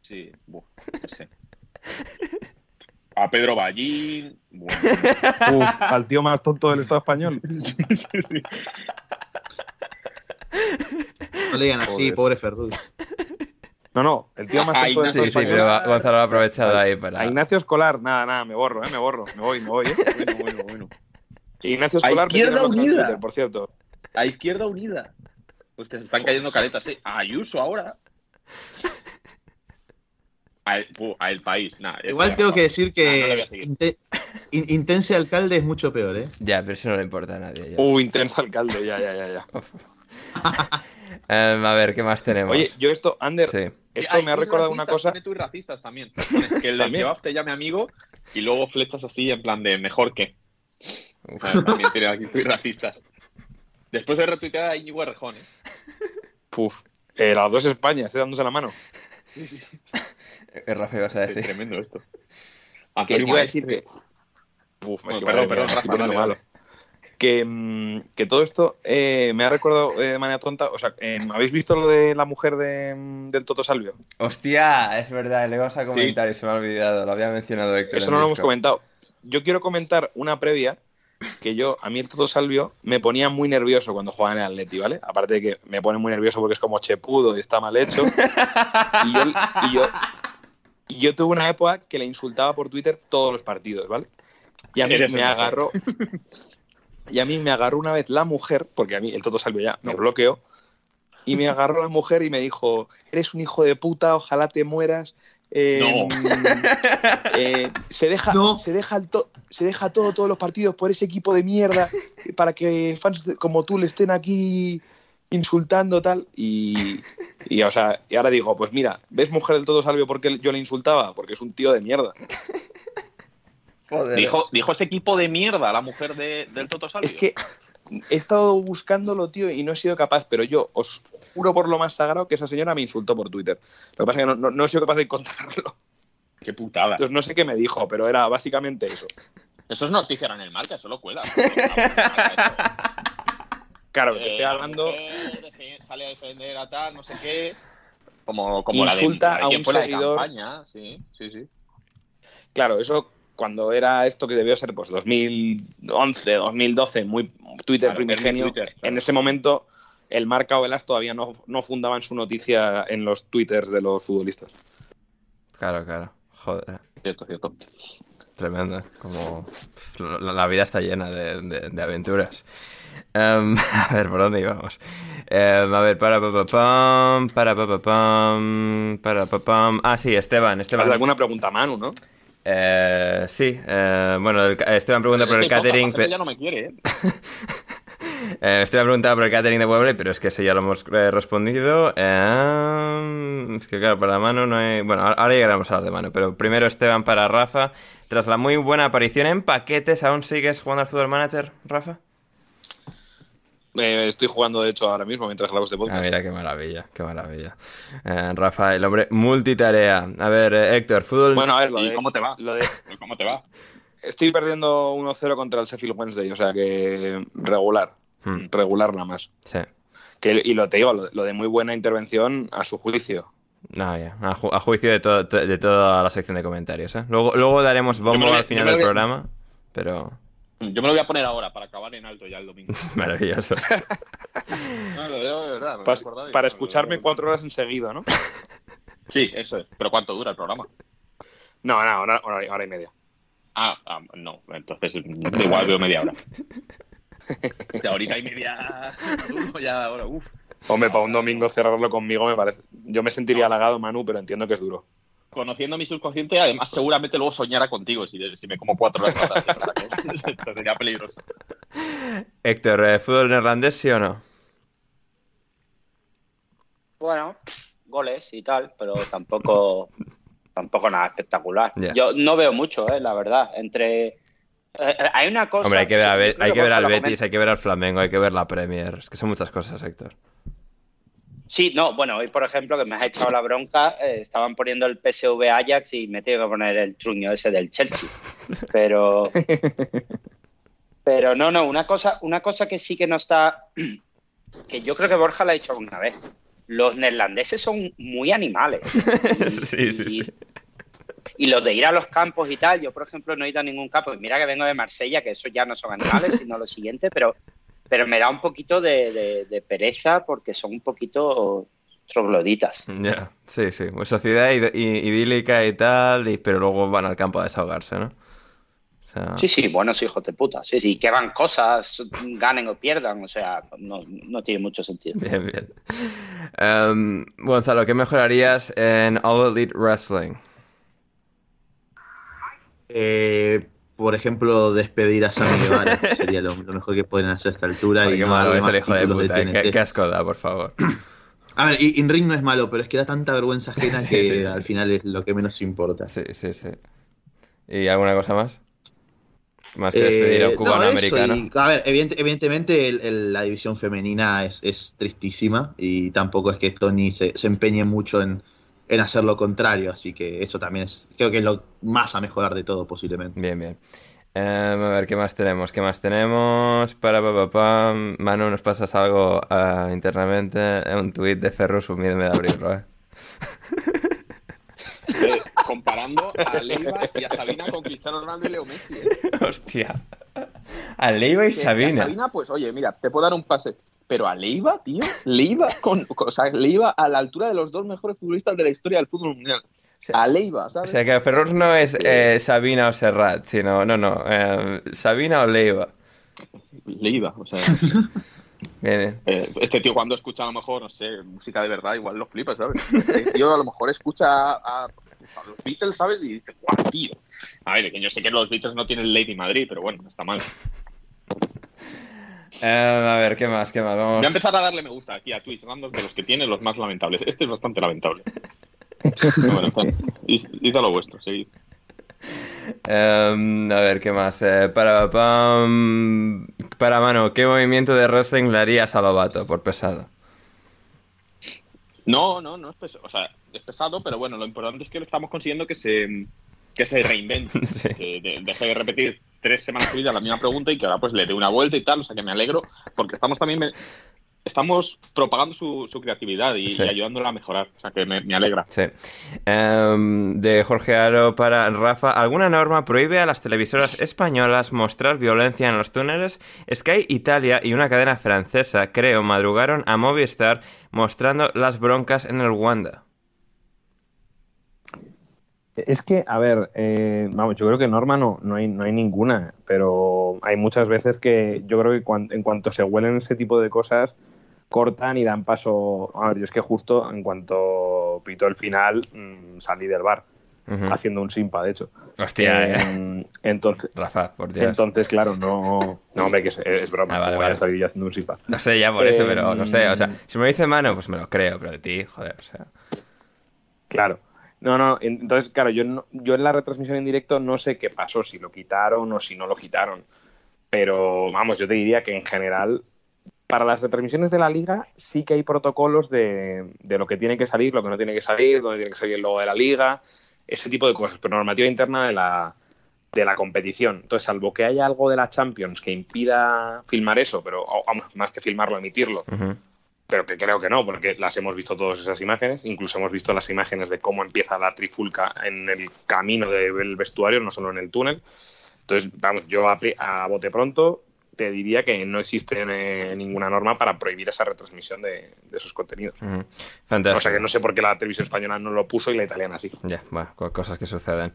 Sí, buah, no sé. A Pedro Ballín. Bueno, Uf, al tío más tonto del Estado español. No le digan así, Joder. pobre Ferrus. No, no, el tío más Ay, tonto del Sí, Estado sí, español. pero Ga- Gonzalo lo ha aprovechado ahí A. Ignacio Escolar, nada, nada, me borro, eh, me borro, me voy, me voy. Eh. bueno, bueno, bueno. Ignacio A Escolar, me Izquierda Unida. Twitter, por cierto. A Izquierda Unida. Te están cayendo caletas, ¿eh? A Ayuso ahora. A el, pu- a el país. Nah, Igual tengo que decir que In- Intense Alcalde es mucho peor, ¿eh? Ya, pero eso no le importa a nadie. ya. Uh, intenso alcalde, ya, ya, ya, ya. Em, a ver, ¿qué más tenemos? Oye, yo esto, Ander, Sí. esto Ay, me ha recordado una cosa. Pone tuits racistas también. Que el del kebab te llame amigo y luego flechas así en plan de mejor que. Ver, también tiene aquí tuits racistas. Después de retuitear a Íñigo Errejón, ¿eh? Puf, eh, las dos Españas, eh, dándose la mano. ¿Qué Rafa ibas a Es decir? tremendo esto. Antonio te iba a decir que. Uf, Bueno, es que perdón, perdón, me Rafa, dale, malo. Que, mm, que todo esto eh, me ha recordado eh, de manera tonta. O sea, eh, ¿habéis visto lo de la mujer de, mm, del Toto Salvio? Hostia, es verdad, le vamos a comentar y se me ha olvidado, lo había mencionado Héctor. Eso no lo hemos comentado. Yo quiero comentar una previa que yo, a mí el Toto Salvio me ponía muy nervioso cuando jugaba en el Atleti, ¿vale? Aparte de que me pone muy nervioso porque es como chepudo y está mal hecho. y, yo, y, yo, y yo tuve una época que le insultaba por Twitter todos los partidos, ¿vale? Y a mí Eres me agarró. Y a mí me agarró una vez la mujer, porque a mí el Toto Salvio ya me bloqueó, y me agarró la mujer y me dijo, eres un hijo de puta, ojalá te mueras. eh, No. eh, se deja, No. se deja el to- se deja todo, todos los partidos por ese equipo de mierda para que fans como tú le estén aquí insultando tal y, y, o sea, y ahora digo, pues mira, ¿ves mujer del todo salvio porque yo le insultaba? Porque es un tío de mierda. Joder. Dijo, dijo ese equipo de mierda, la mujer de- del Toto Salvio. Es que he estado buscándolo, tío, y no he sido capaz, pero yo os juro por lo más sagrado que esa señora me insultó por Twitter. Lo que pasa es que no, no- no he sido capaz de encontrarlo. Qué putada. Entonces no sé qué me dijo, pero era básicamente eso. Eso es noticia en el marca, eso lo cuela. Claro, te estoy Eh, hablando... mujer defe- Sale a defender a tal, no sé qué. Como, como Insulta la de, a un seguidor. campaña. Sí, sí, sí. Claro, eso cuando era esto que debió ser pues 2011, 2012, muy Twitter Claro, primigenio, Twitter, claro. en ese momento el marca o el as todavía no, no fundaban su noticia en los twitters de los futbolistas. Claro, claro. Joder, Cierto, cierto. Tremendo. Como la, la vida está llena de, de- de aventuras. Em, a ver, ¿por dónde íbamos? Em, a ver, para pa pa pam, para pa pa pam, para pa pam. Ah, sí, Esteban, Esteban. ¿Vale, alguna pregunta Manu, ¿no? Eh, sí, eh, bueno, el Esteban pregunta por el catering. ya no me quiere, ¿eh? Eh, Esteban preguntaba por el catering de Wembley, pero es que eso ya lo hemos eh, respondido. Eh, es que claro, para Manu no hay... Bueno, ahora llegaremos a hablar de Manu, pero primero Esteban para Rafa. Tras la muy buena aparición en paquetes, ¿aún sigues jugando al Fútbol Manager, Rafa? Eh, estoy jugando, de hecho, ahora mismo mientras grabo este podcast. Ah, mira, qué maravilla, qué maravilla. Eh, Rafa, el hombre multitarea. A ver, eh, Héctor, fútbol... Bueno, a ver, lo ¿Y de, cómo te va? lo de- ¿Cómo te va? estoy perdiendo 1-0 contra el Sheffield Wednesday, o sea que regular, Hmm, regular nada más. sí. Que, y lo te digo, lo, lo de muy buena intervención a su juicio. No, ya, a, ju- a juicio de, todo- de toda la sección de comentarios. ¿eh? Luego, luego daremos bombo voy- al final del voy- programa, pero Yo me lo voy a poner ahora para acabar en alto ya el domingo. maravilloso. No, lo digo de verdad, para escucharme lo cuatro horas enseguida, ¿no? Sí, eso es. ¿Pero cuánto dura el programa? No, no, hora, hora- hora y media. Ah, ah, no, entonces igual veo media hora. De ahorita y media. ya ahora, uff. Hombre, para un domingo cerrarlo conmigo me parece. Yo me sentiría halagado, Manu, pero entiendo que es duro. Conociendo mi subconsciente, además seguramente luego soñara contigo si, si me como cuatro horas. esto sería peligroso. Héctor, ¿fútbol neerlandés sí o no? Bueno, goles y tal, pero tampoco, tampoco nada espectacular. Yo no veo mucho, eh, la verdad. Entre eh, hay una cosa. Hombre, hay que ver, a hay que ver al Betis, hay que ver al Flamengo, hay que ver la Premier. Es que son muchas cosas, Héctor. Sí, no, bueno, hoy por ejemplo, que me has echado la bronca, eh, estaban poniendo el PSV Ajax y me tengo que poner el truño ese del Chelsea. Pero. Pero no, no, una cosa, una cosa que sí que no está. Que yo creo que Borja la ha dicho alguna vez. Los neerlandeses son muy animales. sí, sí, sí. Y lo de ir a los campos y tal, yo por ejemplo no he ido a ningún campo. Mira que vengo de Marsella, que eso ya no son animales, sino lo siguiente, pero, pero me da un poquito de, de- de pereza porque son un poquito trogloditas. Ya, sí, sí. Pues sociedad id- idílica y tal, y, pero luego van al campo a desahogarse, ¿no? O sea, Sí, sí, buenos hijos de puta. Sí, sí, que van cosas, ganen o pierdan, o sea, no, no tiene mucho sentido. Bien, bien. Em, Gonzalo, ¿qué mejorarías en All Elite Wrestling? Eh, por ejemplo, despedir a Sammy Guevara sería lo, lo mejor que pueden hacer a esta altura. Joder, y qué no malo darle es el más hijo de títulos puta. ¿eh? TNT. ¿Qué, qué asco da, por favor. A ver, In Ring no es malo, pero es que da tanta vergüenza ajena Sí, que sí, sí. al final es lo que menos importa. Sí, sí, sí. ¿Y alguna cosa más? Más que despedir a un Eh, cubano no, americano. y, a ver, evidente- evidentemente el- el- la división femenina es, es tristísima y tampoco es que Tony se, se empeñe mucho en, en hacer lo contrario, así que eso también es, creo que es lo más a mejorar de todo posiblemente. Bien, bien. Em, a ver, ¿qué más tenemos? ¿Qué más tenemos? Para, pa, pa, pam. Manu, ¿nos pasas algo ah, internamente? Un tuit de Ferrus, humídeme de abrirlo, ¿eh? Eh, comparando a Leiva y a Sabina con Cristiano Ronaldo y Leo Messi. ¿eh? Hostia. A Leiva y A Sabina. Sabina, pues oye, mira, te puedo dar un pase. Pero a Leiva, tío, Leiva con, con- o sea, Leiva a la altura de los dos mejores futbolistas de la historia del fútbol mundial. A Leiva, O ¿sabes? sea que Ferrus no es eh, Sabina o Serrat, sino, no, no, eh, Sabina o Leiva. Leiva, o sea. Bien, eh, este tío cuando escucha a lo mejor, no sé, música de verdad, igual lo flipa, ¿sabes? Este tío a lo mejor escucha a, a- a los Beatles, ¿sabes? Y dice, guau, tío. A ver, que yo sé que los Beatles no tienen Lady Madrid, pero bueno, no está mal. Eh, a ver, ¿qué más? ¿Qué más? Vamos. Voy a empezar a darle me gusta aquí a Twitch Random de los que tiene los más lamentables. Este es bastante lamentable. Bueno, está- id a lo vuestro, seguid. Em, a ver, ¿qué más? Eh, para, pam, para mano, ¿qué movimiento de wrestling le harías a Lobato por pesado? No, no, no es pesado. O sea, es pesado, pero bueno, lo importante es que lo estamos consiguiendo que se, que se reinvente. Sí. Que de- deje de repetir tres semanas seguidas la misma pregunta y que ahora pues le dé una vuelta y tal. O sea, que me alegro porque estamos también... me- estamos propagando su, su creatividad y, Sí. y ayudándola a mejorar. O sea, que me, me alegra. Sí. Em, de Jorge Aro para Rafa. ¿Alguna norma prohíbe a las televisoras españolas mostrar violencia en los túneles? Sky Italia y una cadena francesa, creo, madrugaron a Movistar mostrando las broncas en el Wanda. Es que, a ver, eh, vamos, yo creo que norma no, no, hay, no hay ninguna, pero hay muchas veces que yo creo que cuan- en cuanto se huelen ese tipo de cosas, cortan y dan paso. A ver, yo es que justo en cuanto pitó el final, mm, salí del bar, haciendo un simpa, de hecho. Hostia, eh. Eh, entonces, Rafa, por Dios. entonces, claro, no, no, hombre, que es, es broma, Ah, vale, voy vale. a salir yo haciendo un simpa. No sé, ya por eso, pero no sé. O sea, si me dice mano, pues me lo creo, pero de ti, joder, o sea. Claro. No, no, en- entonces, claro, yo, no- yo en la retransmisión en directo no sé qué pasó, si lo quitaron o si no lo quitaron. Pero, vamos, yo te diría que en general, para las retransmisiones de la liga sí que hay protocolos de, lo que tiene que salir, lo que no tiene que salir, dónde tiene que salir el logo de la liga, ese tipo de cosas, pero normativa interna de la, de la competición. Entonces, salvo que haya algo de la Champions que impida filmar eso, pero más que filmarlo, emitirlo. Pero que creo que no, porque las hemos visto todas esas imágenes, incluso hemos visto las imágenes de cómo empieza la trifulca en el camino del vestuario, no solo en el túnel. Entonces, vamos, yo a, bote pronto te diría que no existe eh, ninguna norma para prohibir esa retransmisión de, de esos contenidos. Fantástico. O sea que no sé por qué la televisión española no lo puso y la italiana sí. Ya, bueno, co- cosas que suceden.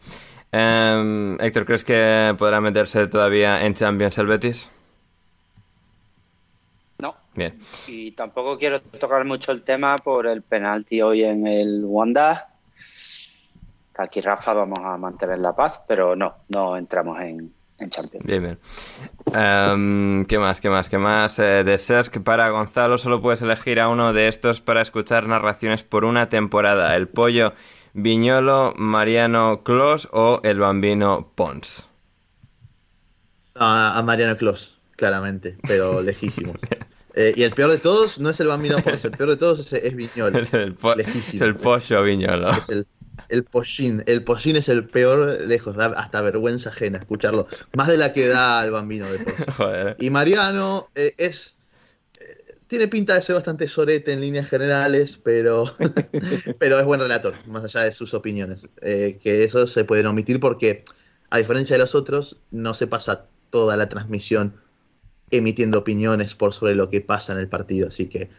Em, Héctor, ¿crees que podrá meterse todavía en Champions el Betis? Bien. y tampoco quiero tocar mucho el tema por el penalti hoy en el Wanda. Aquí, Rafa, vamos a mantener la paz, pero no, no entramos en, en Champions. Bien, bien. Em, ¿Qué más? ¿Qué más? ¿Qué más? Eh, de Sesc para Gonzalo solo puedes elegir a uno de estos para escuchar narraciones por una temporada. El pollo Viñolo, Mariano Clos o el bambino Pons. A, a Mariano Clos, claramente, pero lejísimos. Eh, y el peor de todos no es el Bambino Ponce, el peor de todos es, es Viñolo. Es el, es el pollo Viñolo. Es el, el pollín. El pollín es el peor lejos, da hasta vergüenza ajena escucharlo. Más de la que da el Bambino de Ponce. Joder. Y Mariano eh, es. eh, tiene pinta de ser bastante sorete en líneas generales, pero, pero es buen relator, más allá de sus opiniones. Eh, que eso se puede omitir porque, a diferencia de los otros, no se pasa toda la transmisión emitiendo opiniones por sobre lo que pasa en el partido. Así que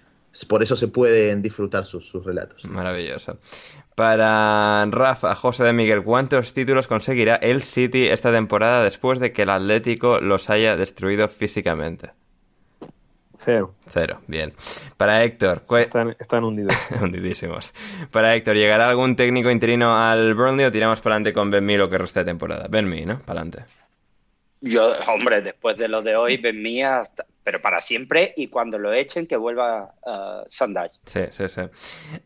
por eso se pueden disfrutar sus, sus relatos. Maravilloso. Para Rafa, José de Miguel, ¿cuántos títulos conseguirá el City esta temporada después de que el Atlético los haya destruido físicamente? Cero. Cero, bien. Para Héctor, Están, están hundidos. hundidísimos. Para Héctor, ¿llegará algún técnico interino al Burnley o tiramos para adelante con Ben Mee lo que resta de temporada? Ben Mee, ¿no? Para adelante. Yo, hombre, después de lo de hoy, Ben Mía, hasta- pero para siempre, y cuando lo echen, que vuelva uh. Sí, sí, sí.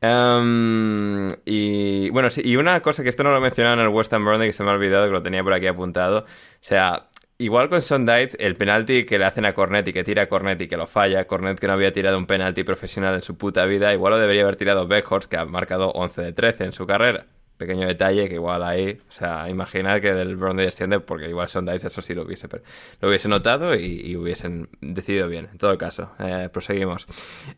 Em, y bueno, sí, y una cosa que esto no lo mencionaba en el West Ham Burnley que se me ha olvidado, que lo tenía por aquí apuntado. O sea, igual con Sondites, el penalti que le hacen a Cornet y que tira a Cornet y que lo falla, Cornet que no había tirado un penalti profesional en su puta vida, igual lo debería haber tirado Beckhorst, que ha marcado 11 de 13 en su carrera. Pequeño detalle que igual ahí, o sea, imaginad que del Burnley desciende porque igual Sondites eso sí lo hubiese, pero lo hubiese notado y, hubiesen decidido bien, en todo caso. Eh, proseguimos.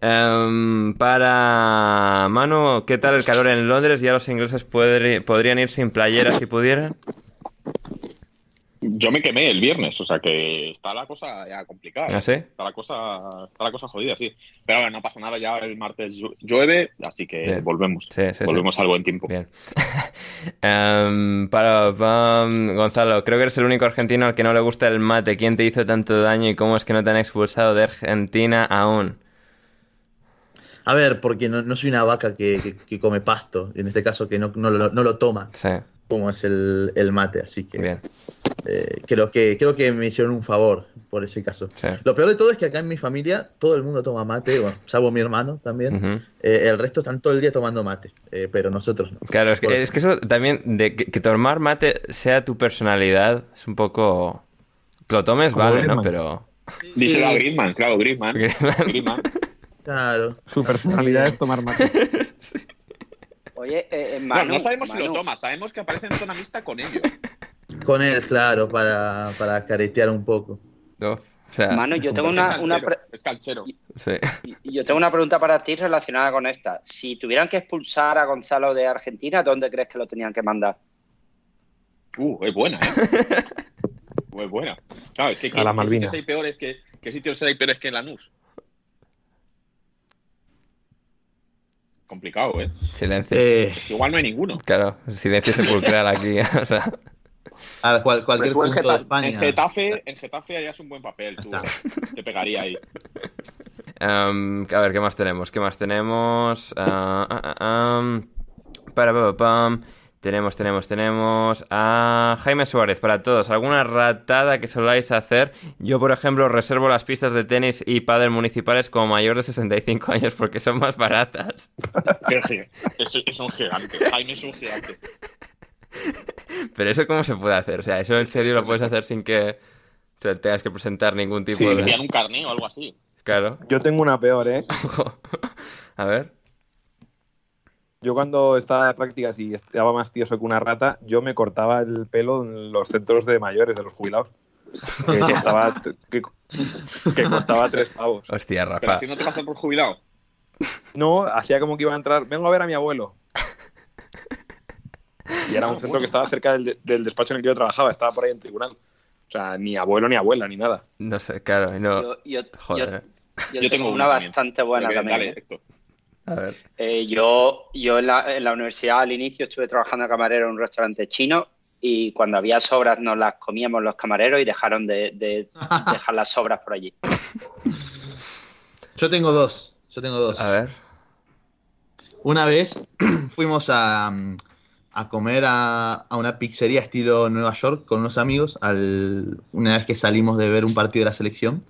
Em, para Manu, ¿qué tal el calor en Londres? ¿Ya los ingleses podrían ir sin playeras si pudieran? Yo me quemé el viernes, o sea que está la cosa ya complicada. ¿eh? ¿Ah, sí? Está la cosa, está la cosa jodida, sí. Pero bueno, no pasa nada, ya el martes llu- llueve, así que Bien. volvemos. Sí, sí, sí. volvemos al buen tiempo. Bien. Em, para Gonzalo, creo que eres el único argentino al que no le gusta el mate. ¿Quién te hizo tanto daño y cómo es que no te han expulsado de Argentina aún? A ver, porque no, no soy una vaca que, que- que come pasto, en este caso que no, no lo, no lo toma, Sí, como es el, el mate, así que bien. Eh, creo que creo que me hicieron un favor por ese caso. Sí. Lo peor de todo es que acá en mi familia todo el mundo toma mate, bueno, salvo mi hermano también. Ujú. Eh, el resto están todo el día tomando mate, eh, pero nosotros no. Claro, es Por- que, es que eso también, de que, que tomar mate sea tu personalidad, es un poco... Que lo tomes, Como vale, ¿no? Griezmann. Pero... Díselo a Griezmann, claro, Griezmann. Griezmann. Griezmann. Claro. Su personalidad es tomar mate. Oye, eh, eh, No, Manu, no sabemos si Manu, lo toma, sabemos que aparece en zona mixta con ellos. Con él, claro, para, para caretear un poco. Uf, o sea, Manu, yo tengo Es una, una es canchero. sí. y- yo tengo una pregunta para ti relacionada con esta. Si tuvieran que expulsar a Gonzalo de Argentina, ¿dónde crees que lo tenían que mandar? Uh, es buena, ¿eh? Es buena. Claro, es que A la ¿qué sitios hay peores que, ¿qué sitios hay peores que Lanús? Complicado, ¿eh? Silencio. Eh, Igual no hay ninguno. Claro, silencio sepulcral aquí. o sea, a ver, cual- cualquier Tú en, punto de España. en Getafe, en Getafe harías un buen papel, tú. Te pegaría ahí. A ver, ¿qué más tenemos? ¿Qué más tenemos? Ah, ah, ah, para, pa, pa, pam. Tenemos, tenemos, tenemos a Jaime Suárez para todos. ¿Alguna ratada que soláis hacer? Yo, por ejemplo, reservo las pistas de tenis y pádel municipales como mayor de 65 años porque son más baratas. Es un gigante. Jaime es un gigante. Pero eso cómo se puede hacer? O sea, eso en serio lo puedes hacer sin que o sea, tengas que presentar ningún tipo Sí, de... envían un carné o algo así. Claro. Yo tengo una peor, ¿eh? a ver. Yo cuando estaba de prácticas y estaba más tieso que una rata, yo me cortaba el pelo en los centros de mayores, de los jubilados. Que costaba, que, que costaba tres pavos. Hostia, Pero Rafa. así no te pasas por jubilado. No, hacía como que iba a entrar, vengo a ver a mi abuelo. Y era un centro que estaba cerca del, del despacho en el que yo trabajaba, estaba por ahí en tribunal. O sea, ni abuelo ni abuela, ni nada. No sé, claro, no... Yo, yo- Joder. yo- yo Yo tengo tengo una bastante buena también. dale, ¿eh? A ver. Eh, yo yo en, la, en la universidad al inicio estuve trabajando de camarero en un restaurante chino y cuando había sobras nos las comíamos los camareros y dejaron de, de dejar las sobras por allí. Yo tengo dos. Yo tengo dos. A ver. Una vez fuimos a, a comer a, a una pizzería estilo Nueva York con unos amigos al, una vez que salimos de ver un partido de la selección.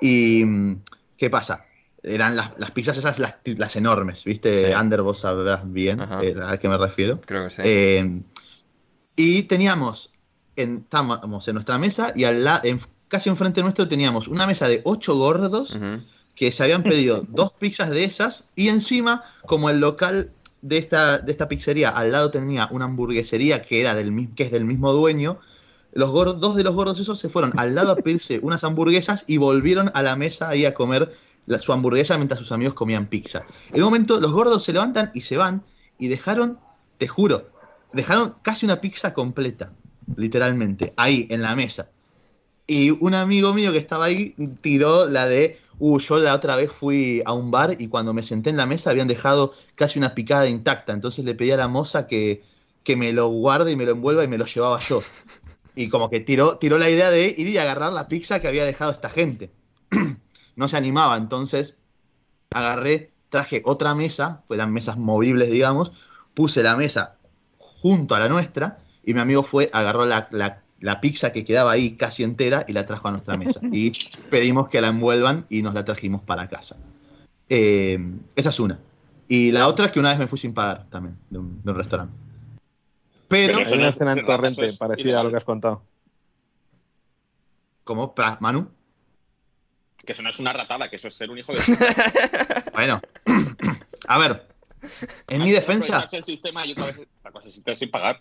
Y mm, ¿qué pasa? Eran las, las pizzas esas, las, las enormes, ¿viste? Sí. Ander, vos sabrás bien eh, a qué me refiero. Creo que sí. Eh, y teníamos, en, estábamos en nuestra mesa y al la- en- casi enfrente nuestro teníamos una mesa de ocho gordos Ujú. que se habían pedido dos pizzas de esas y encima, como el local de esta, de esta pizzería al lado tenía una hamburguesería que, era del, que es del mismo dueño, los gordos, dos de los gordos esos se fueron al lado a pedirse unas hamburguesas y volvieron a la mesa ahí a comer la- su hamburguesa mientras sus amigos comían pizza. En un momento los gordos se levantan y se van y dejaron, te juro, dejaron casi una pizza completa, literalmente, ahí en la mesa. Y un amigo mío que estaba ahí tiró la de, uh, yo la otra vez fui a un bar y cuando me senté en la mesa habían dejado casi una picada intacta, entonces le pedí a la moza que, que me lo guarde y me lo envuelva y me lo llevaba yo. Y como que tiró, tiró la idea de ir y agarrar la pizza que había dejado esta gente. no se animaba, entonces agarré, traje otra mesa, pues eran mesas movibles, digamos, puse la mesa junto a la nuestra y mi amigo fue, agarró la, la- la pizza que quedaba ahí casi entera y la trajo a nuestra mesa. Y pedimos que la envuelvan y nos la trajimos para casa. Eh, esa es una. Y la otra es que una vez me fui sin pagar también, de un, de un restaurante. Pero, Pero Hay una escena en es Torrente parecida a lo que has contado. como, pra- Manu, Que eso no es una ratada, que eso es ser un hijo de. bueno, a ver, en mi defensa, el sistema y otra vez la cosa es sin pagar.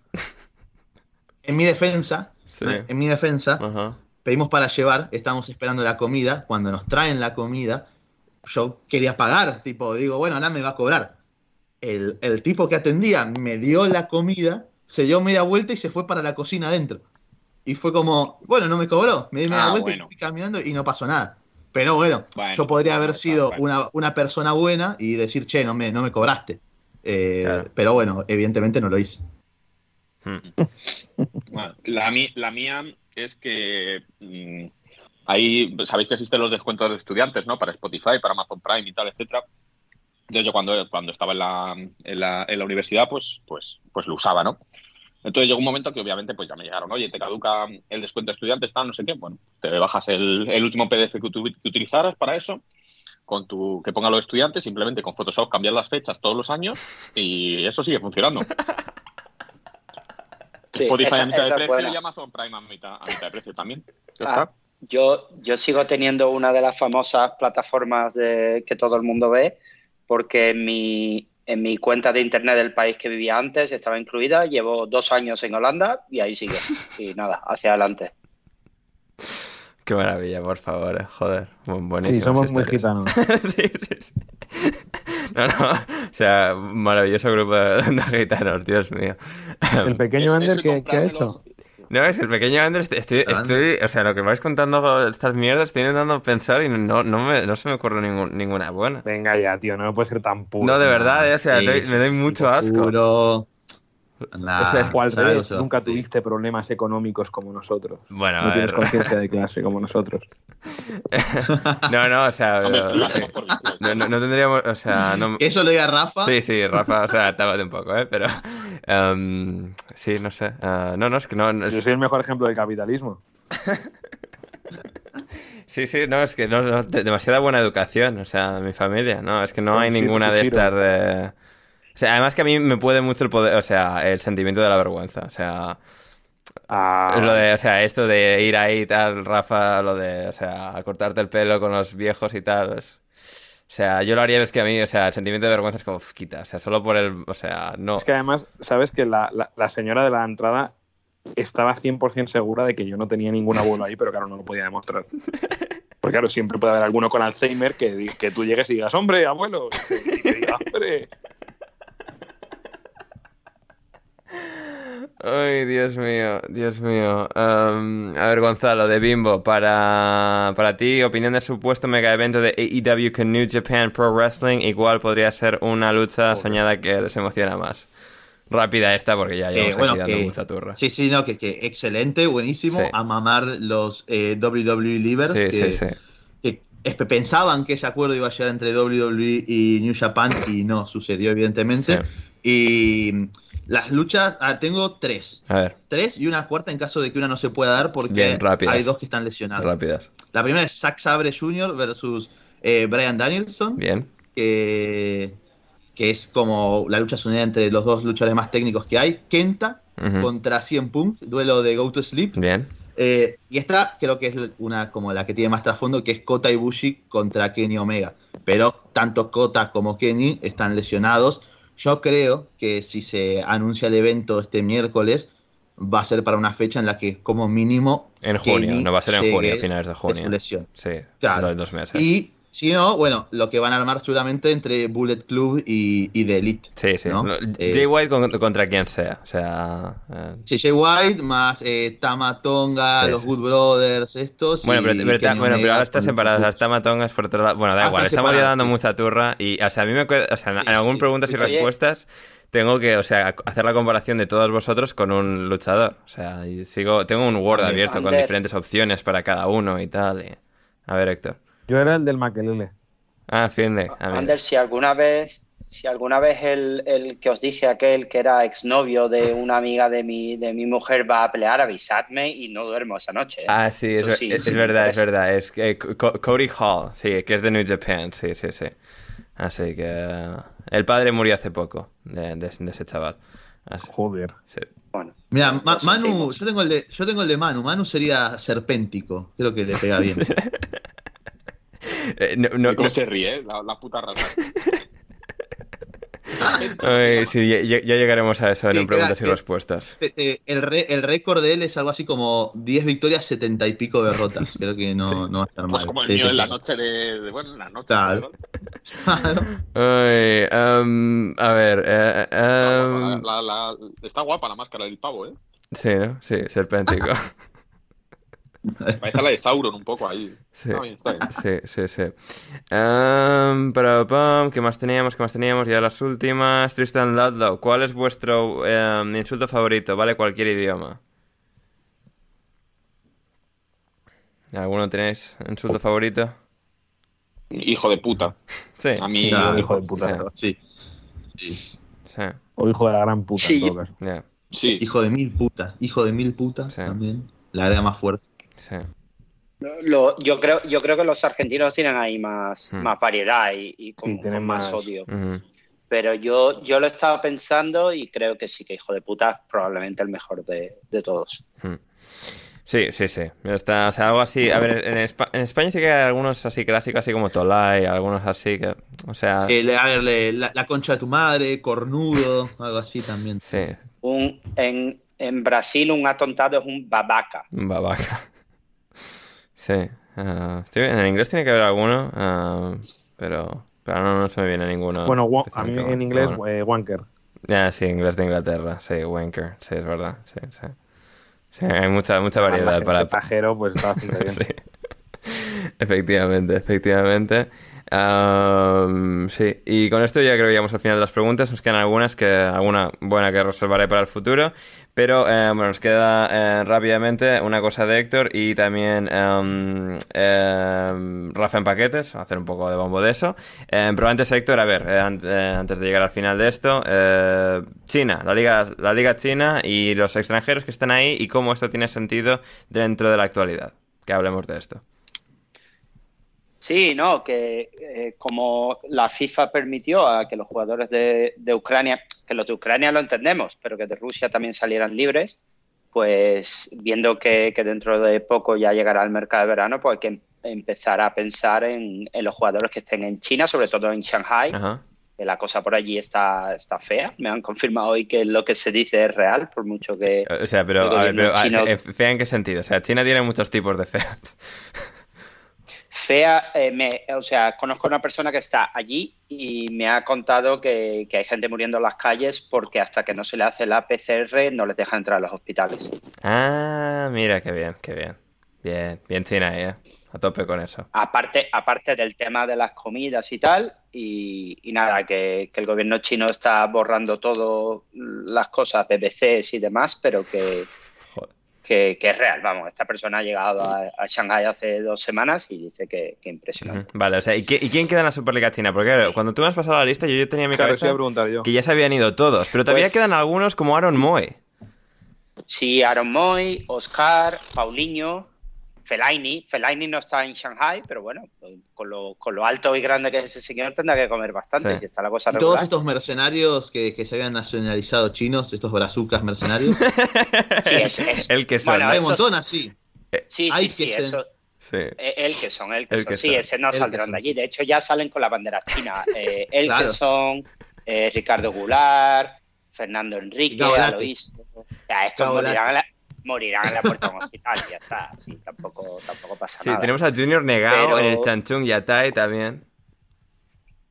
en mi defensa, Sí. en mi defensa, Ajá. pedimos para llevar, estábamos esperando la comida, cuando nos traen la comida, yo quería pagar, tipo, digo, bueno, ahora me va a cobrar. El, el tipo que atendía me dio la comida, se dio media vuelta y se fue para la cocina adentro. Y fue como, bueno, no me cobró, me di media Ah, vuelta bueno. y fui caminando y no pasó nada. Pero bueno, Bueno, yo podría haber sido bueno. una, una persona buena y decir, che, no me, no me cobraste. Eh, Claro. Pero bueno, evidentemente no lo hice. Bueno, la, mía es que mm, ahí sabéis que existen los descuentos de estudiantes, ¿no? Para Spotify, para Amazon Prime y tal, etcétera. Entonces yo cuando, cuando estaba en la, en la, en la universidad, pues, pues, pues lo usaba, ¿no? Entonces llegó un momento que obviamente pues ya me llegaron, oye, te caduca el descuento de estudiantes, tal, no sé qué. Bueno, te bajas el, el último PDF que, tu- que utilizaras para eso, con tu que ponga los estudiantes, simplemente con Photoshop cambiar las fechas todos los años y eso sigue funcionando. Sí, Spotify esa- a mitad de precio y Amazon Prime a mitad, a mitad de precio también. Ya Ah, está. Yo, yo sigo teniendo una de las famosas plataformas de, que todo el mundo ve, porque en mi, en mi cuenta de internet del país que vivía antes estaba incluida. Llevo dos años en Holanda y ahí sigue. Y nada, hacia adelante. Qué maravilla, por favor, eh, joder. bu- Buenísimo. Sí, somos muy gitanos. sí, sí, sí. No, no, o sea, maravilloso grupo de, de gitanos, Dios mío. El pequeño Ander, ¿qué, qué ha hecho? los- No, es el pequeño Andrés, estoy, estoy, o sea, lo que me vais contando estas mierdas, estoy intentando pensar y no, no, me, no se me ocurre ningún- ninguna buena. Venga ya, tío, no puede ser tan puro. No, de verdad, eh, o sea, Sí, doy- sí, me doy mucho asco. Puro. Nah, O sea, O al revés, nunca tuviste problemas económicos como nosotros. Bueno, No tienes conciencia de clase como nosotros. No, no, o sea, no, no, no- tendríamos, o sea, no... Que eso lo diga Rafa. Sí, sí, Rafa, o sea, tápate un poco, ¿eh? Pero, em, sí, no sé. ah, no, no, es que no... no es- Yo soy el mejor ejemplo del capitalismo. Sí, sí, no, es que no, no, de- demasiada buena educación, o sea, mi familia, no, es que no hay Sí, ninguna de estas de... O sea, además que a mí me puede mucho el poder, o sea, el sentimiento de la vergüenza, o sea, Ah, lo de, o sea, esto de ir ahí y tal, Rafa, lo de, o sea, cortarte el pelo con los viejos y tal, es- o sea, yo lo haría, es que a mí, o sea, el sentimiento de vergüenza es como, "Uf, quita, o sea, solo por el, o sea, no. Es que además, sabes que la, la- la señora de la entrada estaba 100% segura de que yo no tenía ningún abuelo ahí, pero claro, no lo podía demostrar. Porque claro, siempre puede haber alguno con Alzheimer que, que tú llegues y digas, hombre, abuelo, y te- y te diga, hombre. Ay, Dios mío, Dios mío. Em, a ver, Gonzalo, de Bimbo, para, para ti, opinión de supuesto mega evento de AEW con New Japan Pro Wrestling, igual podría ser una lucha soñada que les emociona más. Rápida esta, porque ya Eh, llevamos bueno, aquí dando que- mucha turra. Sí, sí, no, que, que excelente, buenísimo. Sí. A mamar los eh, WWE Livers. Sí, que, sí, sí. que pensaban que ese acuerdo iba a llegar entre WWE y New Japan y no sucedió, evidentemente. Y las luchas, ah, tengo tres. A ver, Tres y una cuarta en caso de que una no se pueda dar porque Bien, hay dos que están lesionados. rápidas. La primera es Zack Sabre Jr. versus eh, Brian Danielson. Bien. que, que es como la lucha unida entre los dos luchadores más técnicos que hay. Kenta contra CM Punk, duelo de Go to Sleep. Bien. Eh, y esta creo que es una como la que tiene más trasfondo, que es Kota Ibushi contra Kenny Omega. Pero tanto Kota como Kenny están lesionados. Yo creo que si se anuncia el evento este miércoles, va a ser para una fecha en la que como mínimo... En junio, Kenny no va a ser en junio, a finales de de junio. su lesión. Sí, Claro. do- dos meses. Y Si no, bueno, lo que van a armar seguramente entre Bullet Club y, y The Elite. Sí, sí. Eh, Jay White con- contra quien sea. O sea. eh, Sí, Jay White más eh, Tama Tonga, Sí, los sí. Good Brothers, estos. Bueno, pero, bueno, pero ahora está con separado. Lucha Las Tamatongas por otro lado. Bueno, da Ah, igual. están Estamos ya separadas, dando sí. mucha turra. Y, o sea, a mí me. O sea, en, algún preguntas y Pues, respuestas. Tengo que, o sea, hacer la comparación de todos vosotros con un luchador. O sea, y sigo, tengo un Word abierto con diferentes opciones para cada uno y tal. y- A ver, Héctor. Yo era el del Makelele. Ah, Finde. A mí. Ander, si alguna vez, si alguna vez el, el que os dije aquel que era exnovio de una amiga de mi, de mi mujer va a pelear, avisadme y no duermo esa noche. ¿eh? Ah, sí, es, sí, es- sí es me verdad, es verdad. Es que Co- Cody Hall, sí, que es de New Japan, sí, sí, sí. Así que eh, el padre murió hace poco de, de- de ese chaval. Así- Joder. sí. Bueno, Mira, Ma- Manu, yo tengo, el de, yo tengo el de Manu. Manu sería serpéntico. Creo que le pega bien. Eh, no- no- ¿Cómo no- se ríe? eh? La, la puta rata. Ay, sí, ya, ya- llegaremos a eso en Sí, un preguntas y claro, eh, respuestas. Eh, eh, el, re- el récord de él es algo así como 10 victorias, 70 y pico derrotas. Creo que no, no va a estar mal. Pues como el mío en la noche de. de- bueno, en la noche. Claro. Claro. Ay, em, a ver, eh, em, La- la- la- está guapa la máscara del pavo, ¿eh? sí, ¿no? Sí, serpéntico. Parece la de Sauron un poco ahí. Sí. Está bien, está bien. Sí, sí, sí. Para, pam, ¿qué más teníamos? ¿Qué más teníamos? Ya las últimas. Tristan Ludlow, ¿cuál es vuestro em, insulto favorito? Vale, cualquier idioma. ¿Alguno tenéis insulto favorito? Hijo de puta. Sí. A mí. Claro, hijo de puta. Sí. Sí. Sí, O hijo de la gran puta, Sí. Hijo de mil puta. Hijo de mil puta Sí. también. Le agrega más fuerza. Sí. Lo- yo, creo, yo creo que los argentinos tienen ahí más, Hmm. más variedad y, y con, Sí, tienen con más, más- odio. Pero yo, yo lo he estado pensando y creo que sí que hijo de puta es probablemente el mejor de, de todos. Sí, sí, sí. Está, o sea, algo así. A ver, en, Espa- en España sí que hay algunos así clásicos, así como Tolai, algunos así que. O sea. Eh, le- a ver, le- la, la concha de tu madre, cornudo, algo así también. Sí, Un, en, en Brasil un atontado es un babaca. un babaca. Sí. ah, estoy- en el inglés tiene que haber alguno, ah, pero. Pero no, no se me viene ninguno. Bueno, a mí en inglés, bueno. eh, wanker. Ya, sí, inglés de Inglaterra. Sí, wanker. Sí, es verdad. Sí, sí. Sí, hay mucha, mucha variedad gente para. pajero, pues está bastante bien. Sí. Efectivamente, efectivamente. Am, sí, y con esto ya creo que llegamos al final de las preguntas. Nos quedan algunas, que alguna buena que reservaré para el futuro. Pero eh, bueno, nos queda eh, rápidamente una cosa de Héctor y también em, Rafa en paquetes. Hacer un poco de bombo de eso. Em, pero antes, Héctor, a ver, eh, an- eh, antes de llegar al final de esto, China, la liga, la liga china y los extranjeros que están ahí y cómo esto tiene sentido dentro de la actualidad. Que hablemos de esto. Sí, no, que eh, como la FIFA permitió a que los jugadores de, de Ucrania, que los de Ucrania lo entendemos, pero que de Rusia también salieran libres, pues viendo que, que dentro de poco ya llegará el mercado de verano, pues hay que em- empezar a pensar en, en los jugadores que estén en China, sobre todo en Shanghai, Ajá. que la cosa por allí está, está fea. Me han confirmado hoy que lo que se dice es real, por mucho que... O sea, pero, a ver, pero, chino- eh, ¿fea en qué sentido? O sea, China tiene muchos tipos de feas. Fea, eh, me, o sea, conozco a una persona que está allí y me ha contado que, que hay gente muriendo en las calles porque hasta que no se le hace la PCR no les deja entrar a los hospitales. Ah, mira, qué bien, qué bien. Bien, bien China ahí, eh. A tope con eso. Aparte, aparte del tema de las comidas y tal, y, y nada, que, que el gobierno chino está borrando todo las cosas, BBCs y demás, pero que. Que, que es real. Vamos, esta persona ha llegado a, a Shanghái hace dos semanas y dice que, que impresionante. Vale, o sea, ¿y, qué- y quién queda en la Superliga China? Porque claro, cuando tú me has pasado la lista, yo, yo tenía en mi Claro, cabeza a yo. que ya se habían ido todos, pero todavía Pues- quedan algunos como Aaron Moe. Sí, Aaron Moy, Oscar, Paulinho, Fellaini. Fellaini no está en Shanghai, pero bueno, con lo, con lo alto y grande que es ese señor tendrá que comer bastante. Sí. Si está la cosa Y todos estos mercenarios que, que se habían nacionalizado chinos, estos brazucas mercenarios, Sí, es, es- El que son. Bueno, hay un montón así. Sí, Hay sí, que sí, eso. Sí. eh, El que son, el que El son. que sí, son. ese no El saldrán de allí. sí. De hecho, ya salen con la bandera china. Eh, el Claro. que son, eh, Ricardo Goulart, Fernando Enrique. Alois. Ya, estos morirán en, la, morirán en la puerta de un hospital, ya está. Sí, tampoco, tampoco pasa Sí, nada. tenemos a Junior Negao Pero- en el Chanchung Yatai también.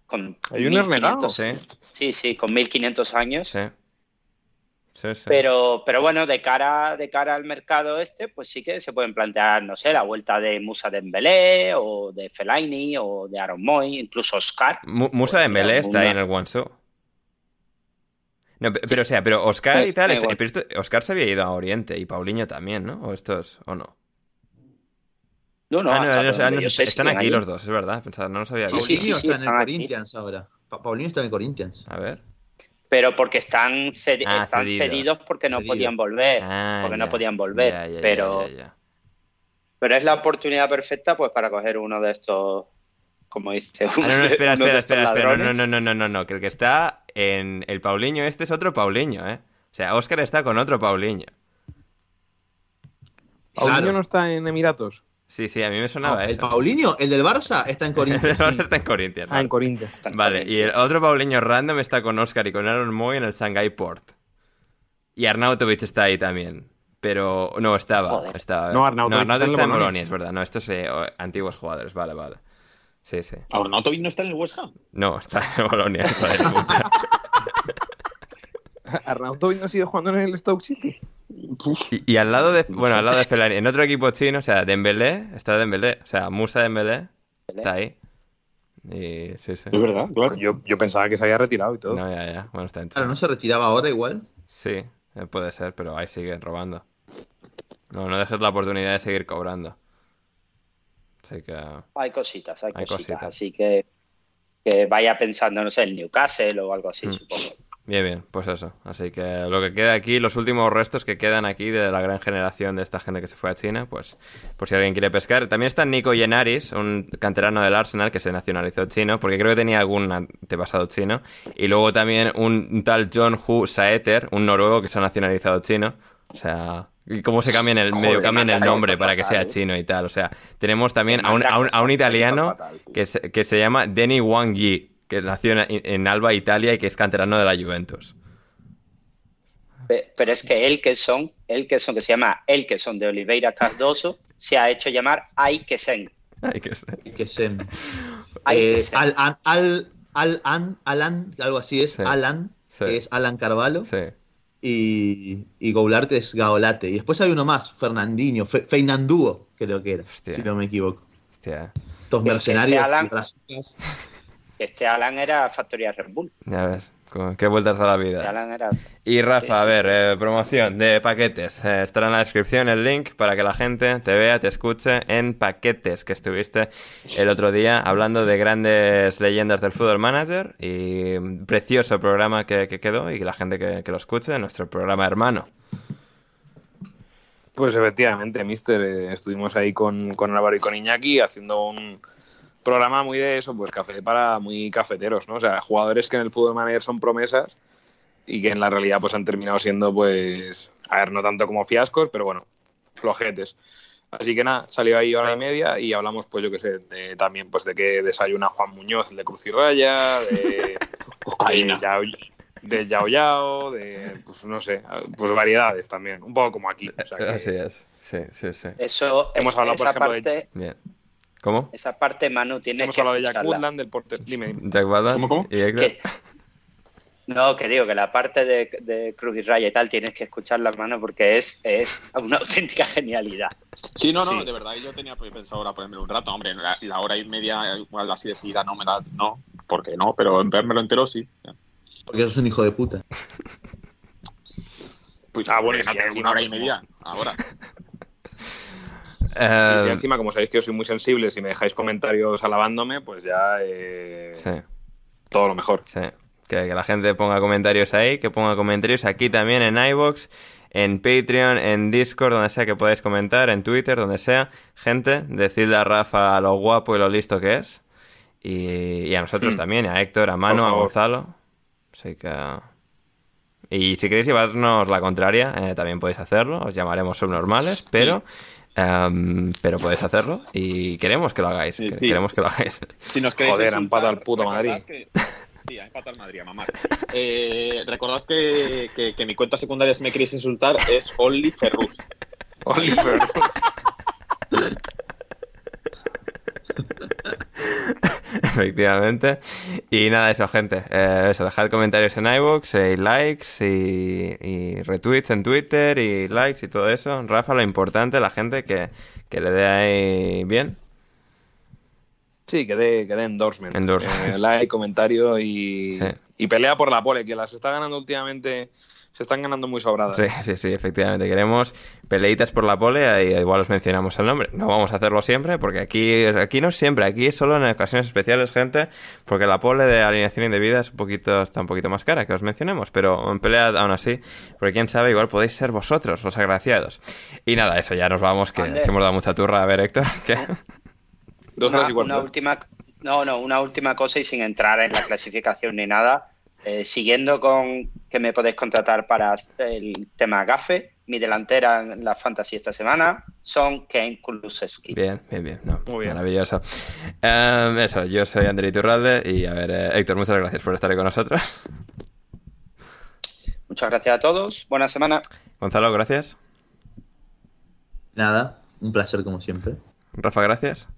Con ¿Hay unos 1500 Sí, Sí, sí, con 1500 años. sí. Sí, sí. Pero, pero bueno, de cara, de cara al mercado este, pues sí que se pueden plantear, no sé, la vuelta de Musa Dembélé o de Fellaini o de Aaron Moy, incluso Oscar. Mu- Musa Pues, Dembélé está ahí en el Guangzhou. No, pe- pero o sea, pero Oscar y tal, este- pero esto- Oscar se había ido a Oriente y Paulinho también, ¿no? O estos, o no. No, no, ah, no, están aquí ahí. los dos, es verdad. Pensaba, no lo sabía. Sí, sí, Paulinho sí, está en el aquí. Corinthians ahora. Pa- Paulinho está en el Corinthians. A ver. Pero porque están, Ah, están cedidos. cedidos. porque no podían volver. Ah, porque ya. no podían volver. Ya, ya, ya, pero, ya, ya. pero es la oportunidad perfecta pues para coger uno de estos, como dice Ah, no, no, espera, uno espera, espera, espera. No, no, no, no, no, no. Que el que está en el Paulinho este es otro Paulinho, ¿eh? O sea, Oscar está con otro Paulinho. ¿Paulinho Claro. no está en Emiratos? Sí, sí, a mí me sonaba el eso. Paulinho, el del Barça, está en Corinthians. Vamos sí. a estar en Corinthians. Ah, vale. en Corinthians. Vale, y el otro Paulinho random está con Oscar y con Aaron Moy en el Shanghai Port. Y Arnautovic está ahí también. Pero no, estaba. Joder. estaba. No, Arnautovic está en el está en Bolonia. Es verdad. No, estos eh, o- antiguos jugadores. Vale, vale. Sí, sí. Arnautovic no está en el West Ham. No, está en Bolonia, hijo de puta. ¿Arnautovic no sigue jugando en el Stoke City? Y, y al lado de. Bueno, al lado de Fellaini. En otro equipo chino, o sea, Dembélé. Está Dembélé. O sea, Musa Dembélé. Está ahí. Y sí, sí. Es verdad, claro. Yo, yo pensaba que se había retirado y todo. No, ya, ya. Bueno, está en Claro, ¿no se retiraba ahora igual? Sí, eh, puede ser, pero ahí siguen robando. No, no dejes la oportunidad de seguir cobrando. Así que... Hay cositas, hay, Hay cositas. cositas. Así que, que vaya pensando, no sé, en Newcastle o algo Mm. así, supongo. Bien, bien, pues eso. Así que lo que queda aquí, los últimos restos que quedan aquí de la gran generación de esta gente que se fue a China, pues por si alguien quiere pescar. También está Nico Yenaris, un canterano del Arsenal que se nacionalizó chino, porque creo que tenía algún antepasado chino. Y luego también un tal John Hu Saeter, un noruego que se ha nacionalizado chino. O sea, y cómo se cambian el medio cambian el nombre para que sea ¿eh? chino y tal. O sea, tenemos también a un, a un, a un italiano que se, que se llama Denny Wang Yi, que nació en, en Alba, Italia, y que es canterano de la Juventus. Pe- Pero es que el que son, el que son, que se llama el que son de Oliveira Cardoso, se ha hecho llamar Aikesen. Ay, que sé. Que se... Ay, Eh, Al, al, al, An- Alan, algo así es, Sí. Alan, Sí. que es Alan Carvalho, Sí. Y, y Goularte es Gaolate. Y después hay uno más, Fernandinho, Fe, Feinandúo, creo que era, Hostia. si no me equivoco. Hostia, Estos Este mercenarios Alan- y brazucas. Este Alan era Factoría Red Bull. ya ves. Qué vueltas a la vida. Y Rafa, a ver, eh, promoción de paquetes. Eh, estará en la descripción el link para que la gente te vea, te escuche en paquetes que estuviste el otro día hablando de grandes leyendas del fútbol manager y un precioso programa que, que quedó y que la gente que, que lo escuche, nuestro programa hermano. Pues efectivamente, Mister, eh, estuvimos ahí con, con Álvaro y con Iñaki haciendo un programa muy de eso, pues café para muy cafeteros, ¿no? O sea, jugadores que en el fútbol manager son promesas y que en la realidad pues han terminado siendo pues, a ver, no tanto como fiascos, pero bueno, flojetes. Así que nada, salió ahí hora y media y hablamos, pues yo qué sé, de, también pues de que desayuna Juan Muñoz, el de Cruz y Raya, de, Cocaína. de Yao, de Yao Yao, de, pues no sé, pues variedades también, un poco como aquí. O sea que- Así es, sí, sí, sí. Eso, Hemos es- hablado, por ejemplo, de- parte, Bien. ¿Cómo? esa parte, Manu, tienes Hemos que hablado de Jack escucharla. Woodland, del portero. Dime, dime. Jack Badan ¿Cómo, cómo? y No, que digo que la parte de, de Cruz y Raya y tal tienes que escucharla, mano, porque es, es una auténtica genialidad. Sí, no, no, Sí. de verdad yo tenía pensado ahora ponerme un rato, hombre, la, la hora y media igual así de seguida no me la, no, porque no, pero en vérmelo entero sí. Porque sos un hijo de puta. Pues Ah, bueno, sí, una hora y media ahora. Eh, Y si encima, como sabéis que yo soy muy sensible, si me dejáis comentarios alabándome, pues ya eh, sí. todo lo mejor. Sí, que, que la gente ponga comentarios ahí, que ponga comentarios aquí también en iBox, en Patreon, en Discord, donde sea que podáis comentar, en Twitter, donde sea. Gente, decidle a Rafa lo guapo y lo listo que es. Y, y a nosotros también, a Héctor, a Manu, Por a. Gonzalo. Así que... Y si queréis llevarnos la contraria, eh, también podéis hacerlo. Os llamaremos subnormales, pero... em, pero podéis hacerlo y queremos que lo hagáis. Sí, que- sí. Queremos que lo hagáis. Si nos queréis Joder, empatado el puto Madrid. que- Sí, ha empatado el Madrid, a mamar. Eh, recordad que, que, que mi cuenta secundaria, si me queréis insultar, es OnlyFerrus. Oliver. Efectivamente. Y nada, eso, gente. Eh, eso, dejad comentarios en iVoox, y likes y, y retweets en Twitter y likes y todo eso. Rafa, lo importante, la gente que, que le dé ahí bien. Sí, que dé, que dé endorsement. Endorsement. Eh, like, comentario y, Sí. y pelea por la pole, que las está ganando últimamente, se están ganando muy sobradas. Sí, sí, sí, efectivamente. Queremos peleitas por la pole, ahí igual os mencionamos el nombre. No vamos a hacerlo siempre, porque aquí, aquí no es siempre, aquí solo en ocasiones especiales, gente, porque la pole de alineación indebida es un poquito, está un poquito más cara que os mencionemos, pero en pelea aún así, porque quién sabe, igual podéis ser vosotros los agraciados. Y nada, eso ya nos vamos, que, hemos dado mucha turra. A ver, Héctor, ¿qué? Dos horas y cuarto. una última, no, no, una última cosa y sin entrar en la clasificación ni nada. Eh, siguiendo con que me podéis contratar para el tema gafe, mi delantera en la fantasy esta semana son Ken Kulusevski. Bien, bien, bien. No, Muy bien. Maravilloso. Em, eso, yo soy André Iturralde y a ver, eh, Héctor, muchas gracias por estar ahí con nosotros. Muchas gracias a todos. Buena semana. Gonzalo, gracias. Nada, un placer como siempre. Rafa, gracias.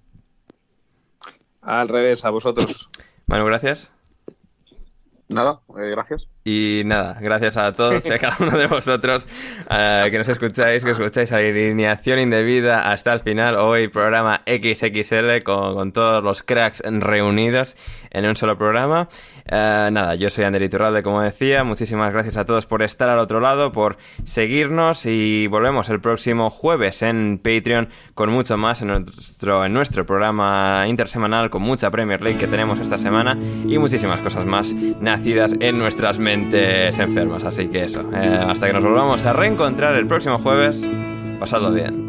Al revés, a vosotros. Manu, gracias. Nada, eh, gracias. Y nada, gracias a todos y a cada uno de vosotros eh, que nos escucháis, que escucháis alineación indebida hasta el final. Hoy programa XXL con, con todos los cracks reunidos en un solo programa. Eh, nada, yo soy Ander Iturralde, como decía. Muchísimas gracias a todos por estar al otro lado, por seguirnos y volvemos el próximo jueves en Patreon con mucho más en nuestro, en nuestro programa intersemanal con mucha Premier League que tenemos esta semana y muchísimas cosas más nacidas en nuestras mentes enfermas. Así que eso, eh, hasta que nos volvamos a reencontrar el próximo jueves, pasadlo bien.